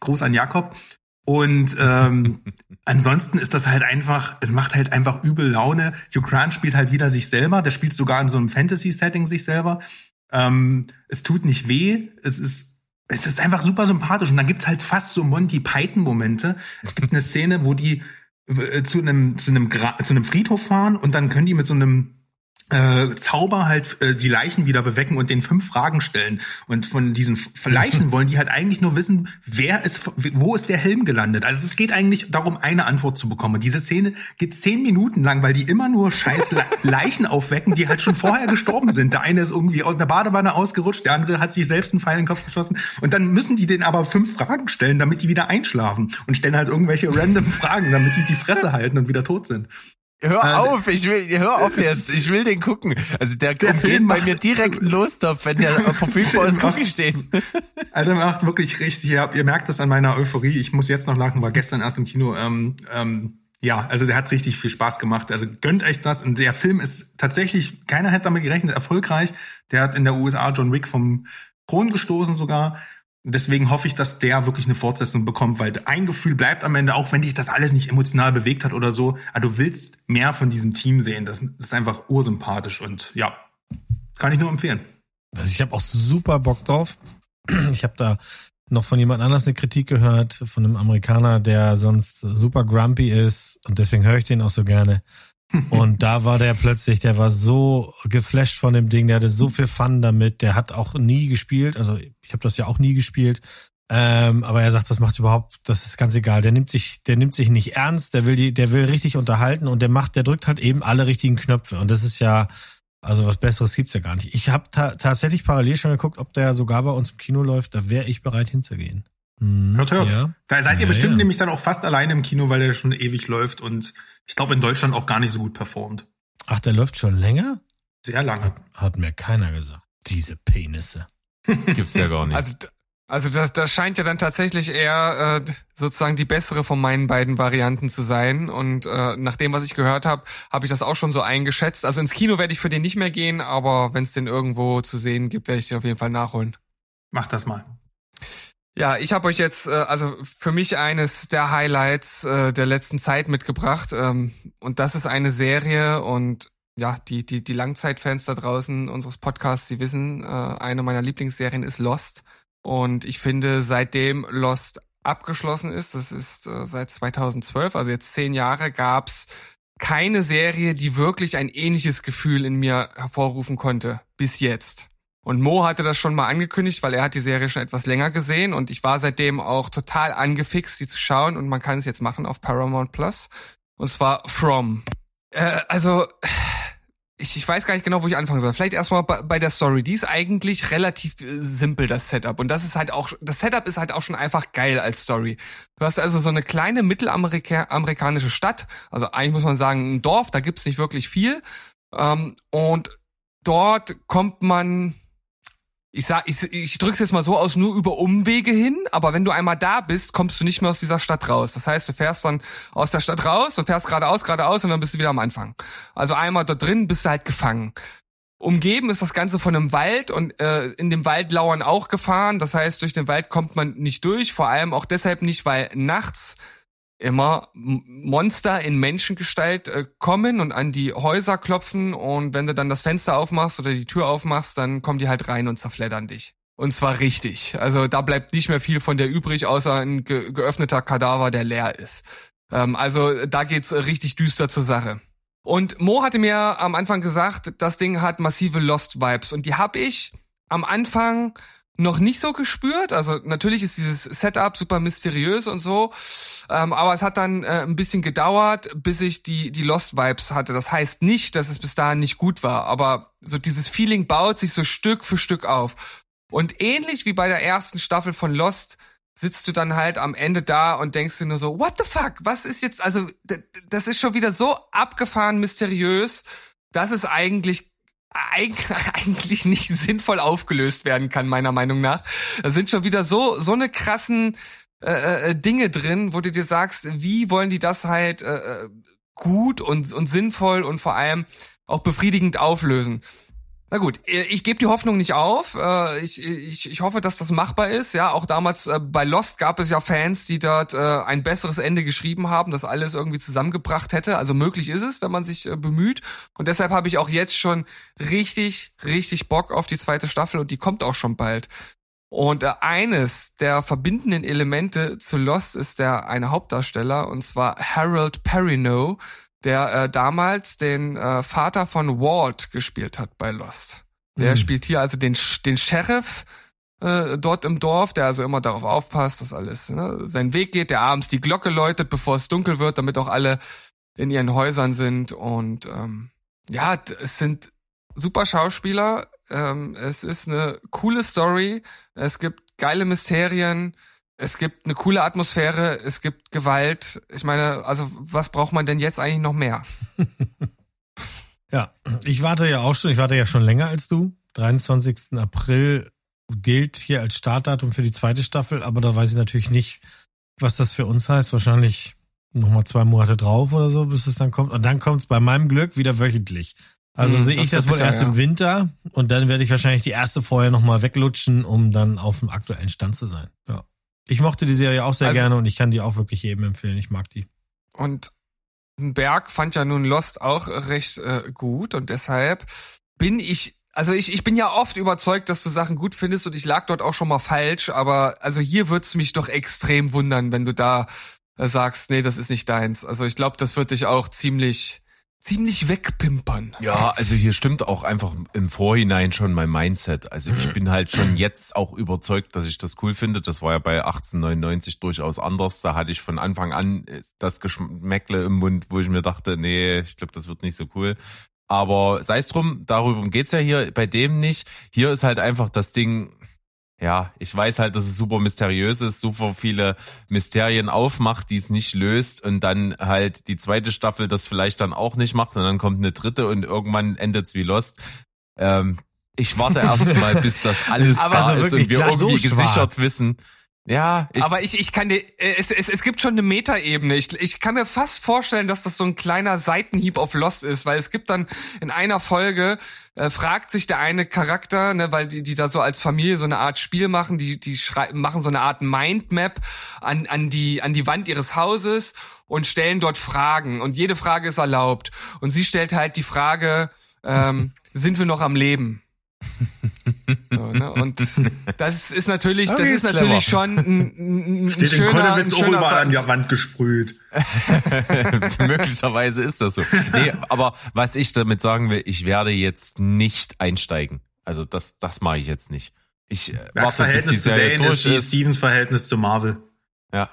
Gruß an Jakob. Und ähm, ansonsten ist das halt einfach, es macht halt einfach übel Laune. Hugh Grant spielt halt wieder sich selber, der spielt sogar in so einem Fantasy-Setting sich selber. Ähm, es tut nicht weh, es ist es ist einfach super sympathisch. Und dann gibt's halt fast so Monty Python-Momente. Es gibt eine Szene, wo die äh, zu einem, zu einem, zu einem Friedhof fahren und dann können die mit so einem äh, Zauber halt äh, die Leichen wieder bewecken und den fünf Fragen stellen. Und von diesen Leichen wollen die halt eigentlich nur wissen, wer ist, wo ist der Helm gelandet. Also es geht eigentlich darum, eine Antwort zu bekommen. Und diese Szene geht zehn Minuten lang, weil die immer nur scheiß Leichen aufwecken, die halt schon vorher gestorben sind. Der eine ist irgendwie aus der Badewanne ausgerutscht, der andere hat sich selbst einen Pfeil in den Kopf geschossen. Und dann müssen die den aber fünf Fragen stellen, damit die wieder einschlafen. Und stellen halt irgendwelche random Fragen, damit die die Fresse halten und wieder tot sind. Hör auf, ich will, hör auf jetzt, ich will den gucken. Also der, der Film bei mir direkt einen Lostopf, wenn der verfügbar ist, gucke ich den. Also macht wirklich richtig, ihr, ihr merkt das an meiner Euphorie. Ich muss jetzt noch lachen, war gestern erst im Kino. Ähm, ähm, ja, also der hat richtig viel Spaß gemacht. Also gönnt euch das. Und der Film ist tatsächlich, keiner hätte damit gerechnet, erfolgreich. Der hat in der USA John Wick vom Thron gestoßen sogar. Deswegen hoffe ich, dass der wirklich eine Fortsetzung bekommt, weil ein Gefühl bleibt am Ende, auch wenn dich das alles nicht emotional bewegt hat oder so, aber du willst mehr von diesem Team sehen. Das ist einfach ursympathisch und ja, kann ich nur empfehlen. Also ich habe auch super Bock drauf. Ich habe da noch von jemand anders eine Kritik gehört, von einem Amerikaner, der sonst super grumpy ist und deswegen höre ich den auch so gerne. Und da war der plötzlich, der war so geflasht von dem Ding, der hatte so viel Fun damit, der hat auch nie gespielt, also ich habe das ja auch nie gespielt, ähm, aber er sagt, das macht überhaupt, das ist ganz egal. Der nimmt sich, der nimmt sich nicht ernst, der will die, der will richtig unterhalten und der macht, der drückt halt eben alle richtigen Knöpfe und das ist ja, also was Besseres gibt's ja gar nicht. Ich habe ta tatsächlich parallel schon geguckt, ob der sogar bei uns im Kino läuft, da wäre ich bereit hinzugehen. Hm, hört, hört. Ja. Da seid ihr ja, bestimmt ja. nämlich dann auch fast alleine im Kino, weil der schon ewig läuft und ich glaube in Deutschland auch gar nicht so gut performt. Ach, der läuft schon länger? Sehr lange. Hat, hat mir keiner gesagt. Diese Penisse. Gibt's ja gar nicht. Also, also das, das scheint ja dann tatsächlich eher äh, sozusagen die bessere von meinen beiden Varianten zu sein. Und äh, nach dem, was ich gehört habe, habe ich das auch schon so eingeschätzt. Also ins Kino werde ich für den nicht mehr gehen, aber wenn es den irgendwo zu sehen gibt, werde ich den auf jeden Fall nachholen. Mach das mal. Ja, ich habe euch jetzt äh, also für mich eines der Highlights äh, der letzten Zeit mitgebracht ähm, und das ist eine Serie und ja, die die die Langzeitfans da draußen unseres Podcasts, sie wissen, äh, eine meiner Lieblingsserien ist Lost und ich finde, seitdem Lost abgeschlossen ist, das ist äh, seit 2012, also jetzt zehn Jahre, gab's keine Serie, die wirklich ein ähnliches Gefühl in mir hervorrufen konnte bis jetzt. Und Mo hatte das schon mal angekündigt, weil er hat die Serie schon etwas länger gesehen und ich war seitdem auch total angefixt, sie zu schauen und man kann es jetzt machen auf Paramount Plus. Und zwar From. Äh, also, ich, ich weiß gar nicht genau, wo ich anfangen soll. Vielleicht erstmal bei, bei der Story. Die ist eigentlich relativ äh, simpel, das Setup. Und das ist halt auch, das Setup ist halt auch schon einfach geil als Story. Du hast also so eine kleine mittelamerikanische Stadt, also eigentlich muss man sagen ein Dorf, da gibt's nicht wirklich viel. Ähm, und dort kommt man ich sag, ich, ich drück's jetzt mal so aus, nur über Umwege hin, aber wenn du einmal da bist, kommst du nicht mehr aus dieser Stadt raus. Das heißt, du fährst dann aus der Stadt raus und fährst geradeaus, geradeaus und dann bist du wieder am Anfang. Also einmal dort drin bist du halt gefangen. Umgeben ist das Ganze von einem Wald und äh, in dem Wald lauern auch Gefahren. Das heißt, durch den Wald kommt man nicht durch, vor allem auch deshalb nicht, weil nachts immer Monster in Menschengestalt äh, kommen und an die Häuser klopfen und wenn du dann das Fenster aufmachst oder die Tür aufmachst, dann kommen die halt rein und zerfleddern dich. Und zwar richtig. Also da bleibt nicht mehr viel von der übrig, außer ein ge geöffneter Kadaver, der leer ist. Ähm, also da geht's richtig düster zur Sache. Und Mo hatte mir am Anfang gesagt, das Ding hat massive Lost Vibes und die habe ich am Anfang noch nicht so gespürt. Also natürlich ist dieses Setup super mysteriös und so, ähm, aber es hat dann äh, ein bisschen gedauert, bis ich die die Lost Vibes hatte. Das heißt nicht, dass es bis dahin nicht gut war, aber so dieses Feeling baut sich so Stück für Stück auf. Und ähnlich wie bei der ersten Staffel von Lost sitzt du dann halt am Ende da und denkst dir nur so, what the fuck? Was ist jetzt, also, das ist schon wieder so abgefahren mysteriös, dass es eigentlich eigentlich nicht sinnvoll aufgelöst werden kann, meiner Meinung nach. Da sind schon wieder so, so eine krassen äh, äh, Dinge drin, wo du dir sagst, wie wollen die das halt äh, äh gut und, und sinnvoll und vor allem auch befriedigend auflösen. Na gut, äh, ich gebe die Hoffnung nicht auf. Äh, ich, ich, ich hoffe, dass das machbar ist. Ja, auch damals äh, bei Lost gab es ja Fans, die dort ein besseres Ende geschrieben haben, das alles irgendwie zusammengebracht hätte. Also möglich ist es, wenn man sich bemüht. Und deshalb habe ich auch jetzt schon richtig, richtig Bock auf die zweite Staffel und die kommt auch schon bald. Und eines der verbindenden Elemente zu Lost ist der eine Hauptdarsteller und zwar Harold Perrineau der äh, damals den äh, Vater von Walt gespielt hat bei Lost. Der mhm. spielt hier also den, den Sheriff äh, dort im Dorf, der also immer darauf aufpasst, dass alles ne, seinen Weg geht, der abends die Glocke läutet, bevor es dunkel wird, damit auch alle in ihren Häusern sind. Und ähm, ja, es sind super Schauspieler. Ähm, es ist eine coole Story. Es gibt geile Mysterien es gibt eine coole Atmosphäre, es gibt Gewalt. Ich meine, also was braucht man denn jetzt eigentlich noch mehr? ja, ich warte ja auch schon, ich warte ja schon länger als du. 23. April gilt hier als Startdatum für die zweite Staffel, aber da weiß ich natürlich nicht, was das für uns heißt. Wahrscheinlich nochmal zwei Monate drauf oder so, bis es dann kommt. Und dann kommt es bei meinem Glück wieder wöchentlich. Also hm, sehe ich das wohl bitter, erst ja. im Winter und dann werde ich wahrscheinlich die erste vorher nochmal weglutschen, um dann auf dem aktuellen Stand zu sein. Ja. Ich mochte die Serie auch sehr also, gerne und ich kann die auch wirklich jedem empfehlen. Ich mag die. Und Berg fand ja nun Lost auch recht äh, gut und deshalb bin ich also ich, ich bin ja oft überzeugt, dass du Sachen gut findest und ich lag dort auch schon mal falsch, aber also hier wird's mich doch extrem wundern, wenn du da äh, sagst, nee, das ist nicht deins. Also ich glaube, das wird dich auch ziemlich ziemlich wegpimpern. Ja, also hier stimmt auch einfach im Vorhinein schon mein Mindset. Also ich bin halt schon jetzt auch überzeugt, dass ich das cool finde. Das war ja bei 1899 durchaus anders. Da hatte ich von Anfang an das Geschmäckle im Mund, wo ich mir dachte, nee, ich glaube, das wird nicht so cool. Aber sei es drum, darüber geht's ja hier bei dem nicht. Hier ist halt einfach das Ding, ja, ich weiß halt, dass es super mysteriös ist, super viele Mysterien aufmacht, die es nicht löst und dann halt die zweite Staffel das vielleicht dann auch nicht macht und dann kommt eine dritte und irgendwann endet's wie Lost. Ähm, ich warte erst mal, bis das alles da also ist und wir irgendwie so gesichert wissen. Ja, ich aber ich, ich kann dir, äh, es, es, es gibt schon eine Metaebene. Ich, ich kann mir fast vorstellen, dass das so ein kleiner Seitenhieb auf Lost ist, weil es gibt dann in einer Folge, äh, fragt sich der eine Charakter, ne, weil die, die da so als Familie so eine Art Spiel machen, die, die machen so eine Art Mindmap an, an, die, an die Wand ihres Hauses und stellen dort Fragen und jede Frage ist erlaubt. Und sie stellt halt die Frage, ähm, sind wir noch am Leben? So, ne? Und das ist natürlich, das ist natürlich schon ein, ein, Steht schöner, in Konnewitz auch überall an die Wand gesprüht. Möglicherweise ist das so. Nee, aber was ich damit sagen will, ich werde jetzt nicht einsteigen. Also das, das mache ich jetzt nicht. Ich äh, warte, bis die Serie durch ist. Stevens Verhältnis zu Marvel. Ja,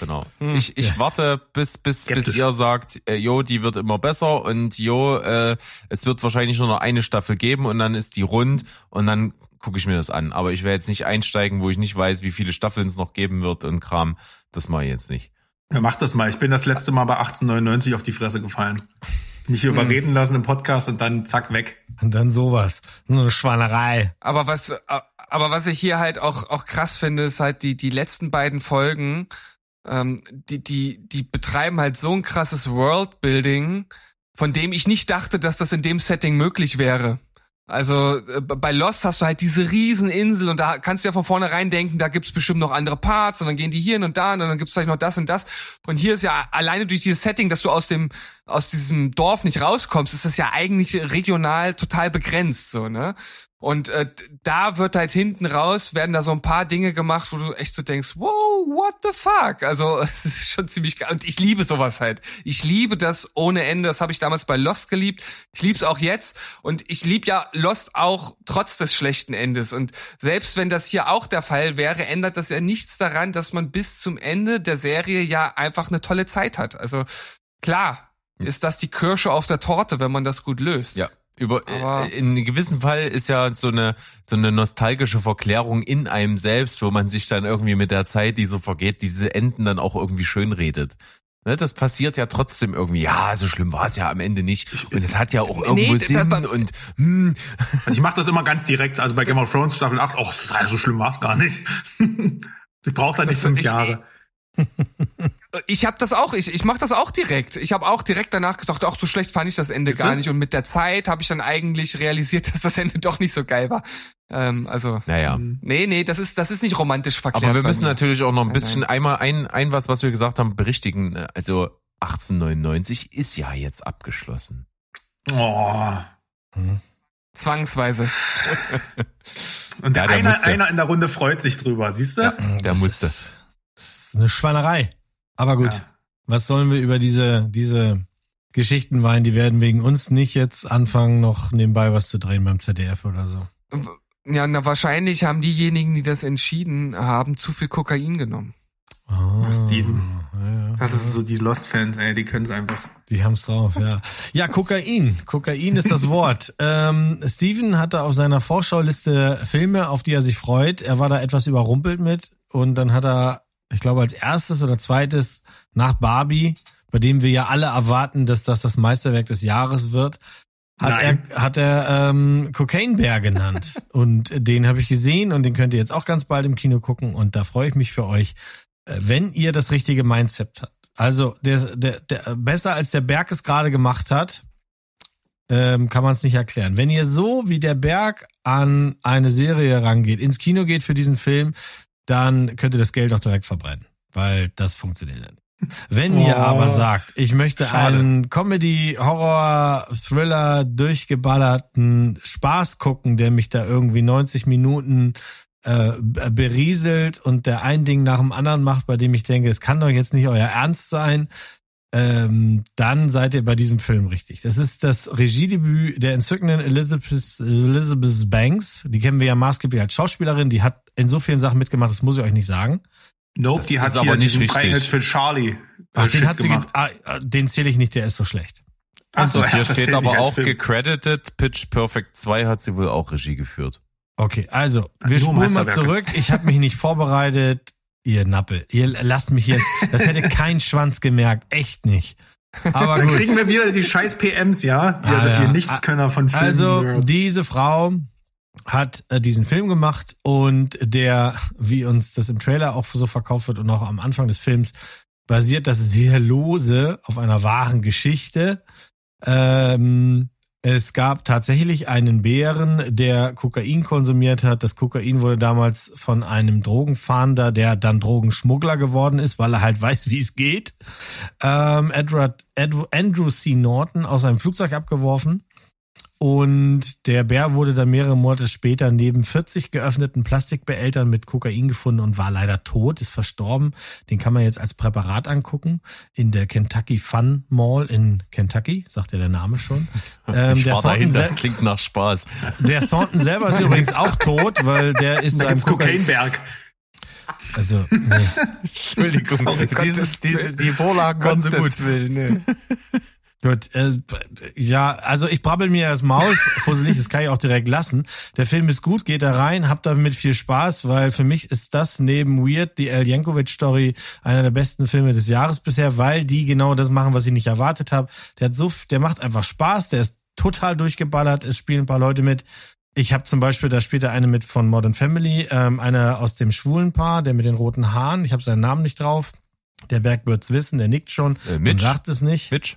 Genau. Hm. Ich, ich ja. warte, bis, bis, bis ihr sagt, äh, jo, die wird immer besser und jo, äh, es wird wahrscheinlich nur noch eine Staffel geben und dann ist die rund und dann gucke ich mir das an. Aber ich werde jetzt nicht einsteigen, wo ich nicht weiß, wie viele Staffeln es noch geben wird und Kram. Das mache ich jetzt nicht. Ja, mach das mal. Ich bin das letzte Mal bei 1899 auf die Fresse gefallen. Mich hier hm. überreden lassen im Podcast und dann zack weg. Und dann sowas. Nur eine Schwanerei. Aber was, aber was ich hier halt auch, auch krass finde, ist halt die, die letzten beiden Folgen, ähm, die, die, die betreiben halt so ein krasses Worldbuilding, von dem ich nicht dachte, dass das in dem Setting möglich wäre. Also äh, bei Lost hast du halt diese Rieseninsel und da kannst du ja von vornherein denken, da gibt's bestimmt noch andere Parts und dann gehen die hier und da und dann gibt's vielleicht noch das und das. Und hier ist ja alleine durch dieses Setting, dass du aus dem aus diesem Dorf nicht rauskommst, ist das ja eigentlich regional total begrenzt so, ne? Und äh, da wird halt hinten raus, werden da so ein paar Dinge gemacht, wo du echt so denkst, wow, what the fuck? Also es ist schon ziemlich geil. Und ich liebe sowas halt. Ich liebe das ohne Ende. Das habe ich damals bei Lost geliebt. Ich liebe es auch jetzt. Und ich liebe ja Lost auch trotz des schlechten Endes. Und selbst wenn das hier auch der Fall wäre, ändert das ja nichts daran, dass man bis zum Ende der Serie ja einfach eine tolle Zeit hat. Also klar, ist das die Kirsche auf der Torte, wenn man das gut löst. Ja. Über Aber äh, in einem gewissen Fall ist ja so eine so eine nostalgische Verklärung in einem selbst, wo man sich dann irgendwie mit der Zeit, die so vergeht, diese Enden dann auch irgendwie schön redet. Ne, das passiert ja trotzdem irgendwie. Ja, so schlimm war es ja am Ende nicht. Und es hat ja auch irgendwo nee, Sinn und hm. Also ich mache das immer ganz direkt. Also bei Game of Thrones Staffel 8, oh, so schlimm war es gar nicht. ich brauche da nicht fünf Jahre. Ich habe das auch, ich, ich mache das auch direkt. Ich habe auch direkt danach gesagt, auch so schlecht fand ich das Ende Ist gar nicht. Und mit der Zeit habe ich dann eigentlich realisiert, dass das Ende doch nicht so geil war. Ähm, also, naja. nee, nee, das ist, das ist nicht romantisch verkehrt. Aber wir müssen natürlich auch noch ein bisschen nein, nein. einmal ein, ein was, was wir gesagt haben, berichtigen. Also 1899 ist ja jetzt abgeschlossen. Oh. Hm. Zwangsweise. Und ja, einer, einer in der Runde freut sich drüber, siehst du? Ja, der musste. Das ist eine Schweinerei. Aber gut, ja. was sollen wir über diese, diese Geschichten weinen? Die werden wegen uns nicht jetzt anfangen, noch nebenbei was zu drehen beim ZDF oder so. Ja, na wahrscheinlich haben diejenigen, die das entschieden haben, zu viel Kokain genommen. Oh, Steven. Ja, das ist so die Lost-Fans, ey, die können es einfach. Die haben's drauf, ja. Ja, Kokain. Kokain ist das Wort. ähm, Steven hatte auf seiner Vorschauliste Filme, auf die er sich freut. Er war da etwas überrumpelt mit und dann hat er ich glaube, als erstes oder zweites nach Barbie, bei dem wir ja alle erwarten, dass das das Meisterwerk des Jahres wird, hat Nein. er, hat er ähm, Cocaine Bear genannt. und den habe ich gesehen und den könnt ihr jetzt auch ganz bald im Kino gucken. Und da freue ich mich für euch, äh, wenn ihr das richtige Mindset habt. Also der, der, der besser als der Berg es gerade gemacht hat, ähm, kann man es nicht erklären. Wenn ihr so wie der Berg an eine Serie rangeht, ins Kino geht für diesen Film, dann könnt ihr das Geld auch direkt verbrennen, weil das funktioniert nicht. Wenn oh, ihr aber sagt, ich möchte schade. einen Comedy, Horror, Thriller, durchgeballerten Spaß gucken, der mich da irgendwie 90 Minuten äh, berieselt und der ein Ding nach dem anderen macht, bei dem ich denke, es kann doch jetzt nicht euer Ernst sein, ähm, dann seid ihr bei diesem Film richtig. Das ist das Regiedebüt der entzückenden Elizabeth, Elizabeth Banks. Die kennen wir ja maßgeblich als Schauspielerin. Die hat in so vielen Sachen mitgemacht, das muss ich euch nicht sagen. Nope, das die hat aber nicht richtig. für Charlie. Äh, Ach, den hat sie gemacht. Ah, äh, den zähle ich nicht, der ist so schlecht. Ach so, hier steht aber auch gecredited. Pitch Perfect 2 hat sie wohl auch Regie geführt. Okay, also wir spulen mal zurück. Ich habe mich nicht vorbereitet. Ihr Nappel, ihr lasst mich jetzt, das hätte kein Schwanz gemerkt, echt nicht. Aber Dann gut. kriegen wir wieder die scheiß PMs, ja? Ihr, ah, ja. ihr Nichtskönner von Filmen. Also, diese Frau hat äh, diesen Film gemacht und der, wie uns das im Trailer auch so verkauft wird und auch am Anfang des Films, basiert das sehr lose auf einer wahren Geschichte. Ähm, es gab tatsächlich einen Bären, der Kokain konsumiert hat. Das Kokain wurde damals von einem Drogenfahnder, der dann Drogenschmuggler geworden ist, weil er halt weiß, wie es geht, ähm, Edward, Edward, Andrew C. Norton aus einem Flugzeug abgeworfen. Und der Bär wurde dann mehrere Monate später neben 40 geöffneten Plastikbehältern mit Kokain gefunden und war leider tot, ist verstorben. Den kann man jetzt als Präparat angucken in der Kentucky Fun Mall in Kentucky, sagt ja der Name schon. Ähm, der dahin, das klingt nach Spaß. Der Thornton selber ist übrigens auch tot, weil der ist da Kokainberg. Also, nee. Entschuldigung, dieses, dieses, die Vorlagen waren so gut. Willen, nee. Gut, äh, ja, also ich brabbel mir das Maus, vorsichtig, das kann ich auch direkt lassen. Der Film ist gut, geht da rein, hab damit viel Spaß, weil für mich ist das neben Weird, die El Jankovic Story, einer der besten Filme des Jahres bisher, weil die genau das machen, was ich nicht erwartet habe. Der hat so, der macht einfach Spaß, der ist total durchgeballert, es spielen ein paar Leute mit. Ich habe zum Beispiel, da spielt er eine mit von Modern Family, ähm, einer aus dem schwulen Paar, der mit den roten Haaren, ich habe seinen Namen nicht drauf. Der Berg wird's wissen, der nickt schon äh, Mitch, und sagt es nicht. Mitch?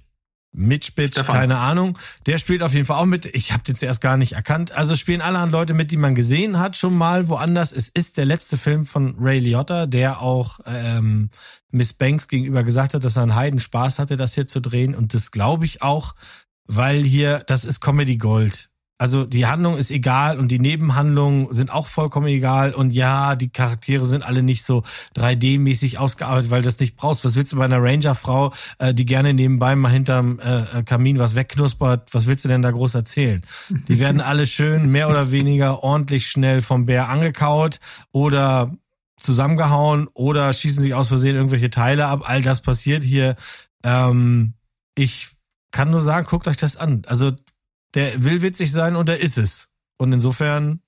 Mitch keine Ahnung. Der spielt auf jeden Fall auch mit. Ich habe den zuerst gar nicht erkannt. Also spielen alle anderen Leute mit, die man gesehen hat, schon mal woanders. Es ist der letzte Film von Ray Liotta, der auch ähm, Miss Banks gegenüber gesagt hat, dass er einen Heiden Spaß hatte, das hier zu drehen. Und das glaube ich auch, weil hier, das ist Comedy Gold. Also die Handlung ist egal und die Nebenhandlungen sind auch vollkommen egal. Und ja, die Charaktere sind alle nicht so 3D-mäßig ausgearbeitet, weil das nicht brauchst. Was willst du bei einer Ranger-Frau, äh, die gerne nebenbei mal hinterm äh, Kamin was wegknuspert, was willst du denn da groß erzählen? Die werden alle schön, mehr oder weniger ordentlich schnell vom Bär angekaut oder zusammengehauen oder schießen sich aus Versehen irgendwelche Teile ab. All das passiert hier. Ähm, ich kann nur sagen, guckt euch das an. Also der will witzig sein und er ist es. Und insofern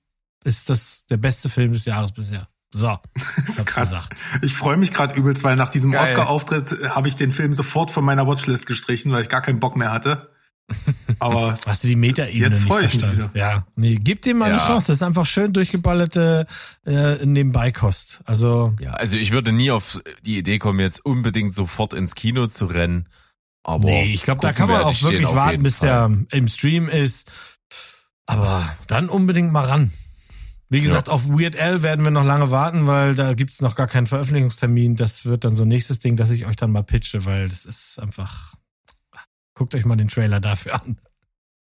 ist das der beste Film des Jahres bisher. So, ich krass. Gesagt. Ich freue mich gerade übelst, weil nach diesem Oscar-Auftritt habe ich den Film sofort von meiner Watchlist gestrichen, weil ich gar keinen Bock mehr hatte. Aber hast du die Metaebene jetzt freue ich mich wieder. Ja, nee, gib dem mal ja. eine Chance. Das ist einfach schön durchgeballerte äh, Nebenbeikost. Also ja, also ich würde nie auf die Idee kommen, jetzt unbedingt sofort ins Kino zu rennen. Aber nee, ich glaube, da kann man auch wirklich warten, bis Fall. der im Stream ist. Aber dann unbedingt mal ran. Wie gesagt, ja. auf Weird L werden wir noch lange warten, weil da gibt's noch gar keinen Veröffentlichungstermin. Das wird dann so nächstes Ding, dass ich euch dann mal pitche, weil das ist einfach. Guckt euch mal den Trailer dafür an.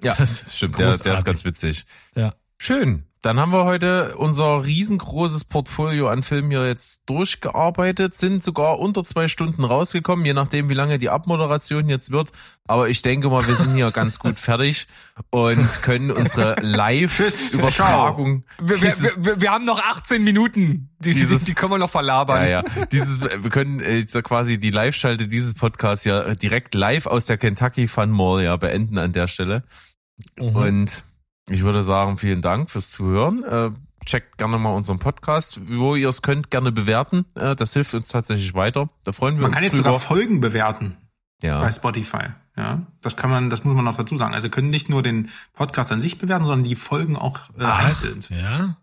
Ja, das stimmt. Der, der ist ganz witzig. Ja. Schön. Dann haben wir heute unser riesengroßes Portfolio an Filmen hier jetzt durchgearbeitet, sind sogar unter zwei Stunden rausgekommen, je nachdem, wie lange die Abmoderation jetzt wird. Aber ich denke mal, wir sind hier ganz gut fertig und können unsere Live-Übertragung. Wir, wir, wir, wir, haben noch 18 Minuten. Die, dieses, die können wir noch verlabern. Ja, ja. Dieses, wir können jetzt quasi die Live-Schalte dieses Podcasts ja direkt live aus der Kentucky Fun Mall ja beenden an der Stelle. Mhm. Und ich würde sagen, vielen Dank fürs Zuhören. Äh, checkt gerne mal unseren Podcast, wo ihr es könnt, gerne bewerten. Äh, das hilft uns tatsächlich weiter. Da freuen wir man uns. Man kann jetzt drüber. sogar Folgen bewerten. Ja. Bei Spotify. Ja, das kann man, das muss man noch dazu sagen. Also können nicht nur den Podcast an sich bewerten, sondern die Folgen auch äh, einzeln. Ja.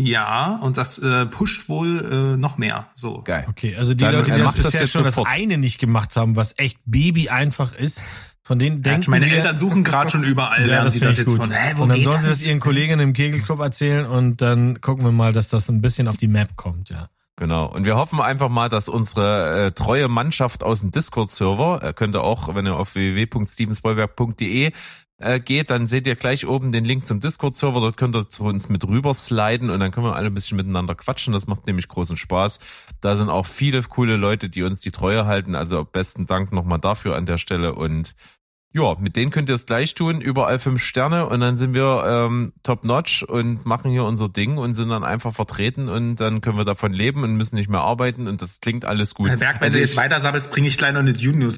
Ja, und das äh, pusht wohl äh, noch mehr. So. Geil. Okay, also die Dann, Leute, die das bisher das schon sofort. das eine nicht gemacht haben, was echt Baby einfach ist, von denen denken ja, meine wir, Eltern suchen gerade schon überall, ja, das sie das jetzt gut. von, hä, wo Und dann sollen sie das ihren Kollegen im Kegelclub erzählen und dann gucken wir mal, dass das ein bisschen auf die Map kommt, ja. Genau. Und wir hoffen einfach mal, dass unsere äh, treue Mannschaft aus dem Discord-Server, äh, könnt ihr auch, wenn ihr auf www.stevensbollwerk.de äh, geht, dann seht ihr gleich oben den Link zum Discord-Server. Dort könnt ihr zu uns mit rüber sliden und dann können wir alle ein bisschen miteinander quatschen. Das macht nämlich großen Spaß. Da sind auch viele coole Leute, die uns die Treue halten. Also besten Dank nochmal dafür an der Stelle und ja, mit denen könnt ihr es gleich tun, überall fünf Sterne und dann sind wir ähm, top notch und machen hier unser Ding und sind dann einfach vertreten und dann können wir davon leben und müssen nicht mehr arbeiten und das klingt alles gut. Herr Berg, wenn also du jetzt weiter sabbelst, bringe ich gleich noch eine Dune News.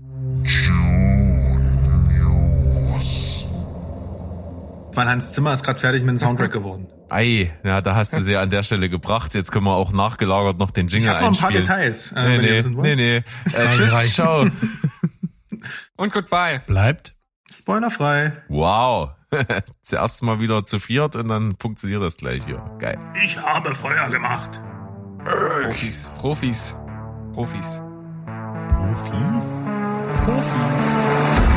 Weil Hans Zimmer ist gerade fertig mit dem Soundtrack geworden. Ei, ja, da hast du sie an der Stelle gebracht. Jetzt können wir auch nachgelagert noch den Jingle einspielen. Ich habe noch ein paar Details. Äh, nee, nee, nee, nee. Äh, tschüss, ciao. Und goodbye. Bleibt spoilerfrei. Wow. Zuerst mal wieder zu viert und dann funktioniert das gleich hier. Geil. Ich habe Feuer gemacht. Profis, Profis, Profis. Profis? Profis.